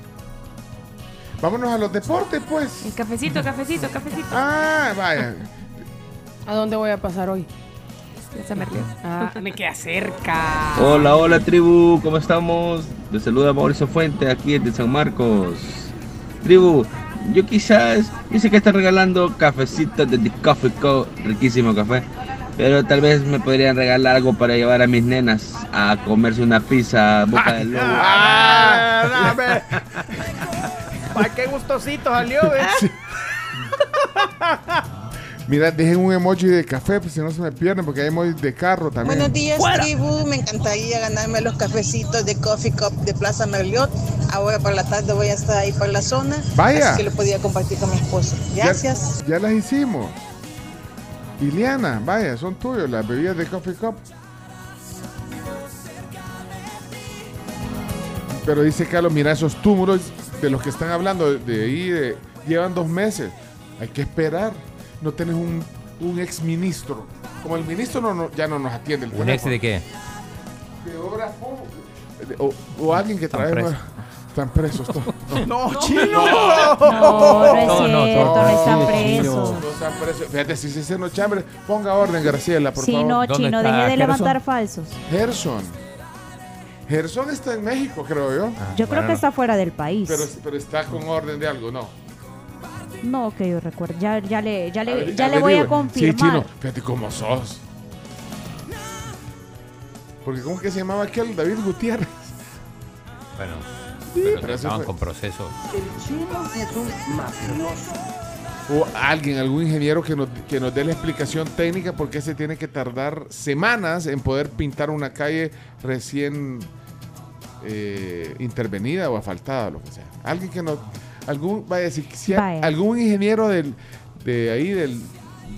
Vámonos a los deportes, pues. El cafecito, cafecito, cafecito. Ah, vaya. ¿A dónde voy a pasar hoy? Merliot. Ah, me queda cerca. Hola, hola tribu, ¿cómo estamos? Les saluda Mauricio Fuente aquí de San Marcos. Tribu, yo quizás, yo sé que están regalando cafecitos de The Coffee Co, riquísimo café, pero tal vez me podrían regalar algo para llevar a mis nenas a comerse una pizza boca del lobo. Ah, dame. Ay, qué gustosito salió, ¿eh? Mira, dejen un emoji de café, pues si no se me pierden, porque hay emojis de carro también. Buenos días, tribu. Me encantaría ganarme los cafecitos de Coffee Cup de Plaza Merliot. Ahora por la tarde voy a estar ahí por la zona. Vaya. Así que lo podía compartir con mi esposo. Ya- Gracias. Ya, las hicimos. Iliana, vaya, son tuyos las bebidas de Coffee Cup. Pero dice Carlos, mira esos túmulos de los que están hablando, de ahí de- llevan dos meses. Hay que esperar. No tenés un, un ex ministro. Como el ministro no, no- ya no nos atiende el ¿Un ex de qué? De obras públicas. O, o alguien que trae. Están presos todos. No, chino. No, no es No, no, cierto, no, no están sí, presos. No están presos. Fíjate, si se hace no chambre, ponga orden, Graciela, por Sí, favor. no, chino, deje de levantar falsos. Gerson. Gerson está en México, creo yo. Yo creo que está fuera del país. Pero, pero está con orden de algo, ¿no? No, que yo recuerdo. Ya, ya le, ya le, Averi- ya le voy a confirmar. Sí, chino, fíjate cómo sos. Porque ¿cómo que se llamaba aquel? David Gutiérrez. Bueno, Sí, pero pero eso estaban fue- con proceso. El chino es un mafioso. O alguien, algún ingeniero que nos, que nos dé la explicación técnica por qué se tiene que tardar semanas en poder pintar una calle recién eh, intervenida o asfaltada, lo que sea. Alguien que nos, algún, vaya, si, si Vaya. algún ingeniero del, de ahí del,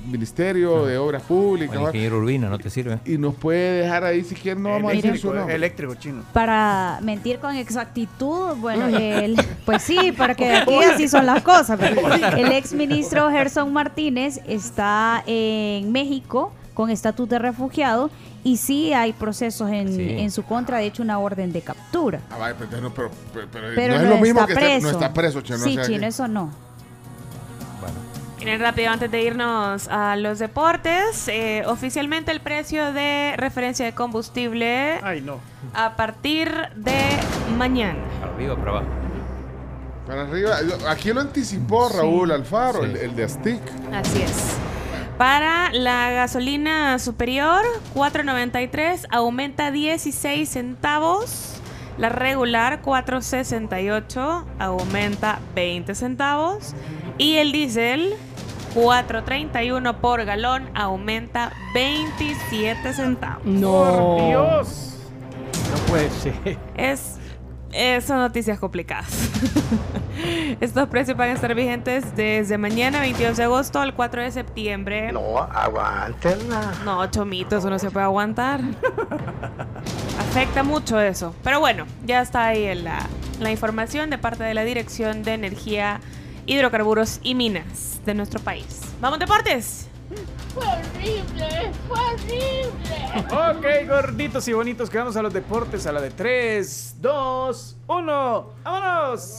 Ministerio de Obras Públicas. O el ingeniero Urbina, ¿no te sirve? Y nos puede dejar ahí si quieren, no vamos a decir su nombre. Eléctrico chino. Para mentir con exactitud, bueno, el- pues sí, para que aquí así son las cosas. pero el ex ministro Gerson Martínez está en México con estatus de refugiado y sí hay procesos en, Sí. en su contra, de hecho una orden de captura. Ah, vaya, pero, no, pero, pero- pero Pero no no, es lo mismo está que preso. estar- no está preso, chino. Sí, o sea chino, que- eso no. Miren, rápido, antes de irnos a los deportes, eh, oficialmente el precio de referencia de combustible Ay, no. a partir de mañana. Para arriba, para abajo. Para arriba. Aquí lo anticipó Raúl Alfaro, el, el de Astic. Así es. Para la gasolina superior, 4.93, aumenta 16 centavos. La regular, 4.68, aumenta 20 centavos. Y el diésel, 4.31 por galón, aumenta 27 centavos. No. Por Dios. No puede ser. Es, eh, son noticias complicadas. Estos precios van a estar vigentes desde mañana, 22 de agosto, al 4 de septiembre. No, aguántenla. No, chomito, eso no se puede aguantar. Afecta mucho eso. Pero bueno, ya está ahí la, la información de parte de la Dirección de Energía, Hidrocarburos y Minas de nuestro país. ¡Vamos, deportes! Fue horrible, fue horrible. Ok, gorditos y bonitos, quedamos a los deportes a la de 3, 2, 1. ¡Vámonos!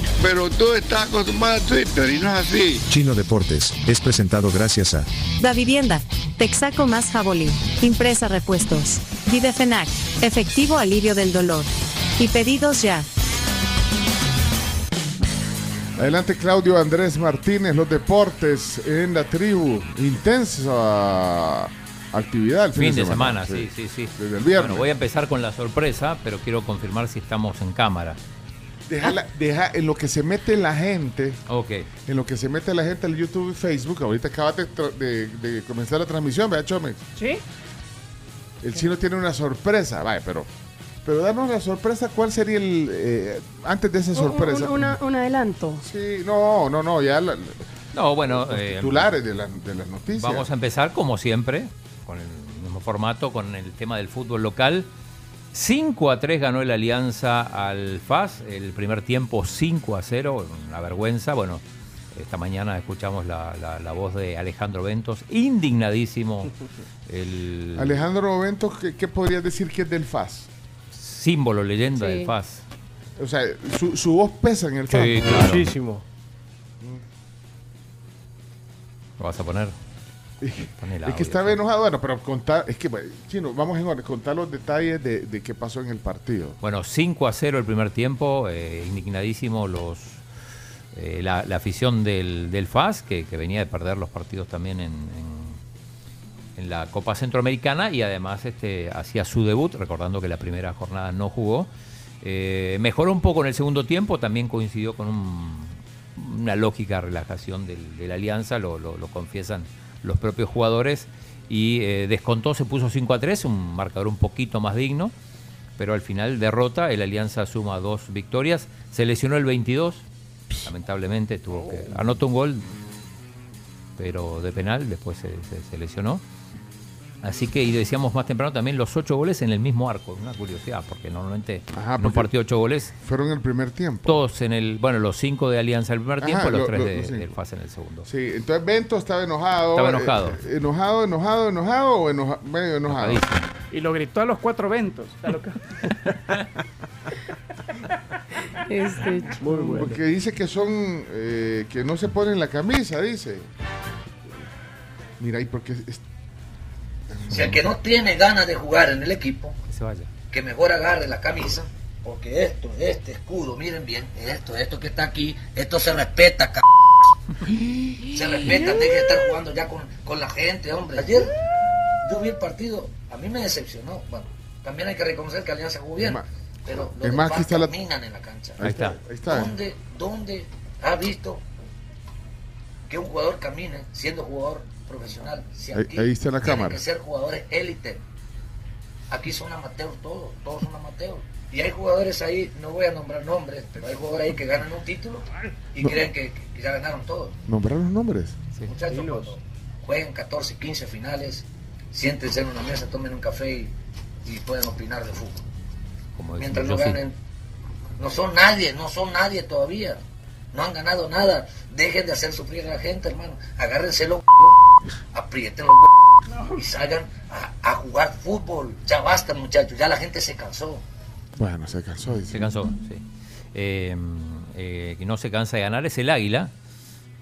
Pero tú estás acostumbrado a Twitter y no es así. Chino Deportes es presentado gracias a Da Vivienda, Texaco más Jabolí, Impresa Repuestos, Videfenac, Efectivo Alivio del Dolor. Y pedidos ya. Adelante Claudio Andrés Martínez, los deportes en la tribu. Intensa actividad el Fin de semana, sí, sí, sí. Desde el viernes. Bueno, voy a empezar con la sorpresa, pero quiero confirmar si estamos en cámara. Deja, la- deja en lo que se mete la gente, Ok. en lo que se mete la gente al YouTube y Facebook. Ahorita acabas de, de- de comenzar la transmisión, vea Chomex. ¿Sí? El chino tiene una sorpresa, vaya, pero, pero danos la sorpresa, ¿cuál sería el eh, antes de esa sorpresa? Un, una- un adelanto. Sí, no, no, no, ya la- No, bueno, los eh, titulares de, la- de las noticias. Vamos a empezar como siempre, con el mismo formato, con el tema del fútbol local. 5 a 3 ganó el Alianza al FAS, el primer tiempo 5 a 0, una vergüenza. Bueno, esta mañana escuchamos la, la- la voz de Alejandro Ventos, indignadísimo. El Alejandro Bento, ¿qué, qué podrías decir que es del FAS? símbolo, leyenda Sí. del FAS. O sea, su, su voz pesa en el FAS. Sí, claro. Muchísimo. ¿Lo vas a poner? Es que estaba enojado, bueno, pero contar, es que, bueno, chino, vamos orden, contar los detalles de, de qué pasó en el partido. Bueno, 5 a 0 el primer tiempo, eh, indignadísimo los eh, la, la afición del, del FAS, que, que venía de perder los partidos también en, en- en la Copa Centroamericana y además este, hacía su debut, recordando que la primera jornada no jugó. Eh, mejoró un poco en el segundo tiempo, también coincidió con un- una lógica relajación del, de la alianza, lo, lo- lo confiesan los propios jugadores, y eh, descontó, se puso 5 a 3, un marcador un poquito más digno, pero al final derrota, el Alianza suma dos victorias, se lesionó el 22, lamentablemente tuvo que anotó un gol, pero de penal, después se, se- se lesionó. Así que, y decíamos más temprano también los ocho goles en el mismo arco, una curiosidad, porque normalmente en un partido ocho goles, Fueron el primer tiempo. todos en el, bueno, los cinco de Alianza el primer Ajá, tiempo, los lo- tres lo- de, los del FAS en el segundo. Sí, entonces Bento estaba enojado. Estaba enojado. eh, enojado, enojado, enojado o enoja- medio enojado. Y lo gritó a los cuatro ventos. Está loca. Este, Muy bueno. Porque dice que son, eh, que no se ponen la camisa, dice. Mira, y porque es- Si el que no tiene ganas de jugar en el equipo, Que se vaya. que mejor agarre la camisa, porque esto, este escudo, miren bien, esto, esto que está aquí, esto se respeta, c Se respeta, deje de estar jugando ya con, con la gente, hombre. Ayer yo vi el partido, a mí me decepcionó. Bueno, también hay que reconocer que Alianza jugó bien, Es más- pero los es más, demás aquí está la- caminan en la cancha. Ahí está, ahí está. ¿Dónde, ¿Dónde ha visto que un jugador camine siendo jugador profesional? Si Ahí- aquí ahí está la tienen cámara. que ser jugadores élite. Aquí son amateurs todos, todos son amateurs. Y hay jugadores ahí, no voy a nombrar nombres, pero hay jugadores ahí que ganan un título y No. creen que, que ya ganaron todos. Nombrar los nombres. Muchachos, cuando jueguen 14, 15 finales, siéntense en una mesa, tomen un café y, y pueden opinar de fútbol. Como Mientras no sí. ganen, no son nadie, no son nadie todavía. No han ganado nada. Dejen de hacer sufrir a la gente, hermano. Agárrense los aprieten los huevos y salgan a, a jugar fútbol. Ya basta, muchachos. Ya la gente se cansó. Bueno, se cansó. dice. Se cansó, sí. Eh, eh, que no se cansa de ganar es el Águila,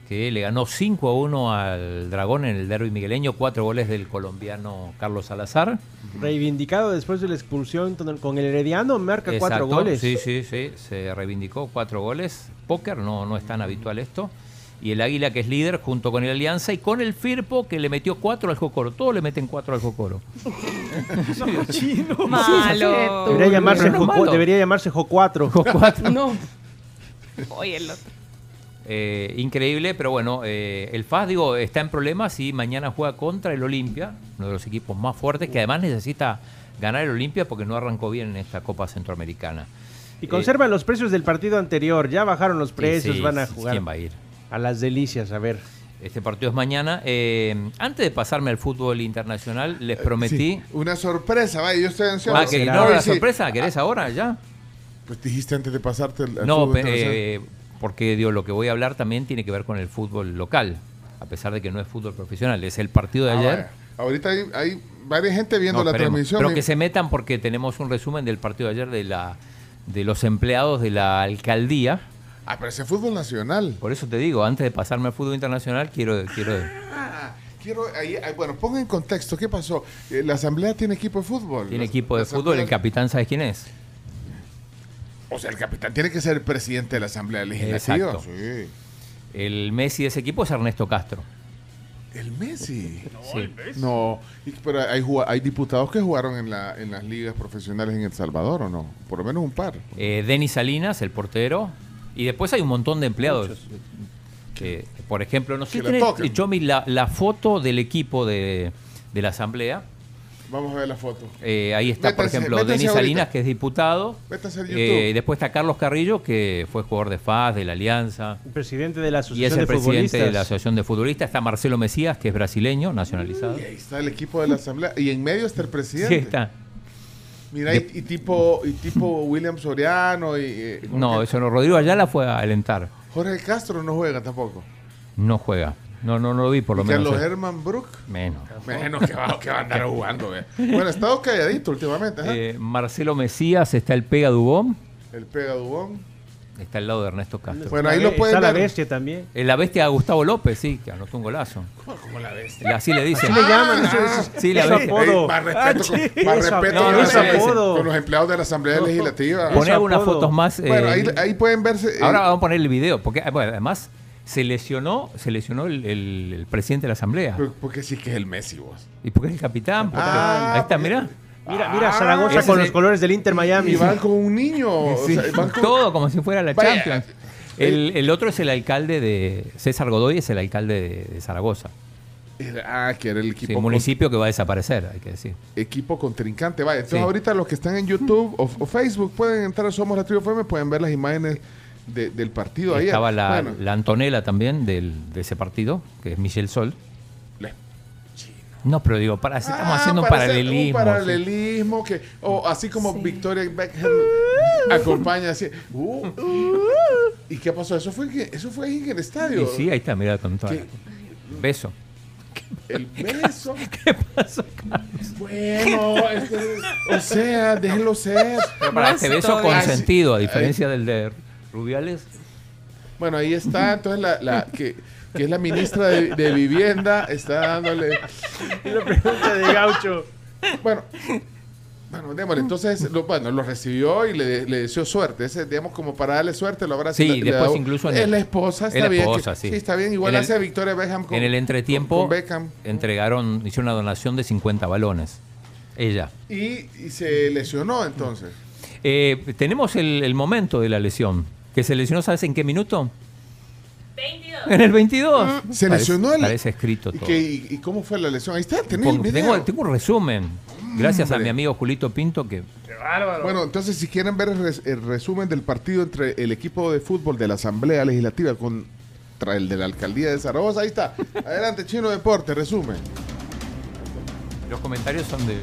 que le ganó 5 a 1 al Dragón en el derby migueleño, cuatro goles del colombiano Carlos Salazar. Reivindicado después de la expulsión con el- Herediano, marca cuatro goles. Sí, sí, sí, se reivindicó cuatro goles. Póker, no, no es tan habitual esto. Y el Águila, que es líder, junto con el Alianza y con el Firpo, que le metió cuatro al Jocoro. Todos le meten cuatro al Jocoro. Malo. Debería llamarse, no malo. debería llamarse Jo 4. No. Oye, el otro. Eh, increíble, pero bueno, eh, el FAS, digo, está en problemas y mañana juega contra el Olimpia, uno de los equipos más fuertes, que además necesita ganar el Olimpia porque no arrancó bien en esta Copa Centroamericana. Y conservan los precios del partido anterior. Ya bajaron los precios, sí, van a jugar ¿quién va a ir? A las delicias, a ver. Este partido es mañana. Eh, antes de pasarme al fútbol internacional, les prometí... Sí, una sorpresa, vaya, yo estoy ansioso. Ah, que no, la sí. sorpresa, ¿querés ahora ya? Pues dijiste antes de pasarte al, al No, eh, porque digo, lo que voy a hablar también tiene que ver con el fútbol local, a pesar de que no es fútbol profesional. Es el partido de Ah, ayer. vaya. Ahorita hay, hay varias gente viendo No, la esperemos. transmisión. Pero y- que se metan porque tenemos un resumen del partido de ayer de la de los empleados de la alcaldía. Ah, pero ese es fútbol nacional. Por eso te digo, antes de pasarme al fútbol internacional, quiero quiero Ah, quiero, ahí- ahí- bueno, ponga en contexto, ¿qué pasó? Eh, la asamblea tiene equipo de fútbol. tiene La- equipo de fútbol, el capitán ¿sabes quién es? O sea, el capitán tiene que ser el presidente de la asamblea legislativa. Exacto. Sí. El Messi de ese equipo es Ernesto Castro. El Messi. Sí. No, y- pero hay, hay diputados que jugaron en, la, en las ligas profesionales en El Salvador, ¿o no? Por lo menos un par. Eh, Denis Salinas, el portero. Y después hay un montón de empleados. Que, por ejemplo, no sé si tenés. Chomi, la, la foto del equipo de, de la asamblea. Vamos a ver la foto. Eh, ahí está, por ejemplo, Denis. Salinas, que es diputado. Eh, después está Carlos Carrillo, que fue jugador de FAS, de la Alianza. Presidente de la Y es el de presidente de la Asociación de Futbolistas. Está Marcelo Mesías, que es brasileño, nacionalizado. Y ahí está el equipo de la asamblea. Y en medio está el Sí, presidente. está. Mira, y, y tipo, y tipo William Soriano y... eh, No, eso no. Rodrigo Ayala fue a alentar. Jorge Castro no juega tampoco. No juega. No, no, no lo vi, por lo menos. Carlos eh. Herman Brook. Menos. Menos que va, que va a andar jugando. eh. Bueno, ha estado calladito últimamente. Eh, Marcelo Mesías, está el Pega Dubón, El pega Dubón. Está al lado de Ernesto Castro. Bueno, ahí lo pueden Está la ver. bestia también. Eh, La bestia Gustavo López, sí, que anotó un golazo. Como la bestia. Así le dicen. Así le llaman, Ah, es- Sí, la es bestia. apodo. Ey, más respeto, con, Ah, más eso- respeto no, con, los, con los empleados de la Asamblea Legislativa. Poné Eso algunas fotos más. Bueno, eh, ahí, ahí pueden verse. eh, Ahora vamos a poner el video, porque ah, bueno, además se lesionó, se lesionó el, el- el presidente de la asamblea. pero- porque sí que es el Messi, vos. ¿Y por qué es el capitán? Porque- Ah, ahí está, mirá. Mira, mira Ah, Zaragoza ese con los el- colores del Inter Miami. Y van con un niño. o Sí, sea, van con- todo como si fuera la Vaya, Champions. El, el otro es el alcalde de. César Godoy es el alcalde de, de Zaragoza. Ah, que era el Sí, equipo, con- municipio que va a desaparecer, hay que decir. equipo contrincante. Vaya, entonces Sí. ahorita los que están en YouTube o, o Facebook pueden entrar a Somos la Tribu FM, pueden ver las imágenes de- del partido ayer. Estaba la, Bueno, la Antonella también del, de ese partido, que es Michelle Sol. No, pero digo, para, si estamos Ah, haciendo un paralelismo. Un sí. paralelismo que, o así como Victoria Beckham acompaña así. uh, ¿Y qué pasó? Eso fue, eso fue en el estadio. Y sí, ahí está, mira, con todo. Beso. El beso. ¿Qué pasó, Carlos? Bueno, este, o sea, déjenlo ser. Pero para este beso con sentido, a diferencia del de Rubiales. Bueno, ahí está, entonces la, la que, que es la ministra de, de Vivienda, está dándole. La pregunta de Gaucho. Bueno, Bueno, démosle, entonces, lo, bueno, lo recibió y le, le deseó suerte. Ese, digamos, como para darle suerte, lo habrá Sí, le- le después dado- incluso en Es el- la esposa, es está la bien. que- esposa, sí. está bien. Igual En el- hace Victoria Beckham con, en el entretiempo con Beckham. entregaron, hicieron una donación de 50 balones. Ella. Y, y se lesionó entonces. Eh, tenemos el, el momento de la lesión. Que se lesionó, ¿sabes en qué minuto? 22. En el 22. Se Parece- lesionó el- Parece escrito ¿Y, todo. qué- y- y cómo fue la lesión? Ahí está, tenés el Pongo- video. tengo, tengo un resumen. Gracias a mi amigo Julito Pinto que Bueno, entonces si quieren ver el, res- el resumen del partido entre el equipo de fútbol de la Asamblea Legislativa contra el de la Alcaldía de Zaragoza, ahí está. Adelante, Chino Deporte, resumen. los comentarios son de...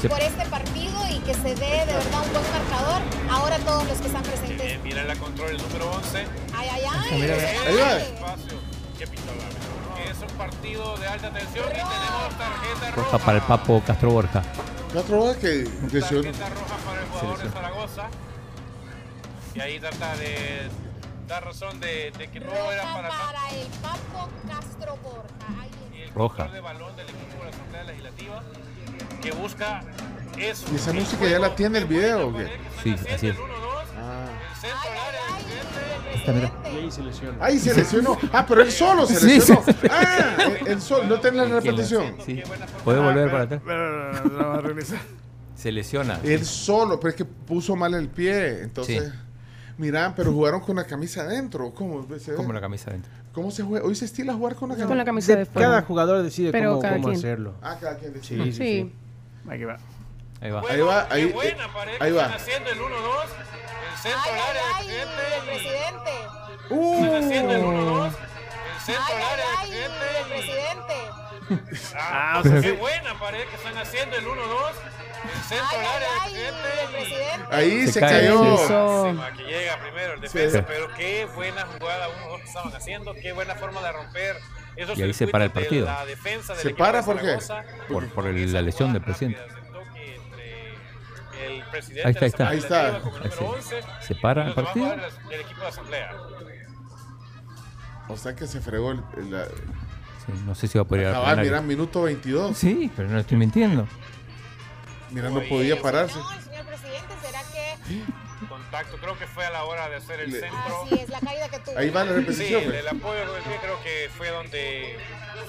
Se- por este partido y que se dé de verdad un buen marcador. Ahora todos los que están presentes. Mira la control, el número 11. Ay, ay, ay. Mira. Qué es un partido de alta tensión y tenemos tarjeta roja. Roja para el Papo Castro Borja. Cuatro horas que. Tarjeta roja para el jugador de. Zaragoza. Y ahí trata de dar razón de, de que no era para para el Papo Castro Borja. Ahí Y el Roja. de balón del equipo de la Asamblea Legislativa que busca eso. ¿Y esa música ya la tiene el video o qué? Sí, así es. Ah. Mira. Y ahí se lesiona. Ahí se lesionó. Ah, pero él solo se Sí, lesionó. sí. Ah, él- solo. No tenés la repetición. Sí. ¿Puede volver para atrás? Vamos a regresar. Se lesiona. Él solo, pero es que puso mal el pie. Entonces, Sí. mira, pero jugaron con la camisa adentro. ¿Cómo? Como la camisa adentro. ¿Cómo se juega? Hoy se estila jugar con la camisa. Con la camisa de fuera. Cada jugador decide Pero cómo, cómo hacerlo. Ah, cada quien decide. Sí, sí, sí. Ahí va. Ahí va. Ahí va, ahí, Qué buena pared ahí que va. están haciendo el 1-2. El centro Ay, al área ay, del ay, el presidente. presidente. Están haciendo el Uh. 1-2. El centro Ay, al área ay, del el presidente. presidente. Ah, o sea, qué sí. buena pared que están haciendo el 1-2. El centro Ay, al ay, área ay, del el presidente. presidente. Ahí Se cayó. Eso. Máxima, que llega primero el defensa, Sí. pero qué buena jugada uno dos que estaban haciendo, qué buena forma de romper esos Y ahí se para el partido. la defensa del ¿Se para por qué? Por, por el- Esa la lesión del presidente. el Ahí está, ahí está. Ahí está. Asamblea Legislativa con el número Ahí 11 ¿Se para el partido? equipo de asamblea. O sea que se fregó el, el- la- Sí, no sé si va a poder plenario. mira, minuto 22. Sí, pero no estoy mintiendo. Mira, no podía pararse. No, el señor presidente, ¿será que Contacto, creo que fue a la hora de hacer el Le- centro. así es la caída que tuvo? Ahí va la Sí, repetición. el, ve. el apoyo del pie creo que fue donde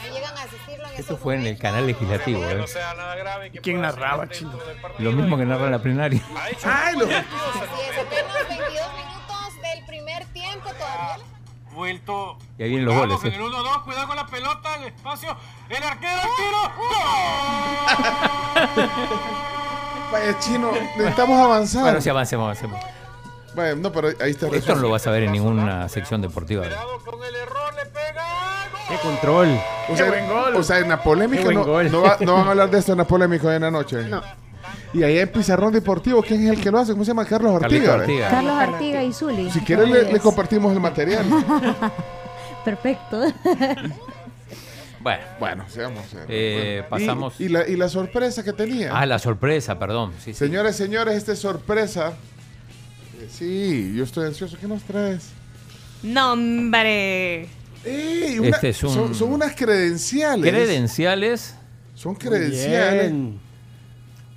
Ahí llegan a asistirlo en Esto fue en el canal legislativo. ¿eh? no sea nada grave. Que ¿Quién narraba, partido Lo mismo que narra poder- la plenaria. Ay, lo- Así es, apenas 22 minutos del primer tiempo todavía. Vuelto. Y ahí vienen los goles, con ¿eh? el 1-2, cuidado con la pelota, el espacio, el arquero, el tiro. Vaya, chino, necesitamos avanzar. Bueno, sí, avancemos, avancemos. Bueno, no, pero ahí está el Esto no lo vas a ver en ninguna sección deportiva. Cuidado con el error, le pega. ¡Qué control! O sea, Qué buen gol. o sea, en la polémica va- no van a hablar de esto en la polémica hoy en la noche. Y ahí en Pizarrón Deportivo, ¿quién es el que lo hace? ¿Cómo se llama? Carlos Ortiga. Ortiga. Carlos Artiga y Zuli. Si quieres le, compartimos el material. Perfecto. Bueno, bueno, seamos. eh, bueno. Y- pasamos- Y, la, y la sorpresa que tenía. ah, la sorpresa, perdón. Sí, sí. Señores, señores, esta es sorpresa. Eh, Sí, yo estoy ansioso. ¿Qué nos traes? No, hombre. Ey, una- Este es un- son, son unas credenciales. Credenciales son credenciales.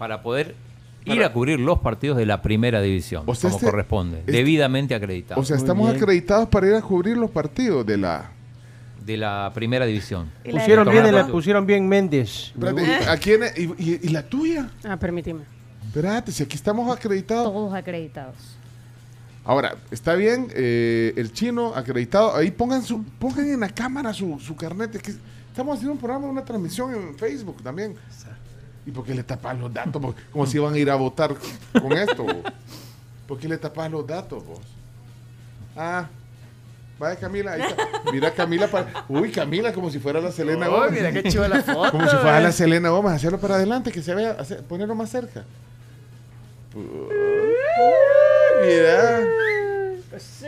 Para poder ir a cubrir los partidos de la primera división, O sea, como este- corresponde, este- debidamente acreditados. O sea, estamos acreditados para ir a cubrir los partidos de la. de la primera división. Pusieron bien, la, pusieron bien Méndez. Espérate. ¿a quién es? ¿Y, y- y la tuya? Ah, permíteme. Espérate, si aquí estamos acreditados. Todos acreditados. Ahora, está bien, eh, el chino acreditado. Ahí pongan su, pongan en la cámara su, su carnet. es que estamos haciendo un programa, una transmisión en Facebook también. ¿Y por qué le tapas los datos? Como si iban a ir a votar con esto. vos. ¿Por qué le tapas los datos vos? Ah, vaya Camila, ahí está. Mira Camila, para... uy Camila, como si fuera la Selena Uy, Gómez. mira qué chiva la foto. Como si fuera eh. la Selena Gómez, hacerlo para adelante, que se vea, hacer- ponerlo más cerca. Mira.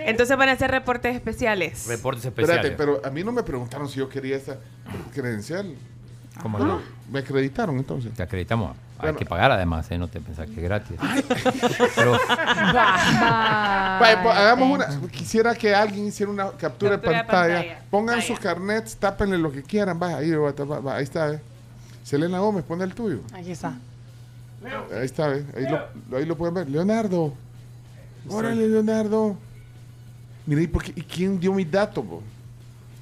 Entonces van a hacer reportes especiales. Reportes especiales. Espérate, pero a mí no me preguntaron si yo quería esa credencial. ¿Cómo no? me acreditaron entonces. Te acreditamos. Hay Bueno. que pagar además, ¿eh? no te pensás que es gratis. Pero Vaya, po- hagamos una. Quisiera que alguien hiciera una captura, Captura de de pantalla. pantalla. Pongan Vaya. sus carnets, tápenle lo que quieran. Va, ahí, va, va, va, ahí está. eh. Selena Gómez, pon el tuyo. Aquí está. Ahí está, ¿eh? ahí, lo, ahí lo pueden ver. Leonardo. Órale, Leonardo. Mira, ¿y, por qué- y quién dio mi dato? po?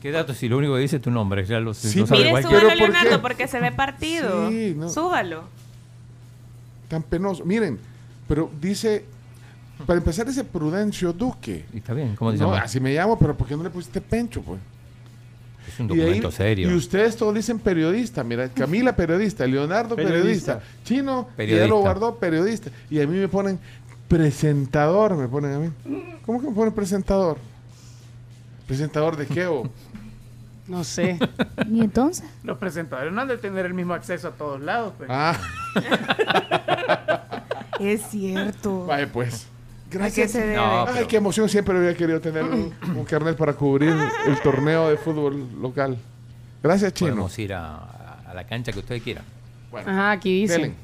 ¿Qué dato? Si lo único que dice es tu nombre, ya lo, Sí, lo sabe Mire, súbalo, ¿por qué? Leonardo, porque se ve partido. Sí, no. Súbalo. Tan penoso. Miren, pero dice, para empezar dice Prudencio Duque. Y Está bien, ¿cómo te No, así me llamo, pero ¿por qué no le pusiste Pencho, pues? Es un Y de ahí- documento serio. Y ustedes todos dicen periodista. Mira, Camila periodista, Leonardo periodista, Periodista. Chino, que ya Periodista. lo guardó periodista. Y a mí me ponen presentador, me ponen a mí. ¿Cómo que me ponen presentador? ¿Presentador de qué? o? No sé. ¿Y entonces? Los presentadores no han de tener el mismo acceso a todos lados. Pues. Ah, Es cierto. vaya pues. ¿A qué Gracias. se debe? No, Ay, qué emoción. Siempre había querido tener un, un carnet para cubrir el torneo de fútbol local. Gracias, Chino. Podemos ir a, a la cancha que ustedes quieran. Ajá, aquí dice. Delen.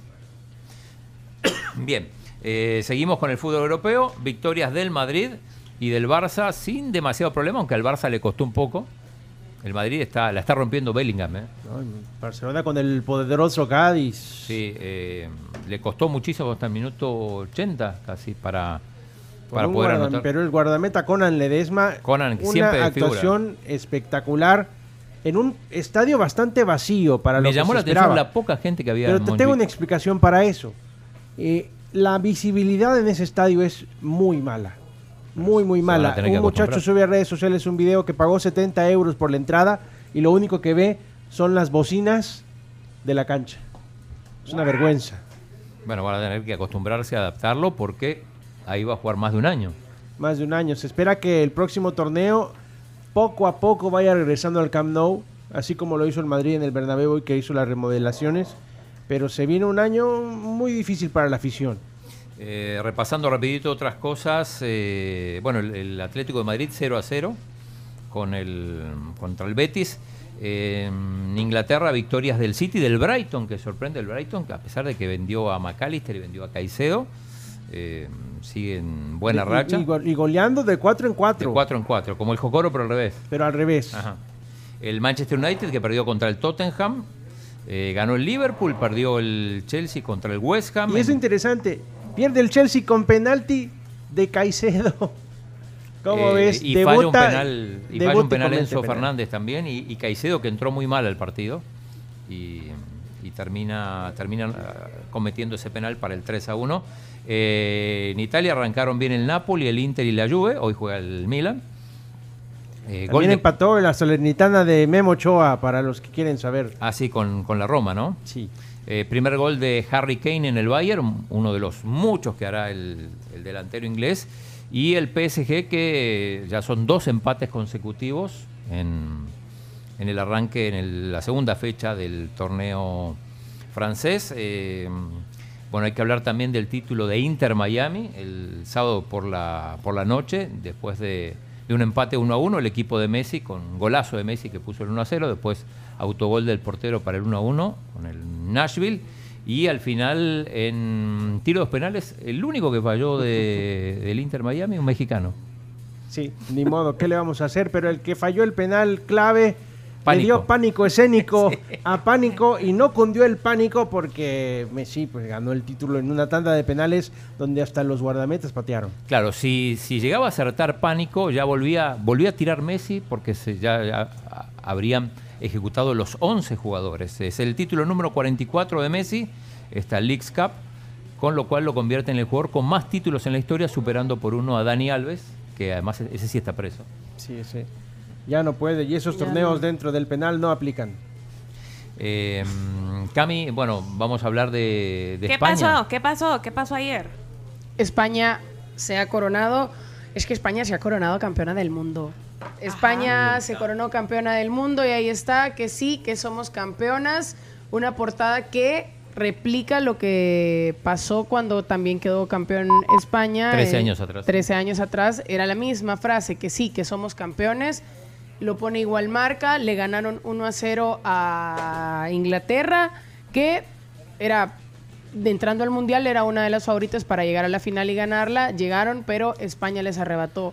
Bien, eh, seguimos con el fútbol europeo. Victorias del Madrid y del Barça sin demasiado problema, aunque al Barça le costó un poco. El Madrid está, la está rompiendo Bellingham. ¿eh? Barcelona con el poderoso Cádiz. Sí, eh, le costó muchísimo hasta el minuto 80 casi para, para poder anotar. Pero el guardameta Conan Ledesma, Conan, una siempre de figura. actuación espectacular en un estadio bastante vacío para lo Me que llamó se la atención esperaba. la poca gente que había Pero te tengo una explicación para eso. Eh, la visibilidad en ese estadio es muy mala. Muy, muy mala. Un muchacho acostumbrar. sube a redes sociales un video que pagó 70 euros por la entrada y lo único que ve son las bocinas de la cancha. Es una vergüenza. Bueno, van a tener que acostumbrarse a adaptarlo porque ahí va a jugar más de un año. Más de un año. Se espera que el próximo torneo poco a poco vaya regresando al Camp Nou, así como lo hizo el Madrid en el Bernabéu y que hizo las remodelaciones. Pero se viene un año muy difícil para la afición. Eh, repasando rapidito otras cosas, eh, bueno, el, el Atlético de Madrid 0 a 0 con el, contra el Betis. Eh, en Inglaterra, victorias del City, del Brighton, que sorprende el Brighton, que a pesar de que vendió a McAllister y vendió a Caicedo, eh, sigue en buena Y- racha. Y, go- y goleando de 4 en 4. De 4 en 4, como el Jocoro, pero al revés. Pero al revés. Ajá. El Manchester United, que perdió contra el Tottenham, eh, ganó el Liverpool, perdió el Chelsea contra el West Ham. Y es En- interesante. Pierde el Chelsea con penalti de Caicedo. ¿Cómo Eh, ves? Y falla un penal, y falla un penal Enzo penal. Fernández también y, y Caicedo que entró muy mal al partido y, y termina, termina ah, cometiendo ese penal para el 3 a 1. Eh, en Italia arrancaron bien el Napoli, el Inter y la Juve, hoy juega el Milan. Eh, También de- empató la Salernitana de Memo Ochoa, para los que quieren saber. Ah, sí, con, con la Roma, ¿no? Sí. Eh, primer gol de Harry Kane en el Bayern, uno de los muchos que hará el, el delantero inglés. Y el PSG que ya son dos empates consecutivos en, en el arranque, en la segunda fecha del torneo francés. Eh, bueno, hay que hablar también del título de Inter Miami el sábado por la, por la noche, después de, de un empate 1 a 1, el equipo de Messi, con golazo de Messi que puso el 1 a 0, después autogol del portero para el 1 a 1 con el Nashville. Y al final, en tiros penales, el único que falló de- del Inter Miami, un mexicano. Sí, ni modo, ¿qué le vamos a hacer? Pero el que falló el penal clave Pánico. le dio pánico escénico a pánico y no cundió el pánico porque Messi pues, ganó el título en una tanda de penales donde hasta los guardametas patearon. Claro, si, si llegaba a acertar pánico, ya volvía, volvía a tirar Messi porque se, ya, habrían ejecutado los 11 jugadores. Es el título número 44 de Messi, esta Leagues Cup, con lo cual lo convierte en el jugador con más títulos en la historia, superando por uno a Dani Alves, que además ese sí está preso. Sí, sí. Ya no puede y esos torneos dentro del penal no aplican. Eh, Cami, bueno, vamos a hablar de, de ¿Qué España. pasó? ¿Qué pasó? ¿Qué pasó ayer? España se ha coronado. Es que España se ha coronado campeona del mundo. España se coronó campeona del mundo y ahí está, que sí, que somos campeonas. Una portada que replica lo que pasó cuando también quedó campeón España. 13 eh, años atrás. 13 años atrás. Era la misma frase, que sí, que somos campeones. Lo pone igual marca. Le ganaron 1 a 0 a Inglaterra, que era entrando al mundial era una de las favoritas para llegar a la final y ganarla. Llegaron, pero España les arrebató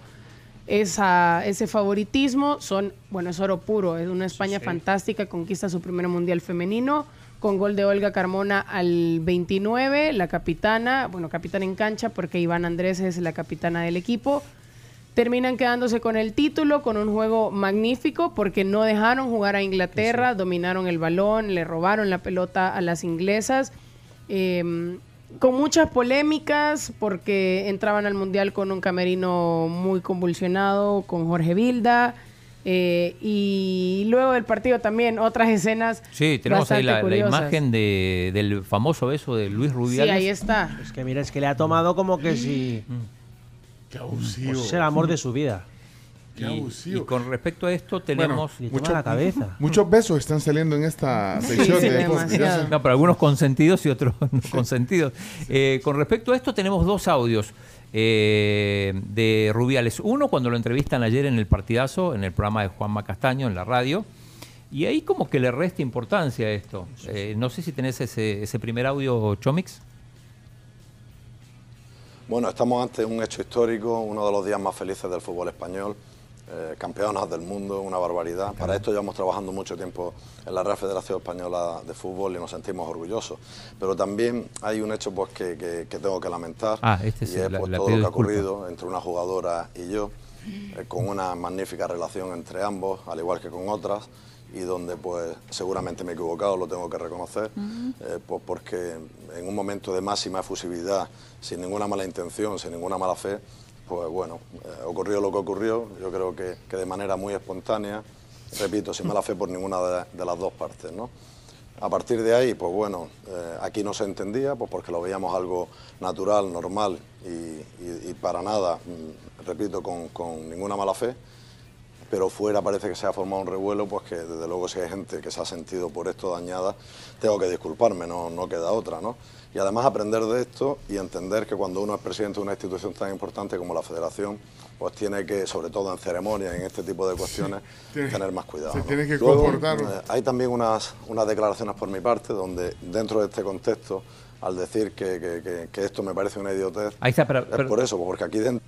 esa, ese favoritismo. Son, bueno, es oro puro. Es una España fantástica. Conquista su primer mundial femenino con gol de Olga Carmona al 29, la capitana, bueno, capitana en cancha porque Iván Andrés es la capitana del equipo. Terminan quedándose con el título, con un juego magnífico porque no dejaron jugar a Inglaterra, dominaron el balón, le robaron la pelota a las inglesas. Eh, con muchas polémicas porque entraban al mundial con un camerino muy convulsionado, con Jorge Vilda. eh, y luego del partido también otras escenas. Sí, tenemos ahí la, imagen de, del famoso beso de Luis Sí, Rubiales. ahí está. Es que mira, es que le ha tomado como que si. Qué abusivo. Pues es el amor de su vida. Qué Y- abusivo. Y con respecto a esto Bueno, tenemos... mucho- Muchos besos están saliendo en esta sección de. No, pero algunos consentidos y otros no consentidos. Eh, con respecto a esto tenemos dos audios eh, de Rubiales. Uno cuando lo entrevistan ayer en el partidazo, en el programa de Juanma Castaño, en la radio. Y ahí como que le resta importancia a esto. Eh, no sé si tenés ese, ese primer audio, Chomix. Bueno, estamos ante un hecho histórico, uno de los días más felices del fútbol español, eh, campeonas del mundo, una barbaridad. Para esto llevamos trabajando mucho tiempo en la Real Federación Española de Fútbol y nos sentimos orgullosos. Pero también hay un hecho pues, que, que- que tengo que lamentar Ah, este y es la- pues, la todo lo que ha ocurrido entre una jugadora y yo, eh, con una magnífica relación entre ambos, al igual que con otras y donde pues seguramente me he equivocado, lo tengo que reconocer, eh, pues porque en un momento de máxima efusividad, sin ninguna mala intención, sin ninguna mala fe, pues bueno, eh, ocurrió lo que ocurrió, yo creo que, que de manera muy espontánea, repito, sin mala fe por ninguna de, las dos partes, ¿no? A partir de ahí, pues bueno, eh, aquí no se entendía, pues porque lo veíamos algo natural, normal y para nada, mm, repito, con, con ninguna mala fe pero fuera parece que se ha formado un revuelo, pues que desde luego si hay gente que se ha sentido por esto dañada, tengo que disculparme, no, no queda otra, ¿no? Y además aprender de esto y entender que cuando uno es presidente de una institución tan importante como la Federación, pues tiene que, sobre todo en ceremonias, en este tipo de cuestiones, Tiene- tener más cuidado. se ¿no? tiene que Luego, comportar. eh, hay también unas, unas declaraciones por mi parte, donde dentro de este contexto, al decir que, que- que- que esto me parece una idiotez, Ahí está, pero- es pero- por eso, porque aquí dentro...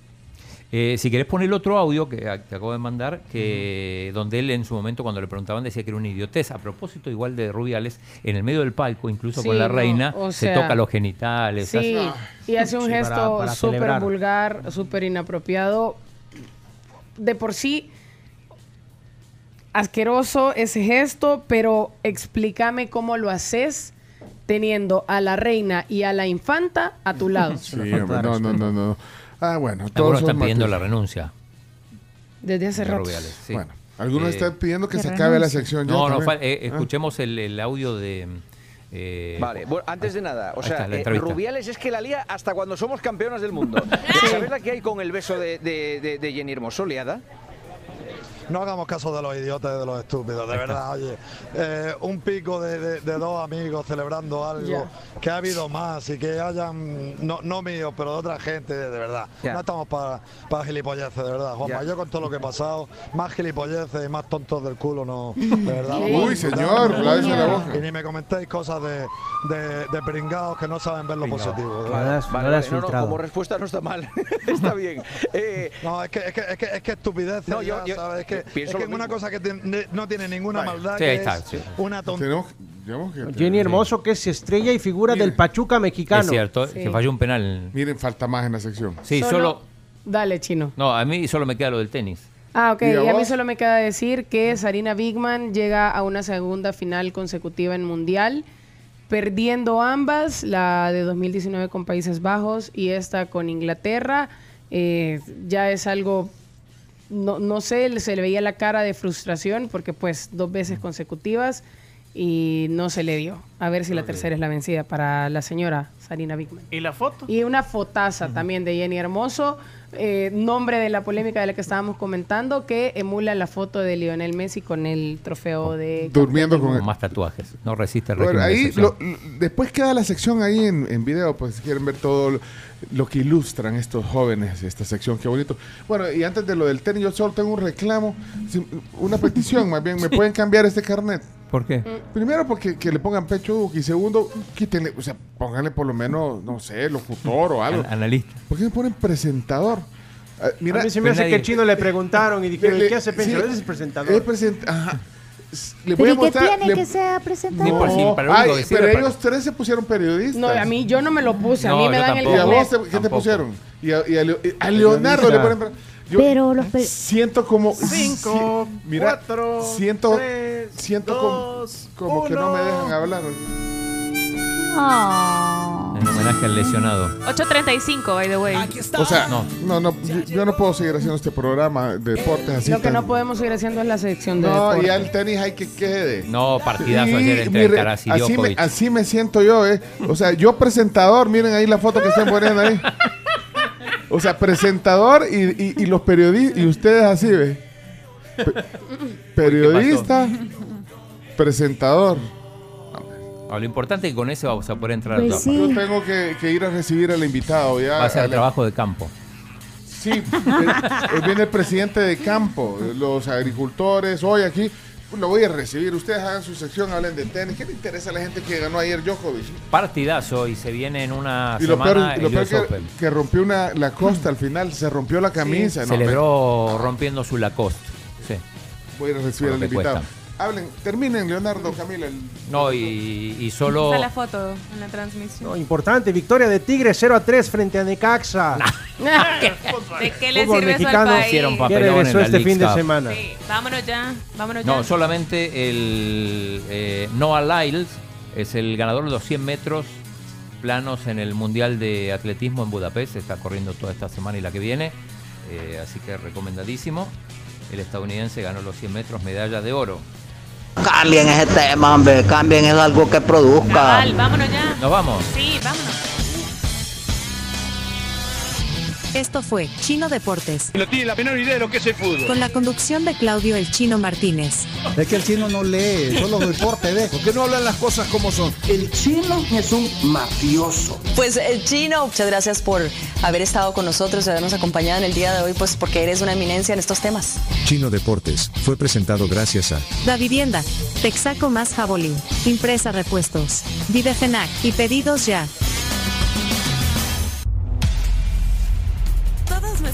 Eh, si querés poner el otro audio que a- te acabo de mandar, que donde él en su momento cuando le preguntaban decía que era una idiotez. A propósito igual de Rubiales, en el medio del palco, incluso Sí, con la no, reina, se toca los genitales. Sí, hace- y hace un Sí, gesto súper vulgar, súper inapropiado. De por sí, asqueroso ese gesto, pero explícame cómo lo haces teniendo a la reina y a la infanta a tu lado. Sí, hombre, no, no, no, no. Ah, bueno, todos Algunos están pidiendo la renuncia. Desde hace de rato. Rubiales, sí. Bueno, algunos Eh, están pidiendo que se acabe la sección ya No, no, eh, Ah. escuchemos el, el audio de... eh, Vale, bueno, antes de nada, o sea, eh. Rubiales es que la lía hasta cuando somos campeonas del mundo. ¿Sabes la que hay con el beso de, de- de- de Jenny Hermoso, liada? No hagamos caso de los idiotas y de los estúpidos, de verdad, oye. Eh, un pico de, de- de dos amigos celebrando algo, Ya. que ha habido más y que hayan, no, no míos, pero de otra gente, de, de verdad. Ya. No estamos para para gilipolleces, de verdad, Juanma. Ya. Yo con todo lo que he pasado, más gilipolleces y más tontos del culo, no, de verdad. Uy, señor. Y ni me comentéis cosas de, de, de pringados que no saben ver lo positivo. Vale, vale, no, no, como respuesta no está mal. está bien. Eh, No, es que es, que, es, que, es que estupidez. No, yo- yo ¿sabes? Es que, pienso es que es una cosa que no tiene ninguna maldad. Sí, que ahí está, es sí. Una tontería. Jenny Hermoso, que es estrella y figura del Pachuca mexicano. Es cierto, que falló un penal. Miren, falta más en la sección. Sí, solo... Dale, chino. No, a mí solo me queda lo del tenis. Ah, ok. ¿Y a Y a mí solo me queda decir que Sarina Bigman llega a una segunda final consecutiva en Mundial, perdiendo ambas, la de 2019 con Países Bajos y esta con Inglaterra. Eh, ya es algo, no, no sé, se le veía la cara de frustración porque pues dos veces consecutivas y no se le dio. A ver si la tercera es la vencida para la señora Sarina Bigman. ¿Y la foto? Y una fotaza también de Jenny Hermoso, eh, nombre de la polémica de la que estábamos comentando, que emula la foto de Lionel Messi con el trofeo de... Durmiendo con Con el- más tatuajes. No resiste el Bueno, de ahí lo- después queda la sección ahí en, en video, pues si quieren ver todo lo, lo que ilustran estos jóvenes, esta sección, qué bonito. Bueno, y antes de lo del tenis, yo solo tengo un reclamo, una petición más bien, ¿me pueden cambiar este carnet? ¿Por qué? Primero porque que le pongan pecho y segundo, quítenle, o sea, pónganle por lo menos, no sé, locutor o algo. An- analista. ¿Por qué me ponen presentador? Ah, mira, a mí se me Pero hace nadie- que el chino le preguntaron y dijeron, ¿qué hace Pencho? sí, es el presentador. es present- ajá. Le voy ¿Pero a y qué mostrar. tiene le- que sea presentador? No, por si- para lo ay, pero para- ellos tres se pusieron periodistas. No, a mí yo no me lo puse, a No, mí me dan el ¿Y a tampoco. vos te- qué te Tampoco. pusieron? Y a, y a Leo- a Leonardo le ponen. Yo Pero los pe- siento como. Cinco, si- mira, cuatro, siento, tres, siento dos, como, como que no me dejan hablar. Ah. En homenaje al lesionado. 8.35, by the way. O sea, No. no, no, yo, yo no puedo seguir haciendo este programa de deportes así. Lo que tan- no podemos seguir haciendo es la sección de No, deporte. y al tenis hay que quede. No, partidazo Y, ayer entre mire, y así, me, así me siento yo, ¿eh? O sea, yo presentador, miren ahí la foto que están poniendo ahí. O sea, presentador y, y- y los periodistas, y ustedes así, ¿ve? Pe- periodista, presentador. Ah, lo importante es que con ese vamos a poder entrar al Pues trabajo. sí. Yo tengo que, que ir a recibir al invitado. Ya, Va a ser trabajo de campo. Sí, eh, viene el presidente de campo, los agricultores, hoy aquí. Lo voy a recibir. Ustedes hagan su sección, hablen de tenis. ¿Qué le interesa a la gente que ganó ayer Djokovic? Partidazo y se viene en una Y lo peor, semana y lo el peor US que, Open. que rompió una, la costa al final, se rompió la camisa. No, Celebró rompiendo su Lacoste. Sí. voy a ir a recibir al invitado. cuesta. Hablen, terminen, Leonardo, Camila. el- No, y, y solo. Está la foto en la transmisión. No, importante, victoria de Tigre 0 a 3 frente a Necaxa. ¿De qué le Fútbol sirve eso al país? En regresó este fin de semana. Sí, vámonos ya, vámonos ya. No, solamente el eh, Noah Lyles es el ganador de los 100 metros planos en el Mundial de Atletismo en Budapest. Está corriendo toda esta semana y la que viene. Eh, así que recomendadísimo. El estadounidense ganó los 100 metros, medalla de oro. Cambien ese tema, hombre. Cambien es algo que produzca. Cabal, vámonos ya. Nos vamos. Sí, vámonos. Esto fue Chino Deportes, No tiene la menor idea de lo que es el fútbol. con la conducción de Claudio El Chino Martínez. Es que el chino no lee, solo deporte ve. ¿Por qué no hablan las cosas como son? El chino es un mafioso. Pues el chino, muchas gracias por haber estado con nosotros y habernos acompañado en el día de hoy, pues porque eres una eminencia en estos temas. Chino Deportes fue presentado gracias a Da Vivienda, Texaco más Jabolín, Impresa Repuestos, Videfenac y Pedidos Ya.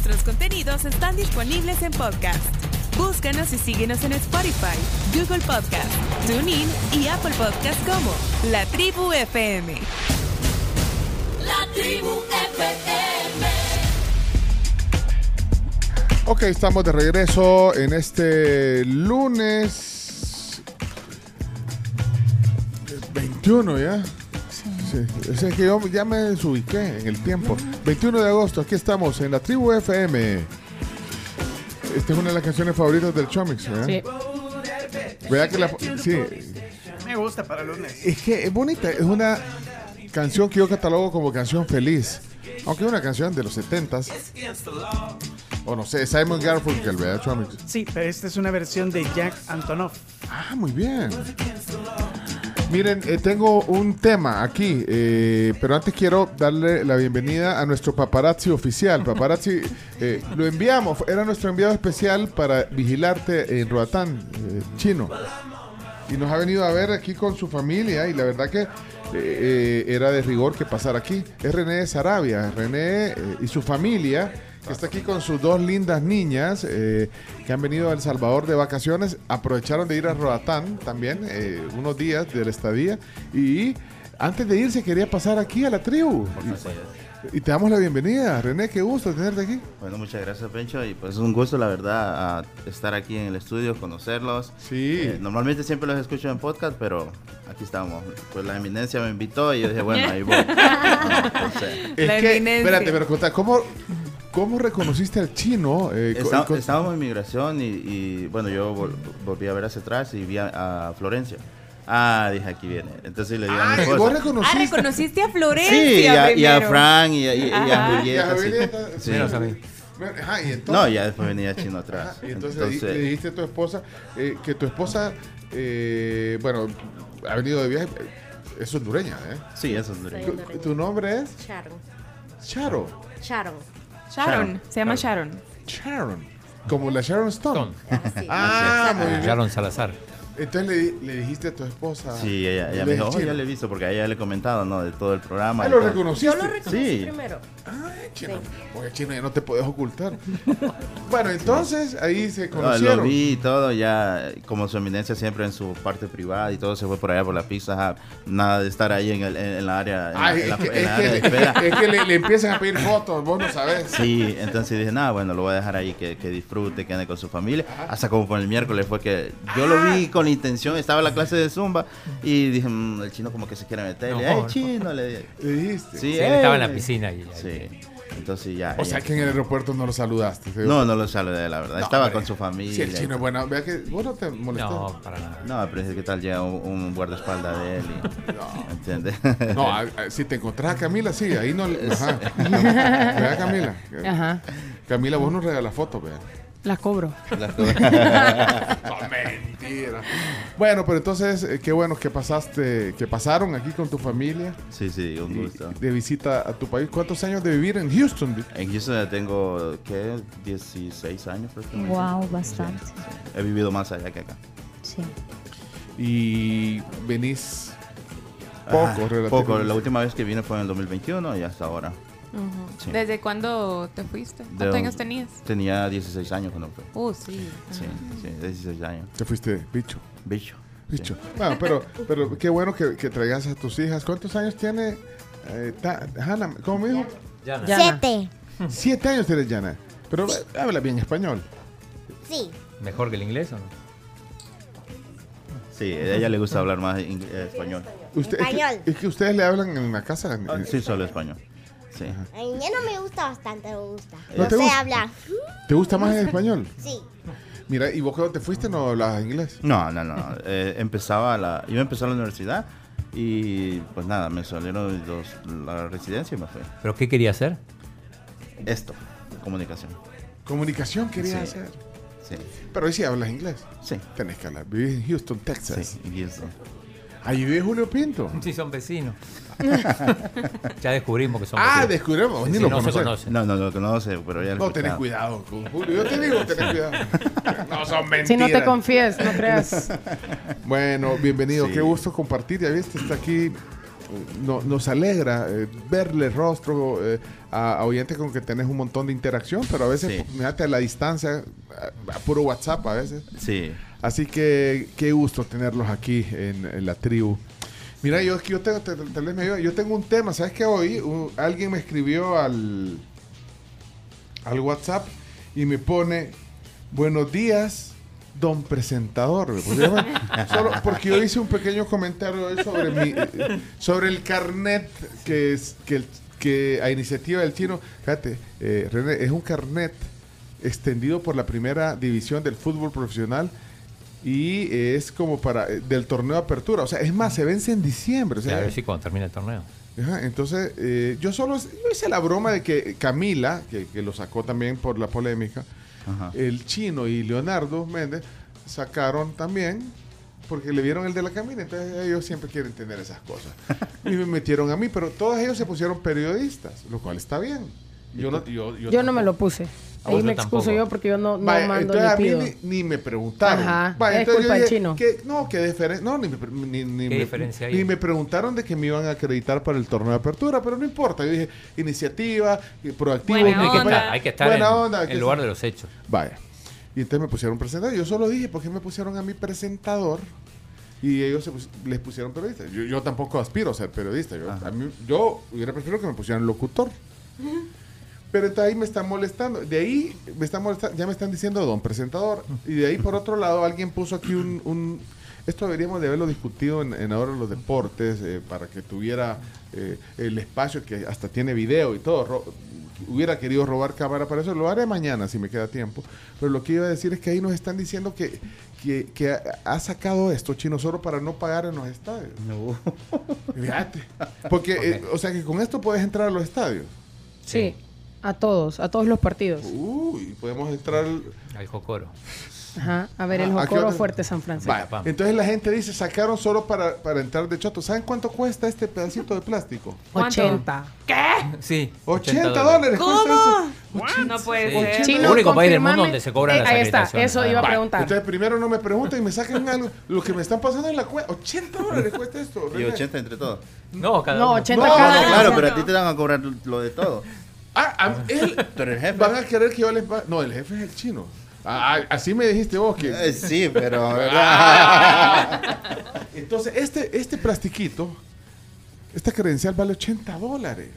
Nuestros contenidos están disponibles en podcast. Búscanos y síguenos en Spotify, Google Podcast, TuneIn y Apple Podcast como La Tribu FM. La tribu FM. Ok, estamos de regreso en este lunes 21 ya. Sí, es que yo ya me desubiqué en el tiempo. 21 de agosto, aquí estamos en la tribu FM. Esta es una de las canciones favoritas del Chomix, ¿verdad? Sí. Vea que la... Sí, Me gusta para lunes. es que es bonita, es una canción que yo catalogo como canción feliz. Aunque es una canción de los 70s. O no sé, Simon Garfunkel, ¿verdad, Chomix? Sí, pero esta es una versión de Jack Antonoff. Ah, muy bien. Miren, eh, tengo un tema aquí, eh, pero antes quiero darle la bienvenida a nuestro paparazzi oficial. Paparazzi, eh, lo enviamos, era nuestro enviado especial para vigilarte en Roatán, eh, chino. Y nos ha venido a ver aquí con su familia y la verdad que era de rigor que pasara aquí. Es René Sarabia, René y su familia que está aquí con sus dos lindas niñas eh, que han venido a El Salvador de vacaciones. Aprovecharon de ir a Roatán también, eh, unos días de la estadía. Y antes de irse quería pasar aquí a la tribu. Y, y te damos la bienvenida, René, qué gusto tenerte aquí. Bueno, muchas gracias, Pencho. Y pues es un gusto, la verdad, a estar aquí en el estudio, conocerlos. Sí. Eh, normalmente siempre los escucho en podcast, pero aquí estamos. Pues la eminencia me invitó y yo dije, bueno, ahí voy. No, entonces- Es que, espérate, pero contá, ¿cómo, ¿cómo reconociste al chino? Eh, co- Está- con- estábamos en migración y, y, bueno, yo vol- volví a ver hacia atrás y vi a, a Florencia. Ah, dije, aquí viene. Entonces le digo a mi Ah, esposa. vos reconociste. Ah, reconociste a Florencia. Sí, y a, y a primero. Fran y a, y- y a. Julieta. Sí. Julieta, Sí. Ajá, y entonces- No, ya después venía Chino atrás. Y entonces, le- le dijiste a tu esposa eh, que tu esposa, eh, bueno, ha venido de viaje. Es hondureña, ¿eh? Sí, es hondureña. ¿Tu, tu nombre es? Sharon. Charo. Sharon. Sharon, se llama Sharon. Sharon. Como la Sharon Stone. Ah, muy bien. Sharon Salazar. Entonces le, di- le dijiste a tu esposa. Sí, ella, ella ¿el me dijo, oh, ya le he visto, porque a ella le he comentado, ¿no? De todo el programa. Ah, ¿lo todo. reconociste? Yo lo reconocí Sí. primero. Chino, oye, chino, ya no te puedes ocultar. bueno, entonces ahí se No, conocieron. lo vi y todo, ya como su eminencia siempre en su parte privada y todo se fue por allá por la pizza Hut. Nada de estar ahí en, el, en, en la área, en, Ay, en la, es que, en es la que- área de espera. es que le, le empiezan a pedir fotos, vos no sabés. Sí, entonces dije, nada, bueno, lo voy a dejar ahí que, que disfrute, que ande con su familia. Hasta como por el miércoles fue que yo lo vi con la intención, estaba en la clase de Zumba y dije, "Mm, el chino como que se quiere meter. No, ¡Ey, no. chino! Le dije. Le dijiste. Sí, él estaba en la "Ey". piscina y- Sí, entonces ya. O ya- sea que en el aeropuerto no lo saludaste. ¿sí? No, no lo saludé, la verdad. No, Estaba hombre. con su familia. Si el chino es bueno, vea que vos no te molestas. No, para nada. No, pero es que tal llega un, un guardaespaldas de él y... ¿Entiendes? No, a- a- si te encontrás a Camila, sí, ahí no. Ajá. Vea, Camila. Ajá. Camila, vos nos regalas fotos, vea. Las cobro. No, mentira. Bueno, pero entonces, eh, qué bueno que pasaste, que pasaron aquí con tu familia. Sí, sí, un gusto. De visita a tu país. ¿Cuántos años de vivir en Houston? En Houston ya tengo, ¿qué? 16 años prácticamente. Wow, bastante. Sí. He vivido más allá que acá. Sí. Y venís poco, relativamente. Poco. La última vez que vine fue en el 2021 y hasta ahora. Sí. ¿Desde cuándo te fuiste? De- ¿Cuántos años tenías? Tenía 16 años cuando fue. Uh, sí. Sí, sí, 16 años. Te fuiste bicho. Bicho. Bicho. Bueno, pero, pero qué bueno que, que traigas a tus hijas. ¿Cuántos años tiene eh, ta- Hannah? ¿Cómo me dijo? Yana. Siete. Siete años tienes, Yana. Pero habla bien español. Sí. ¿Mejor que el inglés o no? Sí, a ella le gusta hablar más ing- eh, español. Usted, es, Español. que, es que ustedes le hablan en la casa. Ah, Sí, solo español. Sí. A mí ya no me gusta bastante, me gusta. ¿No No, te sé gusta? hablar. ¿Te gusta más el español? Sí. Mira, ¿y vos cuando te fuiste no hablabas inglés? No, no, no. no. Eh, empezaba la, iba a empezar la universidad y pues nada, me salieron los, la residencia y me fui. ¿Pero qué quería hacer? Esto, comunicación. Comunicación quería Sí. hacer. Sí. Pero ahí sí hablas inglés. Sí. Tenés que hablar. Vivís en Houston, Texas. Sí, en Houston. Ahí vive Julio Pinto. Sí, son vecinos. ya descubrimos que son Ah, vecinos. descubrimos. Vos ni Sí, lo no se conocen. No, no lo conoce, pero ya lo No, tenés cuidado con Julio. Yo te digo, tenés cuidado. No, son mentiras. Si no te confíes, no creas. Bueno, bienvenido. Sí. Qué gusto compartir. Ya viste, está aquí. No- nos alegra eh, verle rostro eh, a, a oyentes con que tenés un montón de interacción, pero a veces, Sí. fíjate, a la distancia, a, a puro WhatsApp a veces. Sí. Así que qué gusto tenerlos aquí en, en la tribu. Mira, yo, yo tengo, te- te- tal vez me ayuda. yo tengo un tema, ¿sabes qué? Hoy alguien me escribió al, al WhatsApp y me pone, buenos días, don presentador. Solo porque yo hice un pequeño comentario hoy sobre, mi, eh, sobre el carnet que es que, el- que a iniciativa del chino, fíjate, eh, René, es un carnet extendido por la primera división del fútbol profesional y es como para eh, del torneo de apertura. O sea, es más, se vence en diciembre. O sea, a ver si cuando termine el torneo. Ajá, entonces, eh, yo solo yo hice la broma de que Camila, que, que lo sacó también por la polémica, Ajá. el chino y Leonardo Méndez sacaron también, porque le vieron el de la Camila, entonces ellos siempre quieren tener esas cosas. y me metieron a mí, pero todos ellos se pusieron periodistas, lo cual está bien. Yo no, yo, yo Yo no me lo puse. A Ahí vos me excuso tampoco. yo porque yo no, no Vaya, mando entonces a ni mí pido. ni, ni me preguntaron. Ajá, Vaya, es culpa del dije, chino. ¿qué- no, qué diferencia. No, ni me, pre- ni, ni ¿Qué me- diferencia hay? ni me preguntaron de que me iban a acreditar para el torneo de apertura, pero no importa. Yo dije, iniciativa, y proactivo. Buena Hay que estar, hay que estar Buena en, onda, en que lugar de los hechos. Vaya. Y entonces me pusieron presentador. Yo solo dije, ¿por qué me pusieron a mi presentador? Y ellos se pus- les pusieron periodista. Yo, yo tampoco aspiro a ser periodista. Yo, a mí- yo hubiera preferido que me pusieran locutor. Pero entonces ahí me están molestando. De ahí me están molestando. Ya me están diciendo don presentador. Y de ahí, por otro lado, alguien puso aquí un. un- esto deberíamos de haberlo discutido en, en ahora los deportes eh, para que tuviera eh, el espacio que hasta tiene video y todo. Ro- hubiera querido robar cámara para eso. Lo haré mañana si me queda tiempo. Pero lo que iba a decir es que ahí nos están diciendo que, que, que ha, sacado esto, Chino, solo para no pagar en los estadios. No. Fíjate. Porque, eh, o sea que con esto puedes entrar a los estadios. Sí, a todos, a todos los partidos. Uy, podemos entrar. Al Jocoro. Ajá, a ver, el Ah, ¿a qué Jocoro? Fuerte San Francisco. Vaya, Entonces la gente dice, sacaron solo para, para entrar de choto. ¿Saben cuánto cuesta este pedacito de plástico? 80. Sí. 80 dólares. cuesta eso. No puede Sí. ser. Chino, El único país del mundo donde se cobran Eh, las ahí está, eso iba a preguntar. Entonces primero no me pregunten y me saquen algo. Lo que me están pasando en la cuenta. 80 dólares cuesta esto. Y René. 80 entre todos. No, cada No, uno. 80 No, cada no, uno. Claro, pero a ti te van a cobrar lo de todo. Ah, a- él, Tú eres el jefe. van a querer que yo les pague. No, el jefe es el chino. Ah, ah, así me dijiste vos que. Eh, sí, pero Ah. Entonces, este, este plastiquito, esta credencial vale 80 dólares.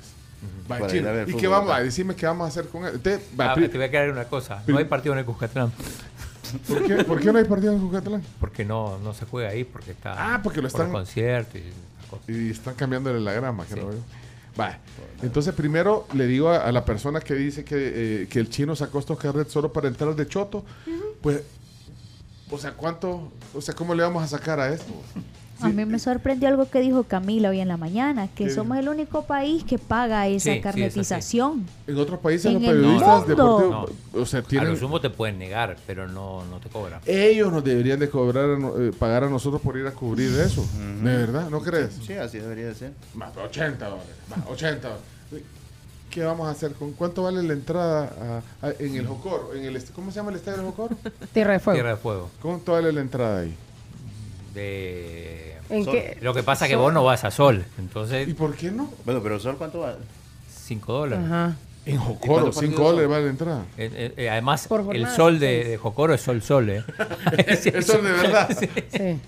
Va, chino. ¿Y qué vamos a decirme qué vamos a hacer con él? Usted, va, Ah, te voy a aclarar una cosa. No hay partido en el Cuscatlán. ¿por, qué, por qué no hay partido en Cucatlán? Porque no, no se juega ahí, porque está Ah, porque lo por están- los conciertos y. Y están cambiándole la grama, creo yo. Va. Entonces, primero le digo a, a la persona que dice que, eh, que el chino sacó estos carrets solo para entrar de choto, pues, o sea, ¿cuánto? O sea, ¿cómo le vamos a sacar a esto? A mí me sorprendió algo que dijo Camila hoy en la mañana, que ¿Qué somos el único país que paga esa Sí, sí, es así. carnetización. En otros países En los el periodistas mundo. deportivos, No. o sea, A lo sumo te pueden negar, pero no, no te cobran. ellos nos deberían de cobrar, eh, pagar a nosotros por ir a cubrir eso. ¿De verdad? ¿No crees? Sí, así debería de ser. Más 80 dólares. Más 80 dólares. ¿Qué vamos a hacer? ¿Con cuánto vale la entrada a- a- en el Jocoro? En el, ¿Cómo se llama el estadio del Jocoro? Tierra de fuego. Tierra de Fuego. ¿Cuánto vale la entrada ahí? De... ¿En Sol. qué? Lo que pasa es que vos no vas a Sol, entonces ¿Y por qué no? Bueno, pero Sol, ¿cuánto vale? 5 dólares. Ajá. En ¿Y Jocoro, cuántos 5 partidos dólares vale la entrada. Eh, eh, eh, además, Por el jornada, sol de, seis. de Jocoro es sol sol, ¿eh? Eso es de verdad. Sí. Sí.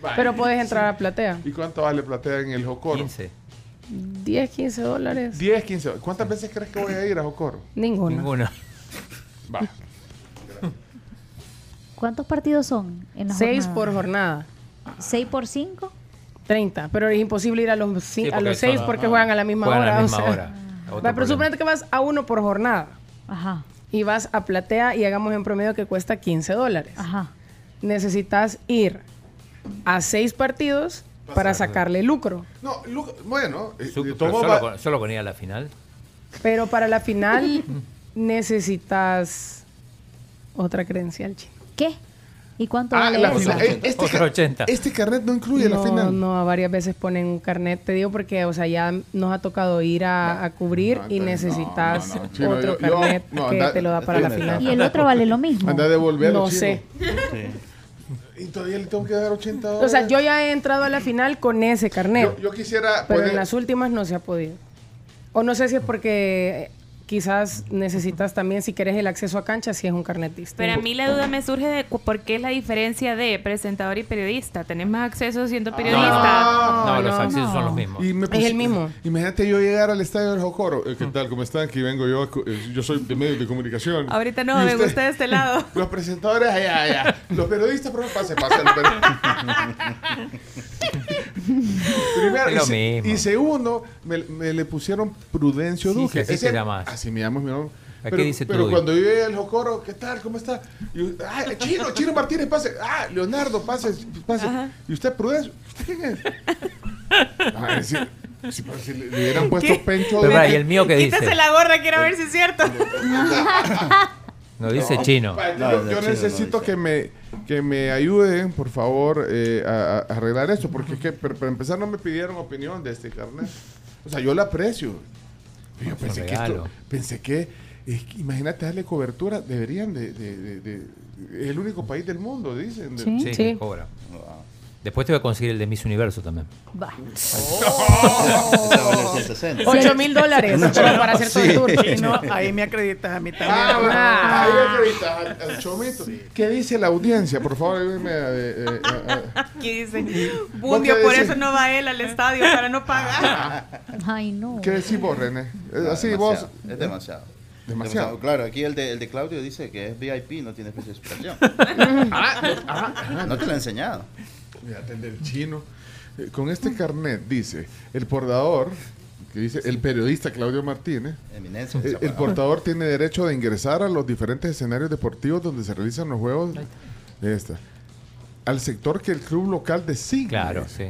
Vale. Pero puedes entrar a platea. ¿Y cuánto vale platea en el Jocoro? 15. 10, 15 dólares. 10, 15. ¿Cuántas veces crees que voy a ir a Jocoro? Ninguna. Ninguna. Va. ¿Cuántos partidos son en la 6 jornada? por jornada. ¿Seis por cinco? 30. Pero es imposible ir a los, Sí, a porque los son- 6 porque juegan a la misma Juegan a hora. la o misma sea. hora. Va, pero suponete que vas a uno por jornada Ajá, y vas a platea y hagamos en promedio que cuesta 15 dólares. ajá. Necesitas ir a 6 partidos para sacarle lucro. No, Lu- bueno, eh, Su- todo solo, va- con, solo con ir a la final. Pero para la final necesitas otra credencial, chino. ¿Qué? ¿Y cuánto Ah, vale la esa? final. Eh, Este, Otro ca- 80. este carnet no incluye la no, final. no, varias veces ponen un carnet. Te digo porque, o sea, ya nos ha tocado ir a, a cubrir No, y necesitas no, no, no, chino, otro yo- yo- carnet no, que anda- te lo da para la final. ¿Y el otro vale lo mismo? Anda a devolverlo, No chino. sé. Y todavía le tengo que dar 80 dólares. O sea, yo ya he entrado a la final con ese carnet, Yo, yo quisiera pero en las últimas no se ha podido. O no sé si es porque quizás necesitas también, si quieres el acceso a cancha, si es un carnet distinto. Pero a mí la duda me surge de cu- por qué es la diferencia de presentador y periodista. ¿Tenés más acceso siendo periodista? Ah, No, no, los accesos no. son los mismos. Y me Es el mismo. Imagínate yo llegar al estadio del Jocoro. Eh, ¿Qué tal? ¿Cómo están? Aquí vengo yo. eh, Yo soy de medios de comunicación. Ahorita no, me gusta de este lado. Los presentadores allá, allá. Los periodistas, pero pase, pase. Primero, Es y, lo se- mismo. y segundo, me, me le pusieron Prudencio Sí, Duque. sí, así Ese-. Así me llamo, mi nombre. ¿A qué Pero, dice pero cuando yo llegué al Jocoro, ¿qué tal? ¿Cómo está? Y, ah, Chino, Chino Martínez, pase. Ah, Leonardo, pase, pase. ¿Y usted, Prudencio? ¿Usted quién es? Ah, es decir, si, pero si le, hubieran puesto ¿Qué? Pencho Pero, de- ¿y el mío qué dice? Quítase la gorra, quiero ver si es cierto. No dice chino. Pa, No, yo no, yo chino, necesito no, que me que me ayuden, por favor, eh, a, a arreglar esto, porque es que, pero para empezar no me pidieron opinión de este carnet. O sea, yo la aprecio. Yo pensé que esto, pensé que, es que, imagínate darle cobertura, deberían de, de- de- de- es el único país del mundo, dicen. de- Sí. Sí, Sí. que cobra. Después te voy a conseguir el de Miss Universo también. Va. 160. 8 mil dólares pero para hacer todo el tour. Chino, ahí me acreditas a mí también. Ah, bueno, Ah. ahí acreditas al, al chomito. ¿Qué dice la audiencia? Por favor, ayúdenme eh, eh, a- Aquí dice, ¿Vos Bundio, qué por eso no va él al estadio para no pagar. Ay, no. ¿Qué decís vos, René? Eh, Ah, Así demasiado, vos... Es demasiado. Demasiado. Claro, aquí el de, el de Claudio dice que es VIP, no tiene especificación. Ah, ah, ah, No te lo he enseñado. Fíjate, el del chino. Eh, Con este carnet dice el portador, que dice el periodista Claudio Martínez, Eminencia. el, el portador tiene derecho de ingresar a los diferentes escenarios deportivos donde se realizan los juegos de esta. Al sector que el club local designe. Claro, sí.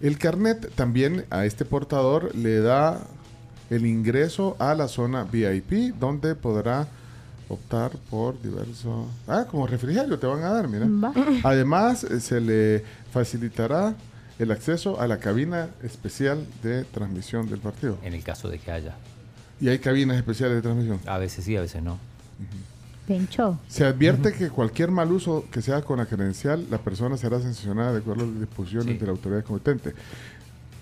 El carnet también a este portador le da el ingreso a la zona VIP, donde podrá optar por diversos... Ah, como refrigerio te van a dar, mira. Va. Además, eh, se le facilitará el acceso a la cabina especial de transmisión del partido. En el caso de que haya. ¿Y hay cabinas especiales de transmisión? A veces sí, a veces no. Pencho. Se advierte que cualquier mal uso que sea con la credencial, la persona será sancionada de acuerdo a las disposiciones de la autoridad competente.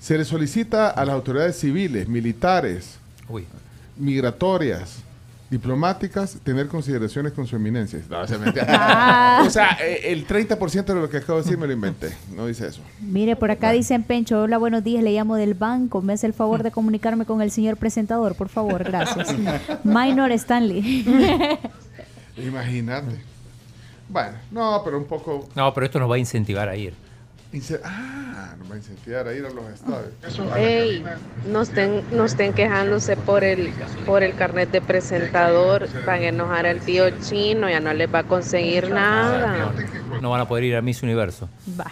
Se le solicita a las autoridades civiles, militares, Uy. migratorias, diplomáticas, tener consideraciones con su eminencia. No, se me- Ah. o sea, eh, el 30% de lo que acabo de decir me lo inventé. No dice eso. Mire, por acá dicen Pencho, hola, buenos días, le llamo del banco, me hace el favor de comunicarme con el señor presentador, por favor, gracias. Minor Stanley. Imagínate. Bueno, no, pero un poco... No, pero esto nos va a incentivar a ir. Ince- Ah, nos va a incentivar a ir a los estadios. Ey, no estén, no estén quejándose por el, por el carnet de presentador. Van a enojar al tío chino, ya no les va a conseguir nada. No van a poder ir a Miss Universo. Va.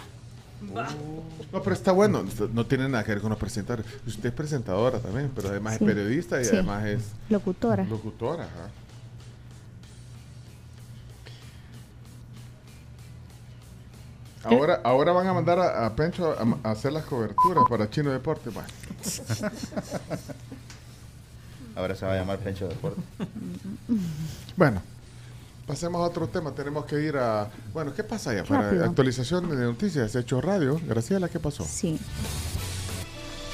No, pero está bueno. No tiene nada que ver con los presentadores. Usted es presentadora también, pero además Sí. es periodista y Sí. además es Locutora. locutora. ajá. Ahora, ahora van a mandar a, a Pencho a, a hacer las coberturas para Chino Deporte. Bueno. Ahora se va a llamar Pencho Deporte. Bueno, pasemos a otro tema. Tenemos que ir a. Bueno, ¿qué pasa allá? Para Rápido. actualización de noticias, Hecho Radio. Graciela, ¿qué pasó? Sí.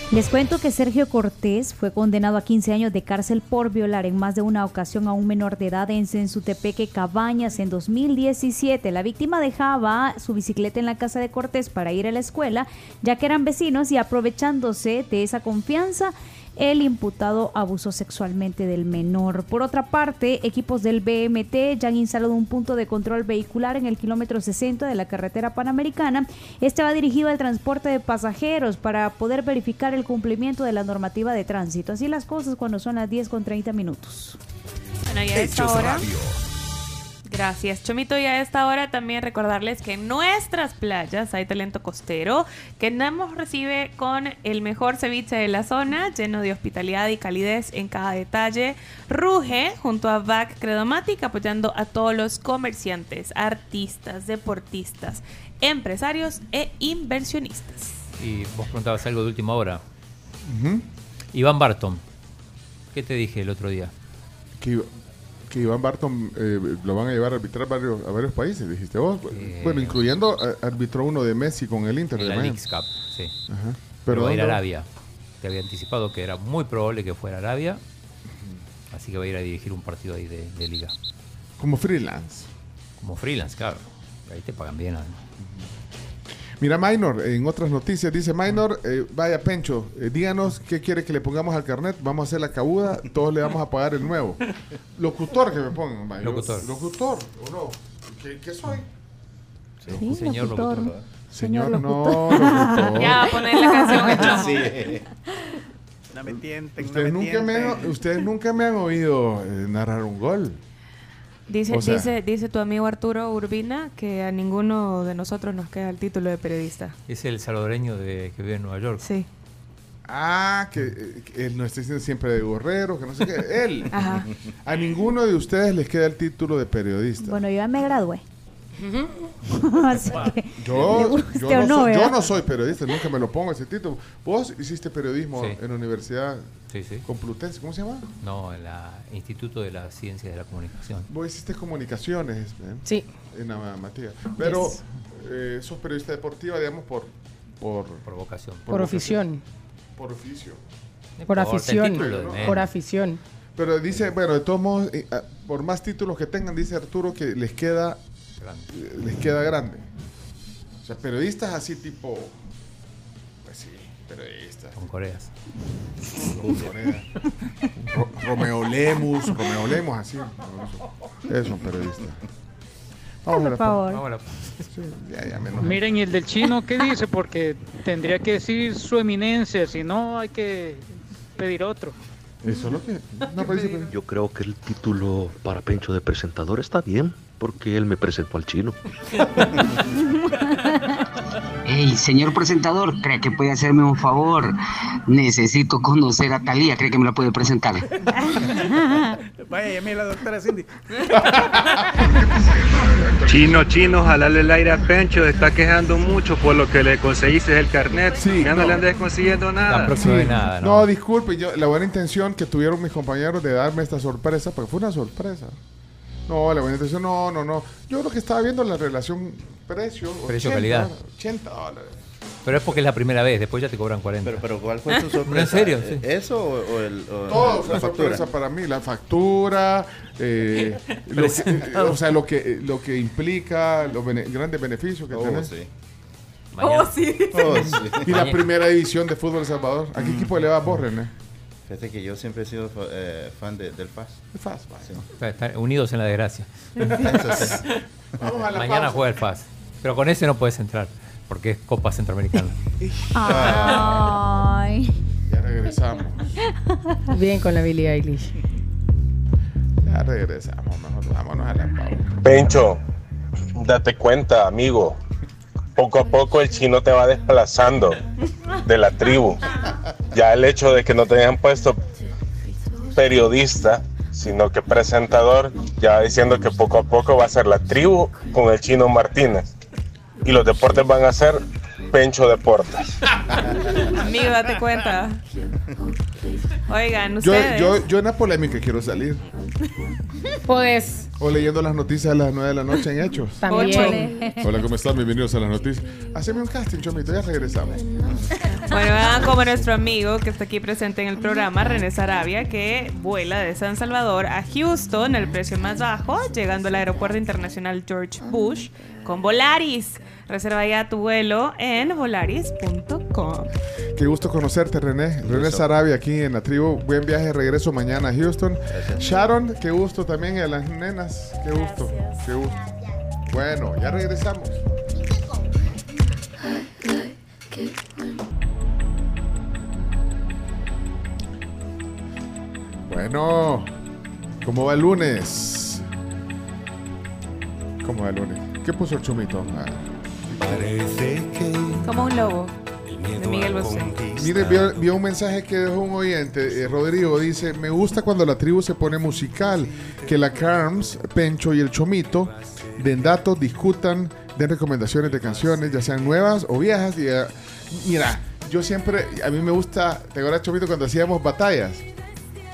Les cuento que Sergio Cortés fue condenado a 15 años de cárcel por violar en más de una ocasión a un menor de edad en Sensutepeque, Cabañas, en 2017. La víctima dejaba su bicicleta en la casa de Cortés para ir a la escuela, ya que eran vecinos y aprovechándose de esa confianza, el imputado abusó sexualmente del menor. Por otra parte, equipos del BMT ya han instalado un punto de control vehicular en el kilómetro 60 de la carretera panamericana. Este va dirigido al transporte de pasajeros para poder verificar el cumplimiento de la normativa de tránsito. Así las cosas cuando son las 10 con 30 minutos. Bueno, y a esta hora. Gracias, Chomito. Y a esta hora también recordarles que en nuestras playas hay talento costero, que Namos recibe con el mejor ceviche de la zona, lleno de hospitalidad y calidez en cada detalle. Ruge junto a VAC Credomatic, apoyando a todos los comerciantes, artistas, deportistas, empresarios e inversionistas. Y vos preguntabas algo de última hora. Iván Barton. ¿Qué te dije el otro día? Que, que Iván Barton eh, lo van a llevar a arbitrar varios, a varios países, dijiste vos. bueno, incluyendo eh, arbitró uno de Messi con el Inter En de la Miami. Leagues Cup, sí. Ajá. Pero va a ir a. Arabia. Te había anticipado que era muy probable que fuera a Arabia. Así que va a ir a dirigir un partido ahí de, de liga. Como freelance. Como freelance, claro. Ahí te pagan bien. ¿no? Mira, Minor, en otras noticias dice Minor, eh, vaya Pencho, eh, díganos qué quiere que le pongamos al carnet, vamos a hacer la cabuda, todos le vamos a pagar el nuevo. Locutor que me pongan, va, yo- Locutor. Locutor, ¿o no? ¿Qué, qué soy? Sí, señor locutor. locutor. Señor, no, locutor. Ya, poner la canción de Chomo. Sí. No me tienten, no Ustedes me nunca, me tienten. ustedes nunca me han oído eh, narrar un gol. Dice, O sea- dice, dice tu amigo Arturo Urbina que a ninguno de nosotros nos queda el título de periodista. Es el salvadoreño de, que vive en Nueva York. Sí. Ah, que, eh, que él no está diciendo siempre de gorrero, que no sé qué. Él. Ajá. A ninguno de ustedes les queda el título de periodista. Bueno, yo ya me gradué. Así que, ¿le Yo, guste yo, o no no, soy, yo no soy periodista, nunca me lo pongo ese título. Vos hiciste periodismo Sí. en la Universidad Sí, sí. Complutense, ¿cómo se llama? No, en la Instituto de las Ciencias de la Comunicación. Vos hiciste comunicaciones. ¿eh? Sí. En la Matías. Pero Yes. eh, sos periodista deportiva, digamos, por... Por, por vocación. Por afición. Por oficio. Por el afición. título. Por afición. Pero dice, bueno, de todos modos, eh, ah, por más títulos que tengan, dice Arturo que les queda Grande. eh, les queda grande. O sea, periodistas así tipo. Pues sí, periodistas. Con Coreas. Corea. Ro- Romeo Lemus, Romeo Lemus, así. Es un periodista. Vamos a Por la favor. Vamos a la- Sí, ya, ya, menos. Miren, ¿y el del chino qué dice? Porque tendría que decir su eminencia, si no hay que pedir otro. Eso es lo que. No, Yo creo que el título para Pencho de presentador está bien, porque él me presentó al chino. Hey, señor presentador, ¿cree que puede hacerme un favor? Necesito conocer a Talía, ¿cree que me la puede presentar? Vaya, llame a la doctora Cindy. Chino, chino, jalale el aire a Pencho, está quejando mucho por lo que le conseguiste el carnet. ya no, no. le andes consiguiendo nada. Sí. no. disculpe, yo, la buena intención que tuvieron mis compañeros de darme esta sorpresa, porque fue una sorpresa. No, la buena intención, no, no, no. Yo lo que estaba viendo la relación precio. Precio-calidad. 80 dólares. Pero es porque es la primera vez, después ya te cobran 40. Pero, pero ¿cuál fue tu sorpresa? ¿En serio? Sí. ¿Eso o, o el, o Todo fue la una sorpresa para mí. La factura, eh, lo que, eh, o sea, lo que, lo que implica, los bene- grandes beneficios que Oh, tenés. sí. Oh, sí. Oh, sí. Y la primera división de fútbol de Salvador. ¿A qué equipo le vas vos, René? Fíjate que yo siempre he sido eh, fan de- del FAS. El FAS, Sí. Están unidos en la desgracia. Vamos a la Mañana pausa. juega el FAS. Pero con ese no puedes entrar, porque es Copa Centroamericana. Ay. Ya regresamos. Bien con la Billie Eilish. Ya regresamos. Mejor vámonos a la pausa. Pencho, date cuenta, amigo. Poco a poco el chino te va desplazando de la tribu. Ya el hecho de que no te hayan puesto periodista, sino que presentador, ya va diciendo que poco a poco va a ser la tribu con el chino Martínez. Y los deportes van a ser Pencho Deportes. Amigo, date cuenta. Oigan, Yo, ustedes. yo, yo en la polémica quiero salir. Podés. O leyendo las noticias a las 9 de la noche en Hechos. También. Hola, ¿cómo están? Bienvenidos a las noticias. Haceme un casting, Chomito, ya regresamos. Bueno, como nuestro amigo que está aquí presente en el programa, René Sarabia, que vuela de San Salvador a Houston, el precio más bajo, llegando al aeropuerto internacional George Bush con Volaris. Reserva ya tu vuelo en volaris.com. Qué gusto conocerte, René. René Sarabia aquí en la tribu. Buen viaje de regreso mañana a Houston. Sharon, qué gusto también. Y a las nenas, qué gusto. Qué gusto. Bueno, ya regresamos. Bueno, ¿cómo va el lunes? ¿Cómo va el lunes? ¿Qué puso el chumito? Ah. Como un lobo. De Miguel Bosé. Mire, vio, vio un mensaje que dejó un oyente, eh, Rodrigo, dice, me gusta cuando la tribu se pone musical, que la Carms, Pencho y el Chomito den datos, discutan, den recomendaciones de canciones, ya sean nuevas o viejas. Y, eh, mira, yo siempre, a mí me gusta, ¿te acuerdas, Chomito, cuando hacíamos batallas?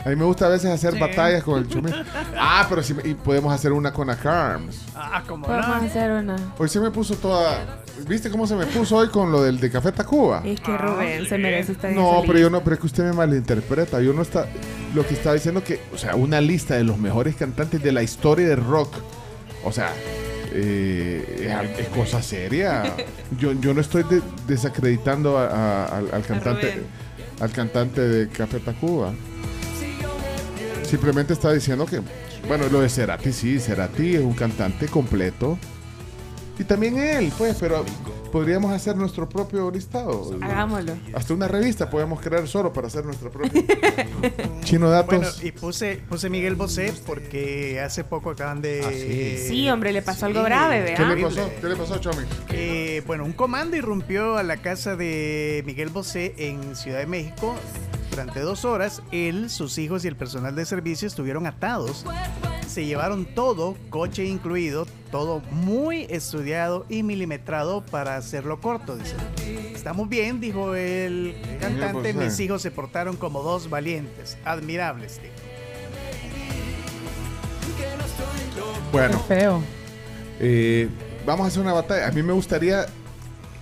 A mí me gusta a veces hacer Sí. batallas con el Chomito. Ah, pero sí, y podemos hacer una con la Carms. Ah, como Podemos hacer una. Hoy se me puso toda... ¿Viste cómo se me puso hoy con lo del de Café Tacuba? Es que Rubén se merece estar No, pero yo no, pero es que usted me malinterpreta. Yo no está. Lo que está diciendo que, o sea, una lista de los mejores cantantes de la historia del rock. O sea, eh, es, cosa seria. Yo, yo no estoy de- desacreditando a- a- al, al cantante, al cantante de Café Tacuba. Simplemente está diciendo que, bueno, lo de Cerati, sí, Cerati es un cantante completo. Y también él, pues, pero podríamos hacer nuestro propio listado. Hagámoslo. Hasta una revista podemos crear solo para hacer nuestra propia. Chino Datos. Bueno, y puse, puse Miguel Bosé porque hace poco acaban de. Sí, hombre, le pasó algo grave, ¿vea? ¿Qué le pasó? ¿Qué le pasó, Chomi? Eh, bueno, un comando irrumpió a la casa de Miguel Bosé en Ciudad de México. Durante dos horas, él, sus hijos y el personal de servicio estuvieron atados. Se llevaron todo, coche incluido, todo muy estudiado y milimetrado para hacerlo corto. Dice. Estamos bien, dijo el cantante. Bosé. Mis hijos se portaron como dos valientes, admirables. dijo. Bueno, Feo. eh, vamos a hacer una batalla. A mí me gustaría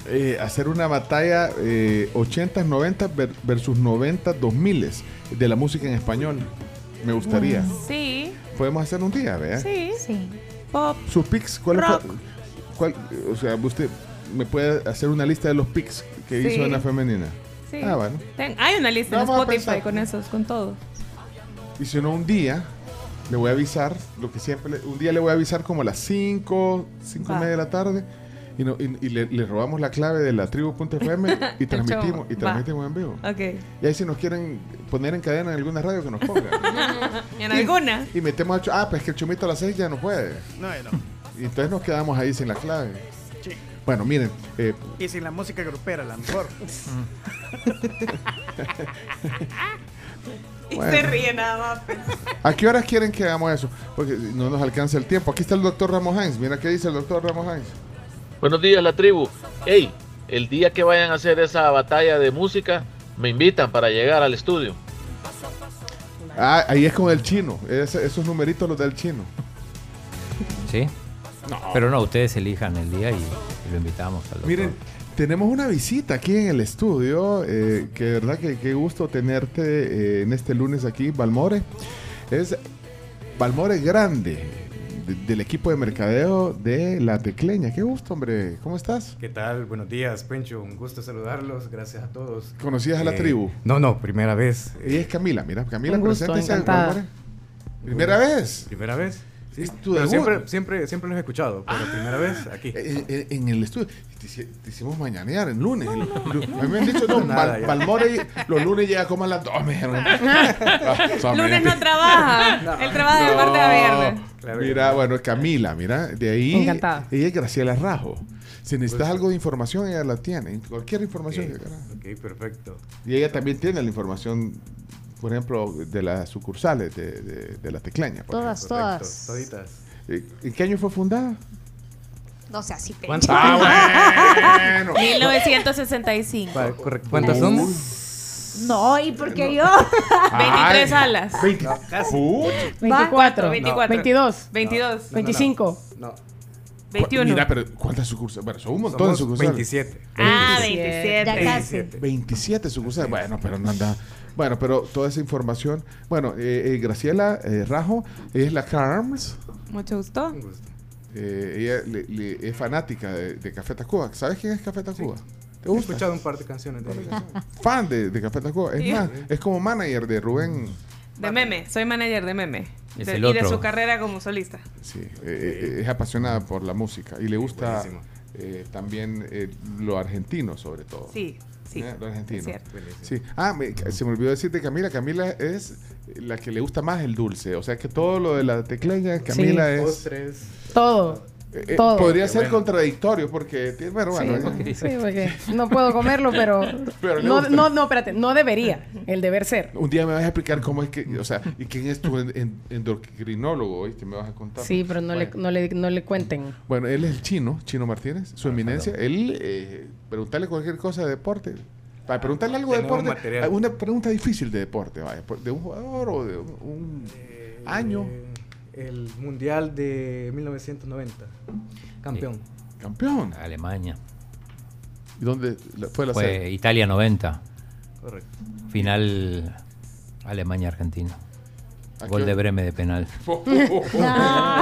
eh, hacer una batalla eh, 80, 90 ver- versus 90, 2000 de la música en español. Me gustaría. Sí, Podemos hacer un día, ¿vea? sí. Sí. Pop. Sus picks, ¿cuál es? Rock. cuál- o sea, usted me puede hacer una lista de los picks que Sí. hizo en la femenina. Sí. Ah, bueno. Ten- hay una lista en Vamos a Spotify con esos, con todo. Y si no, un día le voy a avisar, lo que siempre, un día le voy a avisar como a las 5, 5 y media de la tarde. Y, no- y- y le, le robamos la clave de la tribu.fm y transmitimos, y Va. transmitimos en vivo. Ok. Y ahí si nos quieren poner en cadena en alguna radio que nos pongan. en alguna. y metemos a Chu- Ah, pues que el chumito a las 6 ya no puede. No, no. Y entonces nos quedamos ahí sin la clave. Sí. Bueno, miren, eh, Y sin la música grupera, a lo mejor. Y Bueno. se ríe nada más. pues. ¿a qué horas quieren que hagamos eso? Porque no nos alcanza el tiempo. Aquí está el doctor Ramos Hines. Mira qué dice el doctor Ramos Hines. Buenos días, la tribu. Hey, el día que vayan a hacer esa batalla de música, me invitan para llegar al estudio. Ah, ahí es con el chino. Ese- esos numeritos los del chino. ¿Sí? Pero no, ustedes elijan el día y, y lo invitamos al. Miren, tenemos una visita aquí en el estudio, eh, que de verdad que qué gusto tenerte eh, en este lunes aquí, Balmore. Es Balmore Grande, de- del equipo de mercadeo de La Tecleña. Qué gusto, hombre. ¿Cómo estás? ¿Qué tal? Buenos días, Pencho. Un gusto saludarlos. Gracias a todos. ¿Conocías a la Eh, tribu? No, no, primera vez. Ella es Camila, mira, Camila, Un gusto, preséntese. ¿Primera vez? ¿Primera vez? Sí, tu debut. siempre, siempre, siempre los he escuchado, pero Ah. primera vez aquí. En, en- en el estudio. Te, hici- te hicimos mañanear el lunes. A mí me han dicho, no. Balmore los lunes llega como a las 2. Me dijeron. Ah, son Lunes no trabaja. Él trabaja de martes a viernes. Mira, bueno, Camila, mira, de ahí. Encantada. Ella es Graciela Rajo. Si necesitas Pues- algo de información, ella la tiene. Cualquier información. que quieras. Ok, perfecto. Y ella también tiene la información, por ejemplo, de las sucursales de, de- de la Teclaña. por Todas, ejemplo. todas. Toditas. Eh, ¿En qué año fue fundada? No sé, así ¿Cuántas? Ah, bueno. 1965. Vale, correcto. ¿Cuántas somos? No, ¿y por qué yo? 23 salas. 20. 24, 24. 22, 22. 25. No. 21. Mira, pero ¿cuántas sucursales? Bueno, son un montón Somos de sucursales. 27. Ah, 27. 27. Ya casi. 27 sucursales. Bueno, pero no anda. Bueno, pero toda esa información. Bueno, eh, eh, Graciela eh, Rajo es la Carms. Mucho gusto. Eh, ella le- le- es fanática de, de Café Tacuba. ¿Sabes quién es Café Tacuba? ¿Te He gusta? escuchado un par de canciones de. Fan de, de Café Tacuba. Es Sí. más, es como manager de Rubén. De meme. Soy manager de meme. Es De- el y de su carrera como solista. Sí, es apasionada por la música y le gusta eh, también eh, lo argentino, sobre todo. Sí, sí. Eh, Lo argentino. es cierto. Sí. Ah, me- se me olvidó decirte Camila. Camila es la que le gusta más el dulce. O sea que todo lo de la tecleña, Camila es. Postres. Todo. Eh, eh, todo. podría Qué ser bueno. contradictorio porque tiene, bueno, Sí, bueno, porque, sí, porque no puedo comerlo, pero, Pero no, no, no, espérate, no debería, el deber ser. un día me vas a explicar cómo es que, o sea, y quién es tu en- en- endocrinólogo, ¿oíste? Me vas a contar. Sí, pero no, le, no, le, no le cuenten. Bueno, él es el chino, Chino Martínez, su eminencia. Él, eh, preguntarle cualquier cosa de deporte. Para preguntarle algo de deporte. material. Una pregunta difícil de deporte, vaya. De un jugador o de un, un año. El Mundial de 1990. Campeón. Campeón. Alemania. ¿Y dónde fue la Fue sede? Italia 90. Correcto. Final Alemania-Argentina. ¿A Gol de? Breme de penal.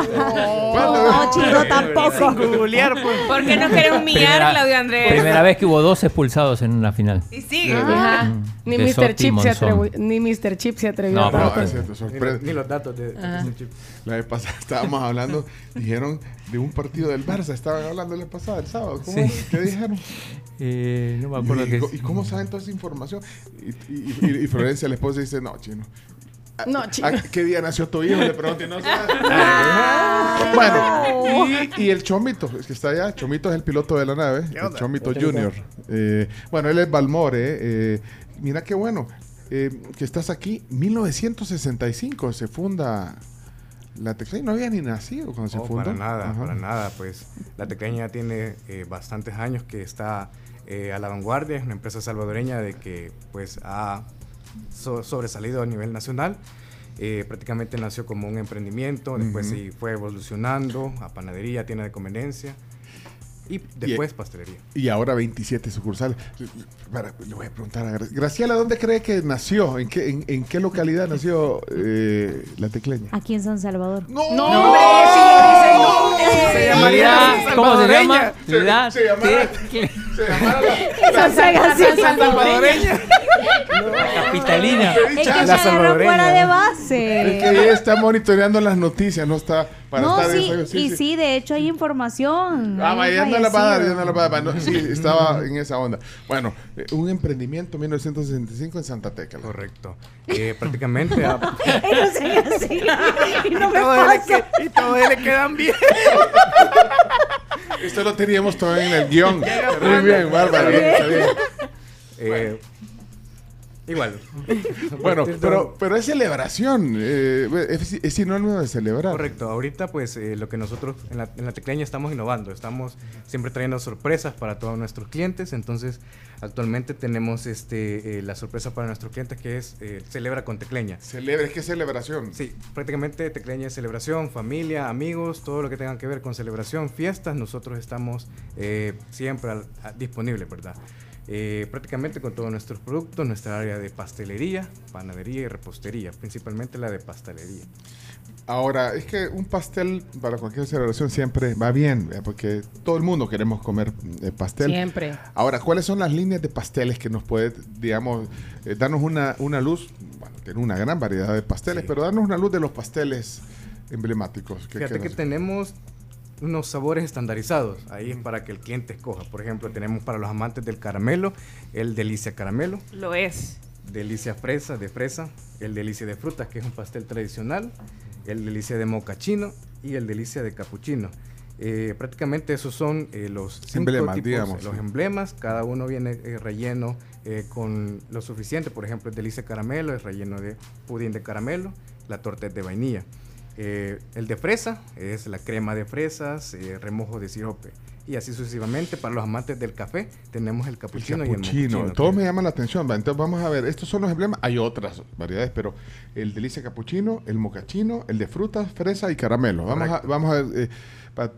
No, chino tampoco. Googlear, pues. ¿Por qué no quiere humillar, Claudio Andrés? primera vez que hubo dos expulsados en una final. Y sigue. Ajá. Mm, Ni Mr. Chip se atrevió, ni Mr. Chip se atrevió No, a pero- preguntar. es cierto, Ni, los- ni los datos de, ese chip. La vez pasada estábamos hablando, dijeron de un partido del Barça, estaban hablando la vez pasada, el sábado. ¿Cómo Sí. es? ¿Qué dijeron? Eh, no me acuerdo y, qué y- ¿Y cómo saben toda esa información? Y, y- y- y Florencia, la esposa, dice, no, chino. ¿A- No, a- chino. ¿Qué día nació tu hijo? Le pregunté, no sabe. bueno, y, y el Chomito, es que está allá. Chomito es el piloto de la nave. El? Chomito. Junior. Eh, bueno, él es Balmore. eh, mira qué bueno eh, que estás aquí. 1965 se funda la Tecla. No había ni nacido cuando se fundó. para nada, Ajá. para nada. Pues la Tecleña tiene eh, bastantes años que está eh, a la vanguardia, es una empresa salvadoreña de que pues ha so- sobresalido a nivel nacional. Eh, prácticamente nació como un emprendimiento, después Ujú. sí fue evolucionando a panadería, tienda de conveniencia y después pastelería. Y ahora 27 sucursales. Para- le voy a preguntar a Gra- Graciela, ¿dónde cree que nació? ¿En qué, en, en qué localidad nació eh, la tecleña? Aquí en San Salvador. ¡No! hombre! ¡Si lo dice el nombre! Se llamaría ¿Cómo se llama? Se- La se llamara- Se llamara la, sí es salvadoreña. capitalina. La salvadoreña. fuera de Es que base. ella está monitoreando las noticias, no está para No, estar sí, en y sí, de hecho hay información. Ah, ya no la va a dar, ya no la va a dar. No, sí, estaba en esa onda. Bueno, un emprendimiento 1965 en Santa Tecla. Correcto. Eh, prácticamente Ellos sean así. Y no que- y todos le quedan bien. Esto lo teníamos todo en el guion. Muy bien, Bárbara. Bien. Eh, igual. Bueno, pero, pero es celebración. eh, es, es sinónimo de celebrar. Correcto, ahorita pues eh, lo que nosotros en la, en la tecleña estamos innovando, estamos siempre trayendo sorpresas para todos nuestros clientes, entonces actualmente tenemos este eh, la sorpresa para nuestros clientes que es eh, Celebra con Tecleña. Celebra, es que es celebración. Sí, prácticamente Tecleña es celebración, familia, amigos, todo lo que tenga que ver con celebración, fiestas, nosotros estamos eh, siempre al- a- disponibles, ¿verdad? Eh, prácticamente con todos nuestros productos, nuestra área de pastelería, panadería y repostería, principalmente la de pastelería. Ahora, es que un pastel para cualquier celebración siempre va bien, ¿verdad? porque todo el mundo queremos comer eh, pastel. Siempre. Ahora, ¿cuáles son las líneas de pasteles que nos puede, digamos, eh, darnos una, una luz? Bueno, tiene una gran variedad de pasteles, pero darnos una luz de los pasteles emblemáticos. que- Fíjate que tenemos unos sabores estandarizados. Ahí es para que el cliente escoja. Por ejemplo, tenemos para los amantes del caramelo, el delicia caramelo, Lo es. delicia fresa de fresa, el delicia de frutas, que es un pastel tradicional, el delicia de mocachino y el delicia de capuchino. Eh, prácticamente esos son eh, los Emblemas, tipos, digamos, los sí. emblemas. Cada uno viene eh, relleno eh, con lo suficiente. Por ejemplo, el delicia caramelo es relleno de pudín de caramelo, la torta es de vainilla. Eh, el de fresa es la crema de fresas, eh, remojo de sirope. Y así sucesivamente, para los amantes del café, tenemos el El capuchino, y el capuchino, mochino. todo me llama la atención. Entonces vamos a ver, estos son los emblemas. Hay otras variedades, pero el delicia capuchino, el mocachino, el de frutas, fresa y caramelo. Vamos a, vamos a ver, eh, pa-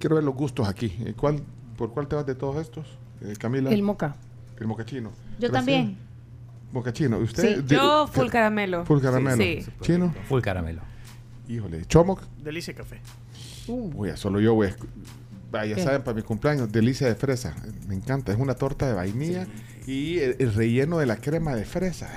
quiero ver los gustos aquí. Eh, ¿Cuál, ¿Por cuál te vas de todos estos, eh, Camila? El moca. El mocachino. Yo Graciela. también. Mocachino. ¿Usted? Sí, De- yo full caramelo. Full caramelo. Sí. ¿Chino? Full caramelo. Híjole. ¿Chomoc? Delicia café. Uy, solo yo voy a... ¿Qué? saben, para mi cumpleaños, delicia de fresa. Me encanta. Es una torta de vainilla y el, el relleno de la crema de fresa.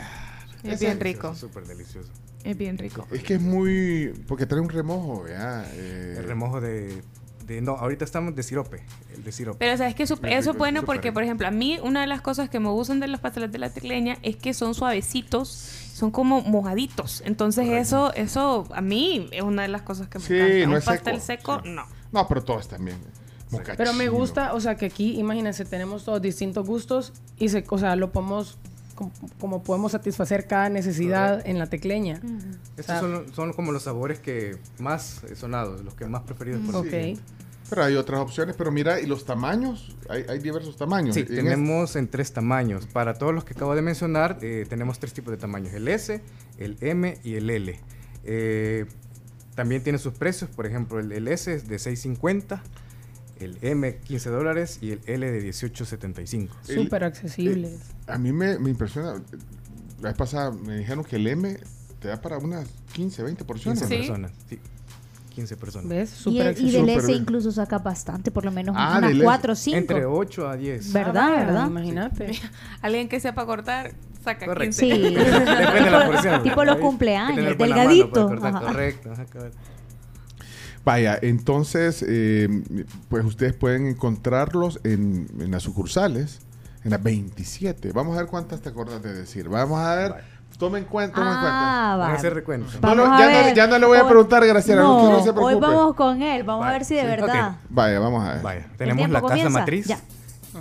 Es bien rico. Súper delicioso. Es bien rico. Es que es muy... Porque trae un remojo, ¿verdad? Eh, El remojo de, de- No, ahorita estamos de sirope. El de sirope. Pero sabes que eso es bueno porque, rico. por ejemplo, a mí una de las cosas que me gustan de los pasteles de la tecleña es que son suavecitos, son como mojaditos. Entonces eso, eso a mí es una de las cosas que me Sí, encanta. no Un es pastel seco. seco, no. No, pero todos también. Pero me gusta, o sea, que aquí, imagínense, tenemos todos distintos gustos y se, o sea, lo podemos, como, como podemos satisfacer cada necesidad en la tecleña. Estos sea, son, son como los sabores que más sonados, los que más preferidos por el Ok. cliente. Pero hay otras opciones, pero mira, ¿y los tamaños? Hay, hay diversos tamaños. Sí, En tenemos en tres tamaños. Para todos los que acabo de mencionar, eh, tenemos tres tipos de tamaños: el S, el M y el L. Eh, también tiene sus precios, por ejemplo, el, el S es de 6.50, el M 15 dólares y el L de 18.75. El- súper accesibles. A mí me, me impresiona. La vez pasada me dijeron que el M te da para unas 15, 20 porciones. 15 personas. Sí, 15 personas. ¿Ves? Y, Súper el- y del S bien. incluso saca bastante, por lo menos Ah, unas del S. 4 o 5. Entre 8 a 10. ¿Verdad? Ah, ¿verdad? Imagínate. Alguien que sepa cortar, saca Correcto. 15. Sí. Depende de la porción. Tipo los cumpleaños, delgadito. cortar, Ajá. Correcto. ajá. Vaya, entonces, eh, pues ustedes pueden encontrarlos en, en las sucursales, en las 27. Vamos a ver cuántas te acordas de decir. Vamos a ver, tomen cuenta, tomen Ah, Van a va. hacer recuento. No, no, Vamos a ya, no, ver. ya no le voy a Hoy- preguntar, Graciela, no, se hoy preocupe. vamos con él, vamos a Vale, ver si de sí, verdad. Vaya, vamos a ver. Vaya, tenemos la casa comienza? matriz, Ya.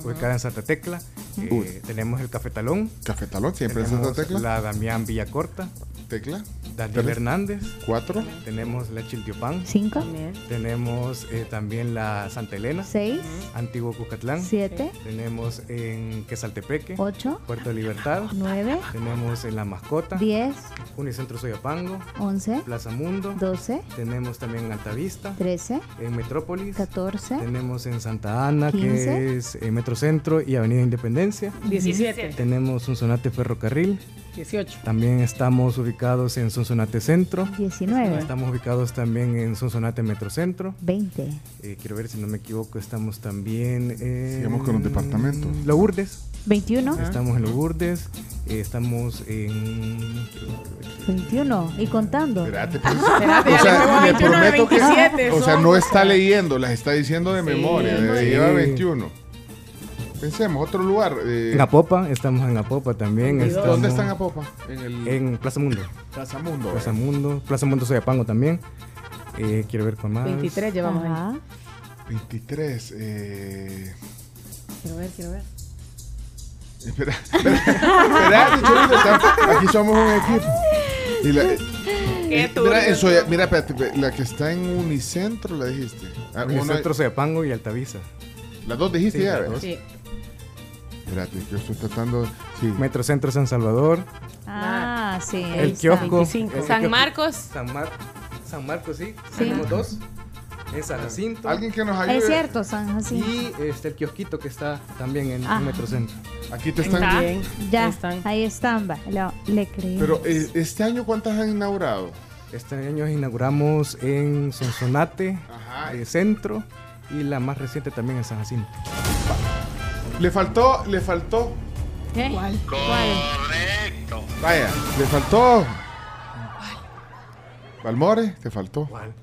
Ubicada en Santa Tecla. Eh, tenemos el Café Talón. Café Talón, siempre en Santa Tecla. La Damián Villacorta. Tecla. Daniel Tres. Hernández. Cuatro. Tenemos la Chiltiopán. 5, Tenemos eh, también la Santa Elena. 6, Antiguo Cucatlán. 7, Tenemos en Quesaltepeque. 8, Puerto de Libertad. 9, Tenemos en La Mascota. 10, Unicentro Soyapango. 11, Plaza Mundo. 12, Tenemos también en Altavista. 13, En Metrópolis. 14, Tenemos en Santa Ana, 15. que es eh, Metrocentro y Avenida Independencia. 17, Tenemos Sonsonate Ferrocarril. 18. También estamos ubicados en Sonsonate Centro. 19, Estamos ubicados también en Sonsonate Metrocentro. 20, Eh, quiero ver si no me equivoco, estamos también en... Sigamos con los departamentos. Lourdes. 21, Estamos en Lourdes. eh, estamos en... 21 y contando. Espérate, pues. Espérate, o sea, le 21 de prometo que. 27, O sea, no está leyendo, las está diciendo de memoria. de- sí. Lleva 21. Pensemos, otro lugar. eh, En Apopa, estamos en Apopa también. ¿Dónde están Apopa? En el En Plaza Mundo. Plaza Mundo. Plaza Mundo. Plaza Mundo Soyapango también. Eh, quiero ver con más. 23 llevamos ahí. Ajá. 23. Eh... Quiero ver, quiero ver. Espera, espera, espera, aquí somos un equipo. Y la, eh, mira, en todo. Soya- mira, espérate, espérate, la que está en Unicentro, la dijiste. Ah, En el una- centro Soyapango y Altavisa. Las dos dijiste Sí, ya. ¿verdad? Sí. Espérate, yo estoy tratando. Sí. Metrocentro San Salvador. Ah, sí. ahí El kiosco. 25. el San kiosco- Marcos. San, Mar- San Marcos, sí. Sí. Tenemos dos. En San Jacinto. Alguien que nos ayude. Es cierto, San Jacinto. Y este, el kiosquito que está también en Ah. el Metrocentro. Aquí te Está. están. Bien. Ya, Ahí están. ahí están, va. Lo- le creí. Pero eh, este año, ¿cuántas han inaugurado? Este año inauguramos en Sonsonate, Ajá. eh, Centro, y la más reciente también en San Jacinto. Le faltó, le faltó. ¿Qué? ¿Cuál? Vaya, le faltó. Valmore, te faltó. ¿Cuál?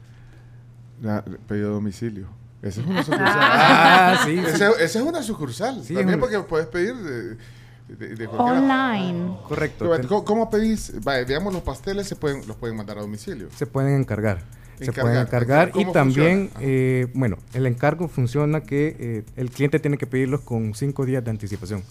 Pedido domicilio. Esa es una sucursal. Ah, sí, sí. Esa, esa es una sucursal. Sí, También es porque puedes pedir de, de- de cualquier- Online. Correcto. Pero, Ten- ¿Cómo, cómo pedís? Vaya, digamos, los pasteles se pueden, los pueden mandar a domicilio. Se pueden encargar. Se Encargar. pueden encargar y ¿Cómo también, eh, bueno, el encargo funciona que eh, el cliente tiene que pedirlos con cinco días de anticipación.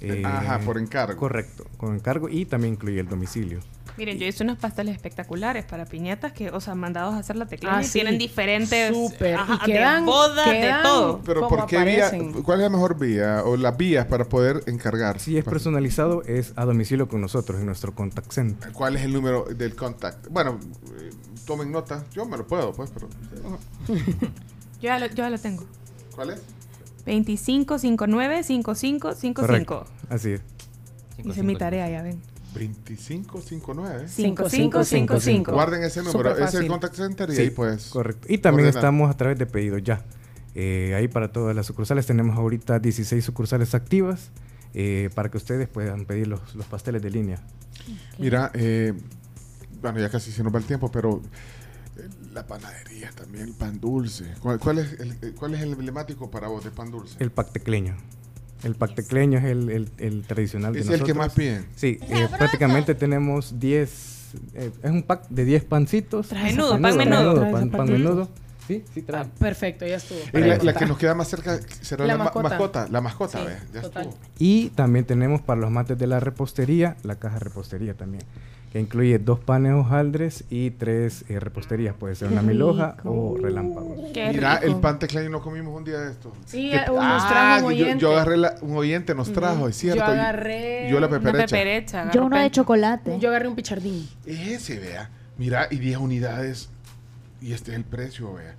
Eh, Ajá, por encargo. Correcto, con encargo y también incluye el domicilio. Miren, yo hice unos pasteles espectaculares para piñatas que, o sea, mandados a hacer la tecla Ah, y sí. tienen diferentes Súper. ajá, Y quedan- de boda, de quedan- todo. Pero ¿Cómo ¿por qué vía? ¿Cuál es la mejor vía o las vías para poder encargar? Si es personalizado, es a domicilio con nosotros en nuestro contact center. ¿Cuál es el número del contact? Bueno, eh, tomen nota. Yo me lo puedo, pues, pero. Yo ya lo, yo ya lo tengo. ¿Cuál es? 25 59 55 55. Así es. Hice mi tarea, ya ven. 2559. 5555. Guarden ese número. Súper Ese es el fácil. contact center y Sí, ahí pues. Correcto. Y también ordenar. estamos a través de pedidos ya. Eh, ahí para todas las sucursales tenemos ahorita 16 sucursales activas eh, para que ustedes puedan pedir los, los pasteles de línea. Mira, eh, bueno, ya casi se nos va el tiempo, pero eh, la panadería también, el pan dulce. ¿Cuál, cuál es el, eh, ¿Cuál es el emblemático para vos de pan dulce? El pactecleño. El pactecleño es el, el- el tradicional de Es el que más piden. Sí, eh, prácticamente tenemos 10, eh, es un pack de 10 pancitos. Trae menudo, pan menudo. pan, pan menudo. Sí, sí trae. Ah, perfecto, ya estuvo. Y la, la que nos queda más cerca será La la, ma- mascota. mascota. La mascota, Sí, ya total. estuvo. Y también tenemos para los mates de la repostería, la caja repostería también, que incluye dos panes hojaldres y tres eh, reposterías. Puede ser Qué una milhoja rico. o relámpagos. Qué Mira, rico. el pan teclán lo comimos un día de esto. Sí, ¿Qué- eh, nos Ah, trajo un yo- oyente. Yo, agarré la- un oyente, nos trajo, es cierto. Yo y- agarré yo la Una peperecha. peperecha. Yo agarró uno de chocolate. Yo agarré un pichardín. Ese, vea. Mira, y 10 unidades. Y este es el precio, vea.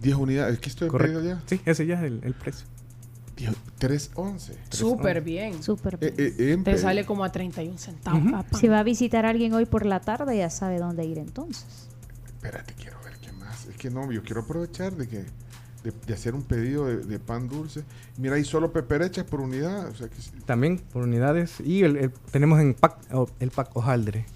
10 unidades. ¿Qué estoy Correcto. pedido ya? Sí, ese ya es el, el precio. 311. Súper bien. Súper bien. Eh, eh, en Te sale como a 31 centavos pan. Si va a visitar a alguien hoy por la tarde, ya sabe dónde ir entonces. Espérate, quiero ver qué más. Es que no, yo quiero aprovechar de que de, de hacer un pedido de, de pan dulce. Mira, hay solo peperechas por unidad. O sea que sí. También por unidades. Y el, el- tenemos en pack, oh, el pack hojaldre,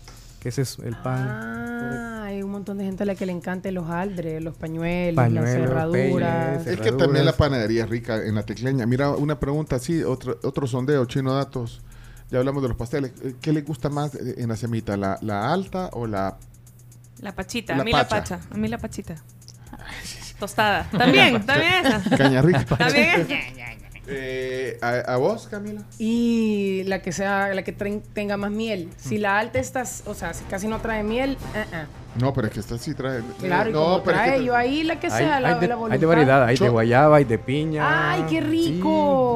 que ese es el pan. Ah, hay un montón de gente a la que le encanta los aldres, los pañuelos, Pañuelos, las cerraduras. peines. es que también la panadería es rica en la tecleña. Mira, una pregunta así, otro, otro sondeo, chino datos. Ya hablamos de los pasteles. Eh, ¿Qué le gusta más eh, en la semita? ¿La, la alta o la La pachita. La a mí pacha. la pacha. A mí la pachita. Tostada. También, también esa. caña rica? También esa. Eh, ¿a, a vos, Camila? Y la que sea, la que tenga más miel. Si la alta está, o sea, si casi no trae miel, eh, eh. No, pero es que esta sí trae. claro, y no, como pero es que trae tra- yo ahí la que Hay, sea, la, hay de, la hay voluntad. de variedad, hay de guayaba, hay de piña. ¡Ay, qué Sí. rico!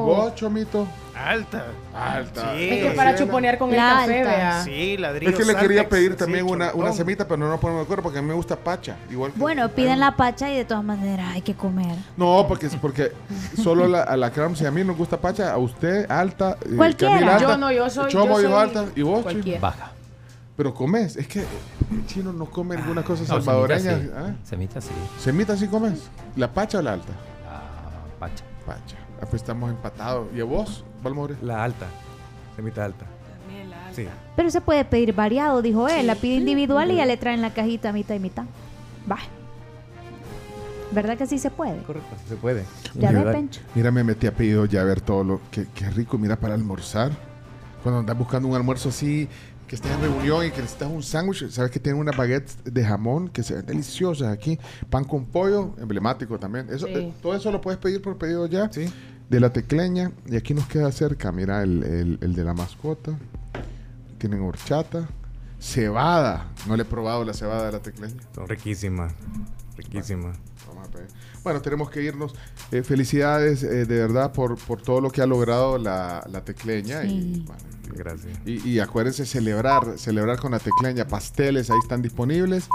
¿Vos, Chomito? Alta. Alta. Sí. Es que para chuponear con el La café, alta. vea. Sí, ladrillo. Es que le quería Saltex, pedir sí, también una, una semita, pero no nos ponemos de acuerdo porque a mí me gusta pacha. Igual que- Bueno, piden la pacha y de todas maneras hay que comer. No, porque, porque solo la, a la Cram, si a mí nos gusta pacha, a usted alta. eh, Cualquiera. Camila alta, Yo no, yo soy- Chomo yo soy alta. ¿Y vos. Baja. Pero comes. Es que el chino no come alguna cosa No, salvadoreña. semita sí. ¿ah? Semita sí. ¿Semita sí comes? ¿La pacha o la alta? La pacha. Pacha. Ah, pues estamos empatados. ¿Y a vos, Valmore? La alta, semita alta. También la alta. Sí. Pero se puede pedir variado, dijo él. La pide individual y ya le traen la cajita mitad y mitad. Va. ¿Verdad que sí se puede? Correcto, se puede. Ya Mira, Pencho. Mira, me metí a pedido ya a ver todo lo que, que rico. Mira, para almorzar. Cuando andas buscando un almuerzo así, que estés en reunión y que necesitas un sándwich, sabes que tienen unas baguettes de jamón que se ven deliciosas aquí, pan con pollo, emblemático también. Eso, Sí. eh, todo eso lo puedes pedir por pedido ya. De la tecleña. Y aquí nos queda cerca, mira, el, el- el de la mascota. Tienen horchata. Cebada. No le he probado la cebada de la tecleña. Son riquísimas. Riquísimas. Bueno, tenemos que irnos. Eh, felicidades eh, de verdad por, por todo lo que ha logrado la, la tecleña. Y, bueno, Gracias. y, y acuérdense celebrar, celebrar con la tecleña. Pasteles ahí están disponibles.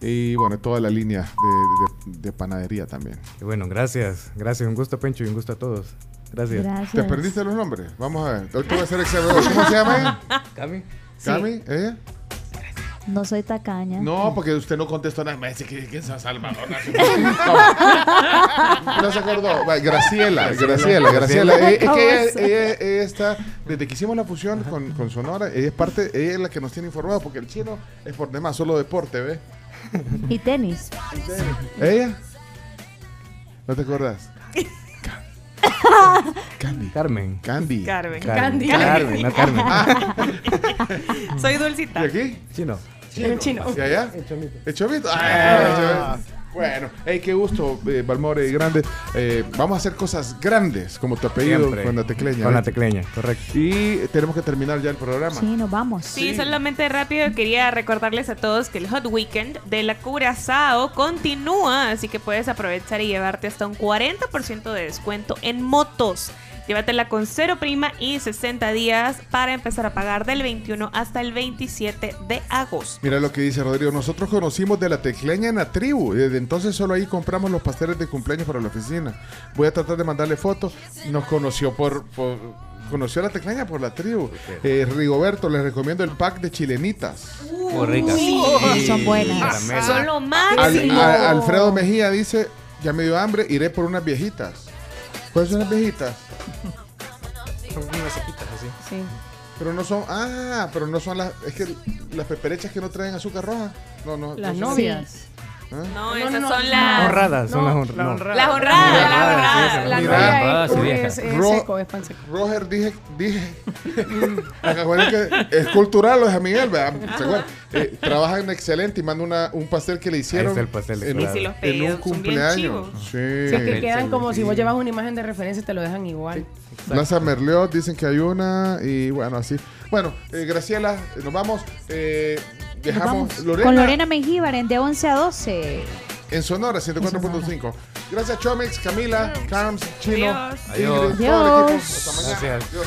Y bueno, toda la línea de, de- de panadería también. Y bueno, gracias. Gracias. Un gusto, Pencho, y un gusto a todos. Gracias. ¿Te perdiste los nombres? Vamos a ver. Ahorita voy a hacer examen. ¿Cómo se llama ella? Cami. ¿Cami? ¿Ella? No soy tacaña. No, porque usted no contestó nada. Me dice que que es Salvador. No, no se acordó. Graciela, Graciela, Graciela. Graciela. Eh, Es que ella, ella- ella está, desde que hicimos la fusión con, con Sonora, ella es parte, ella es la que nos tiene informado, porque el chino es por demás, solo deporte, ¿ves? Y tenis. ¿Ella? ¿No te acordás? Candy. Carmen. Candy. Carmen. Candy. Carmen. Carmen, no Carmen. Soy dulcita. ¿Y aquí? Chino. El chino. ¿Y allá? El chomito. El chomito. Ah, el chomito. Bueno, hey, qué gusto, eh, Balmore Grande. Eh, vamos a hacer cosas grandes, como tu apellido Siempre. con la tecleña. Con la tecleña, correcto. Y tenemos que terminar ya el programa. Sí, nos vamos. Sí, solamente rápido quería recordarles a todos que el Hot Weekend de la Curazao continúa, así que puedes aprovechar y llevarte hasta un 40% de descuento en motos. Llévatela con cero prima y 60 días para empezar a pagar del 21 hasta el 27 de agosto. Mira lo que dice Rodrigo. Nosotros conocimos de la tecleña en la tribu. y Desde entonces solo ahí compramos los pasteles de cumpleaños para la oficina. Voy a tratar de mandarle fotos. Nos conoció por... por- Conoció a la tecleña por la tribu. Eh, Rigoberto, les recomiendo el pack de chilenitas. Muy ricas. Sí, son buenas. Son lo Al- máximo. a- Alfredo Mejía dice, ya me dio hambre, iré por unas viejitas. ¿Cuáles son las viejitas? Son unas sequitas así. Sí. Pero no son, ah, pero no son las, es que las peperechas que no traen azúcar roja. No, no. Las no novias. ¿Ah? No, esas no, no. son las... Honradas, son No, las honradas. la no. honrada. Las honradas, las honradas. La y es, seco, es pan seco. Roger, dije, dije. Que es cultural lo de Miguel, ¿verdad? Eh, trabajan excelente y manda una, un pastel que le hicieron está el pastel de en, colado. un, Y si los en un son bien cumpleaños. chivos. Sí. Si es que quedan como si vos llevas una imagen de referencia, te lo dejan igual. Plaza Merliot dicen que hay una y bueno, así. Bueno, eh, Graciela, eh, nos vamos. eh, Nos dejamos vamos Lorena, Con Lorena Mengíbar en de 11 a 12. en Sonora 104.5. Gracias Chomix, Camila, Carms, Chino, Adiós. Ingrid, Adiós. todo el equipo. Adiós. Hasta mañana. Gracias. Adiós.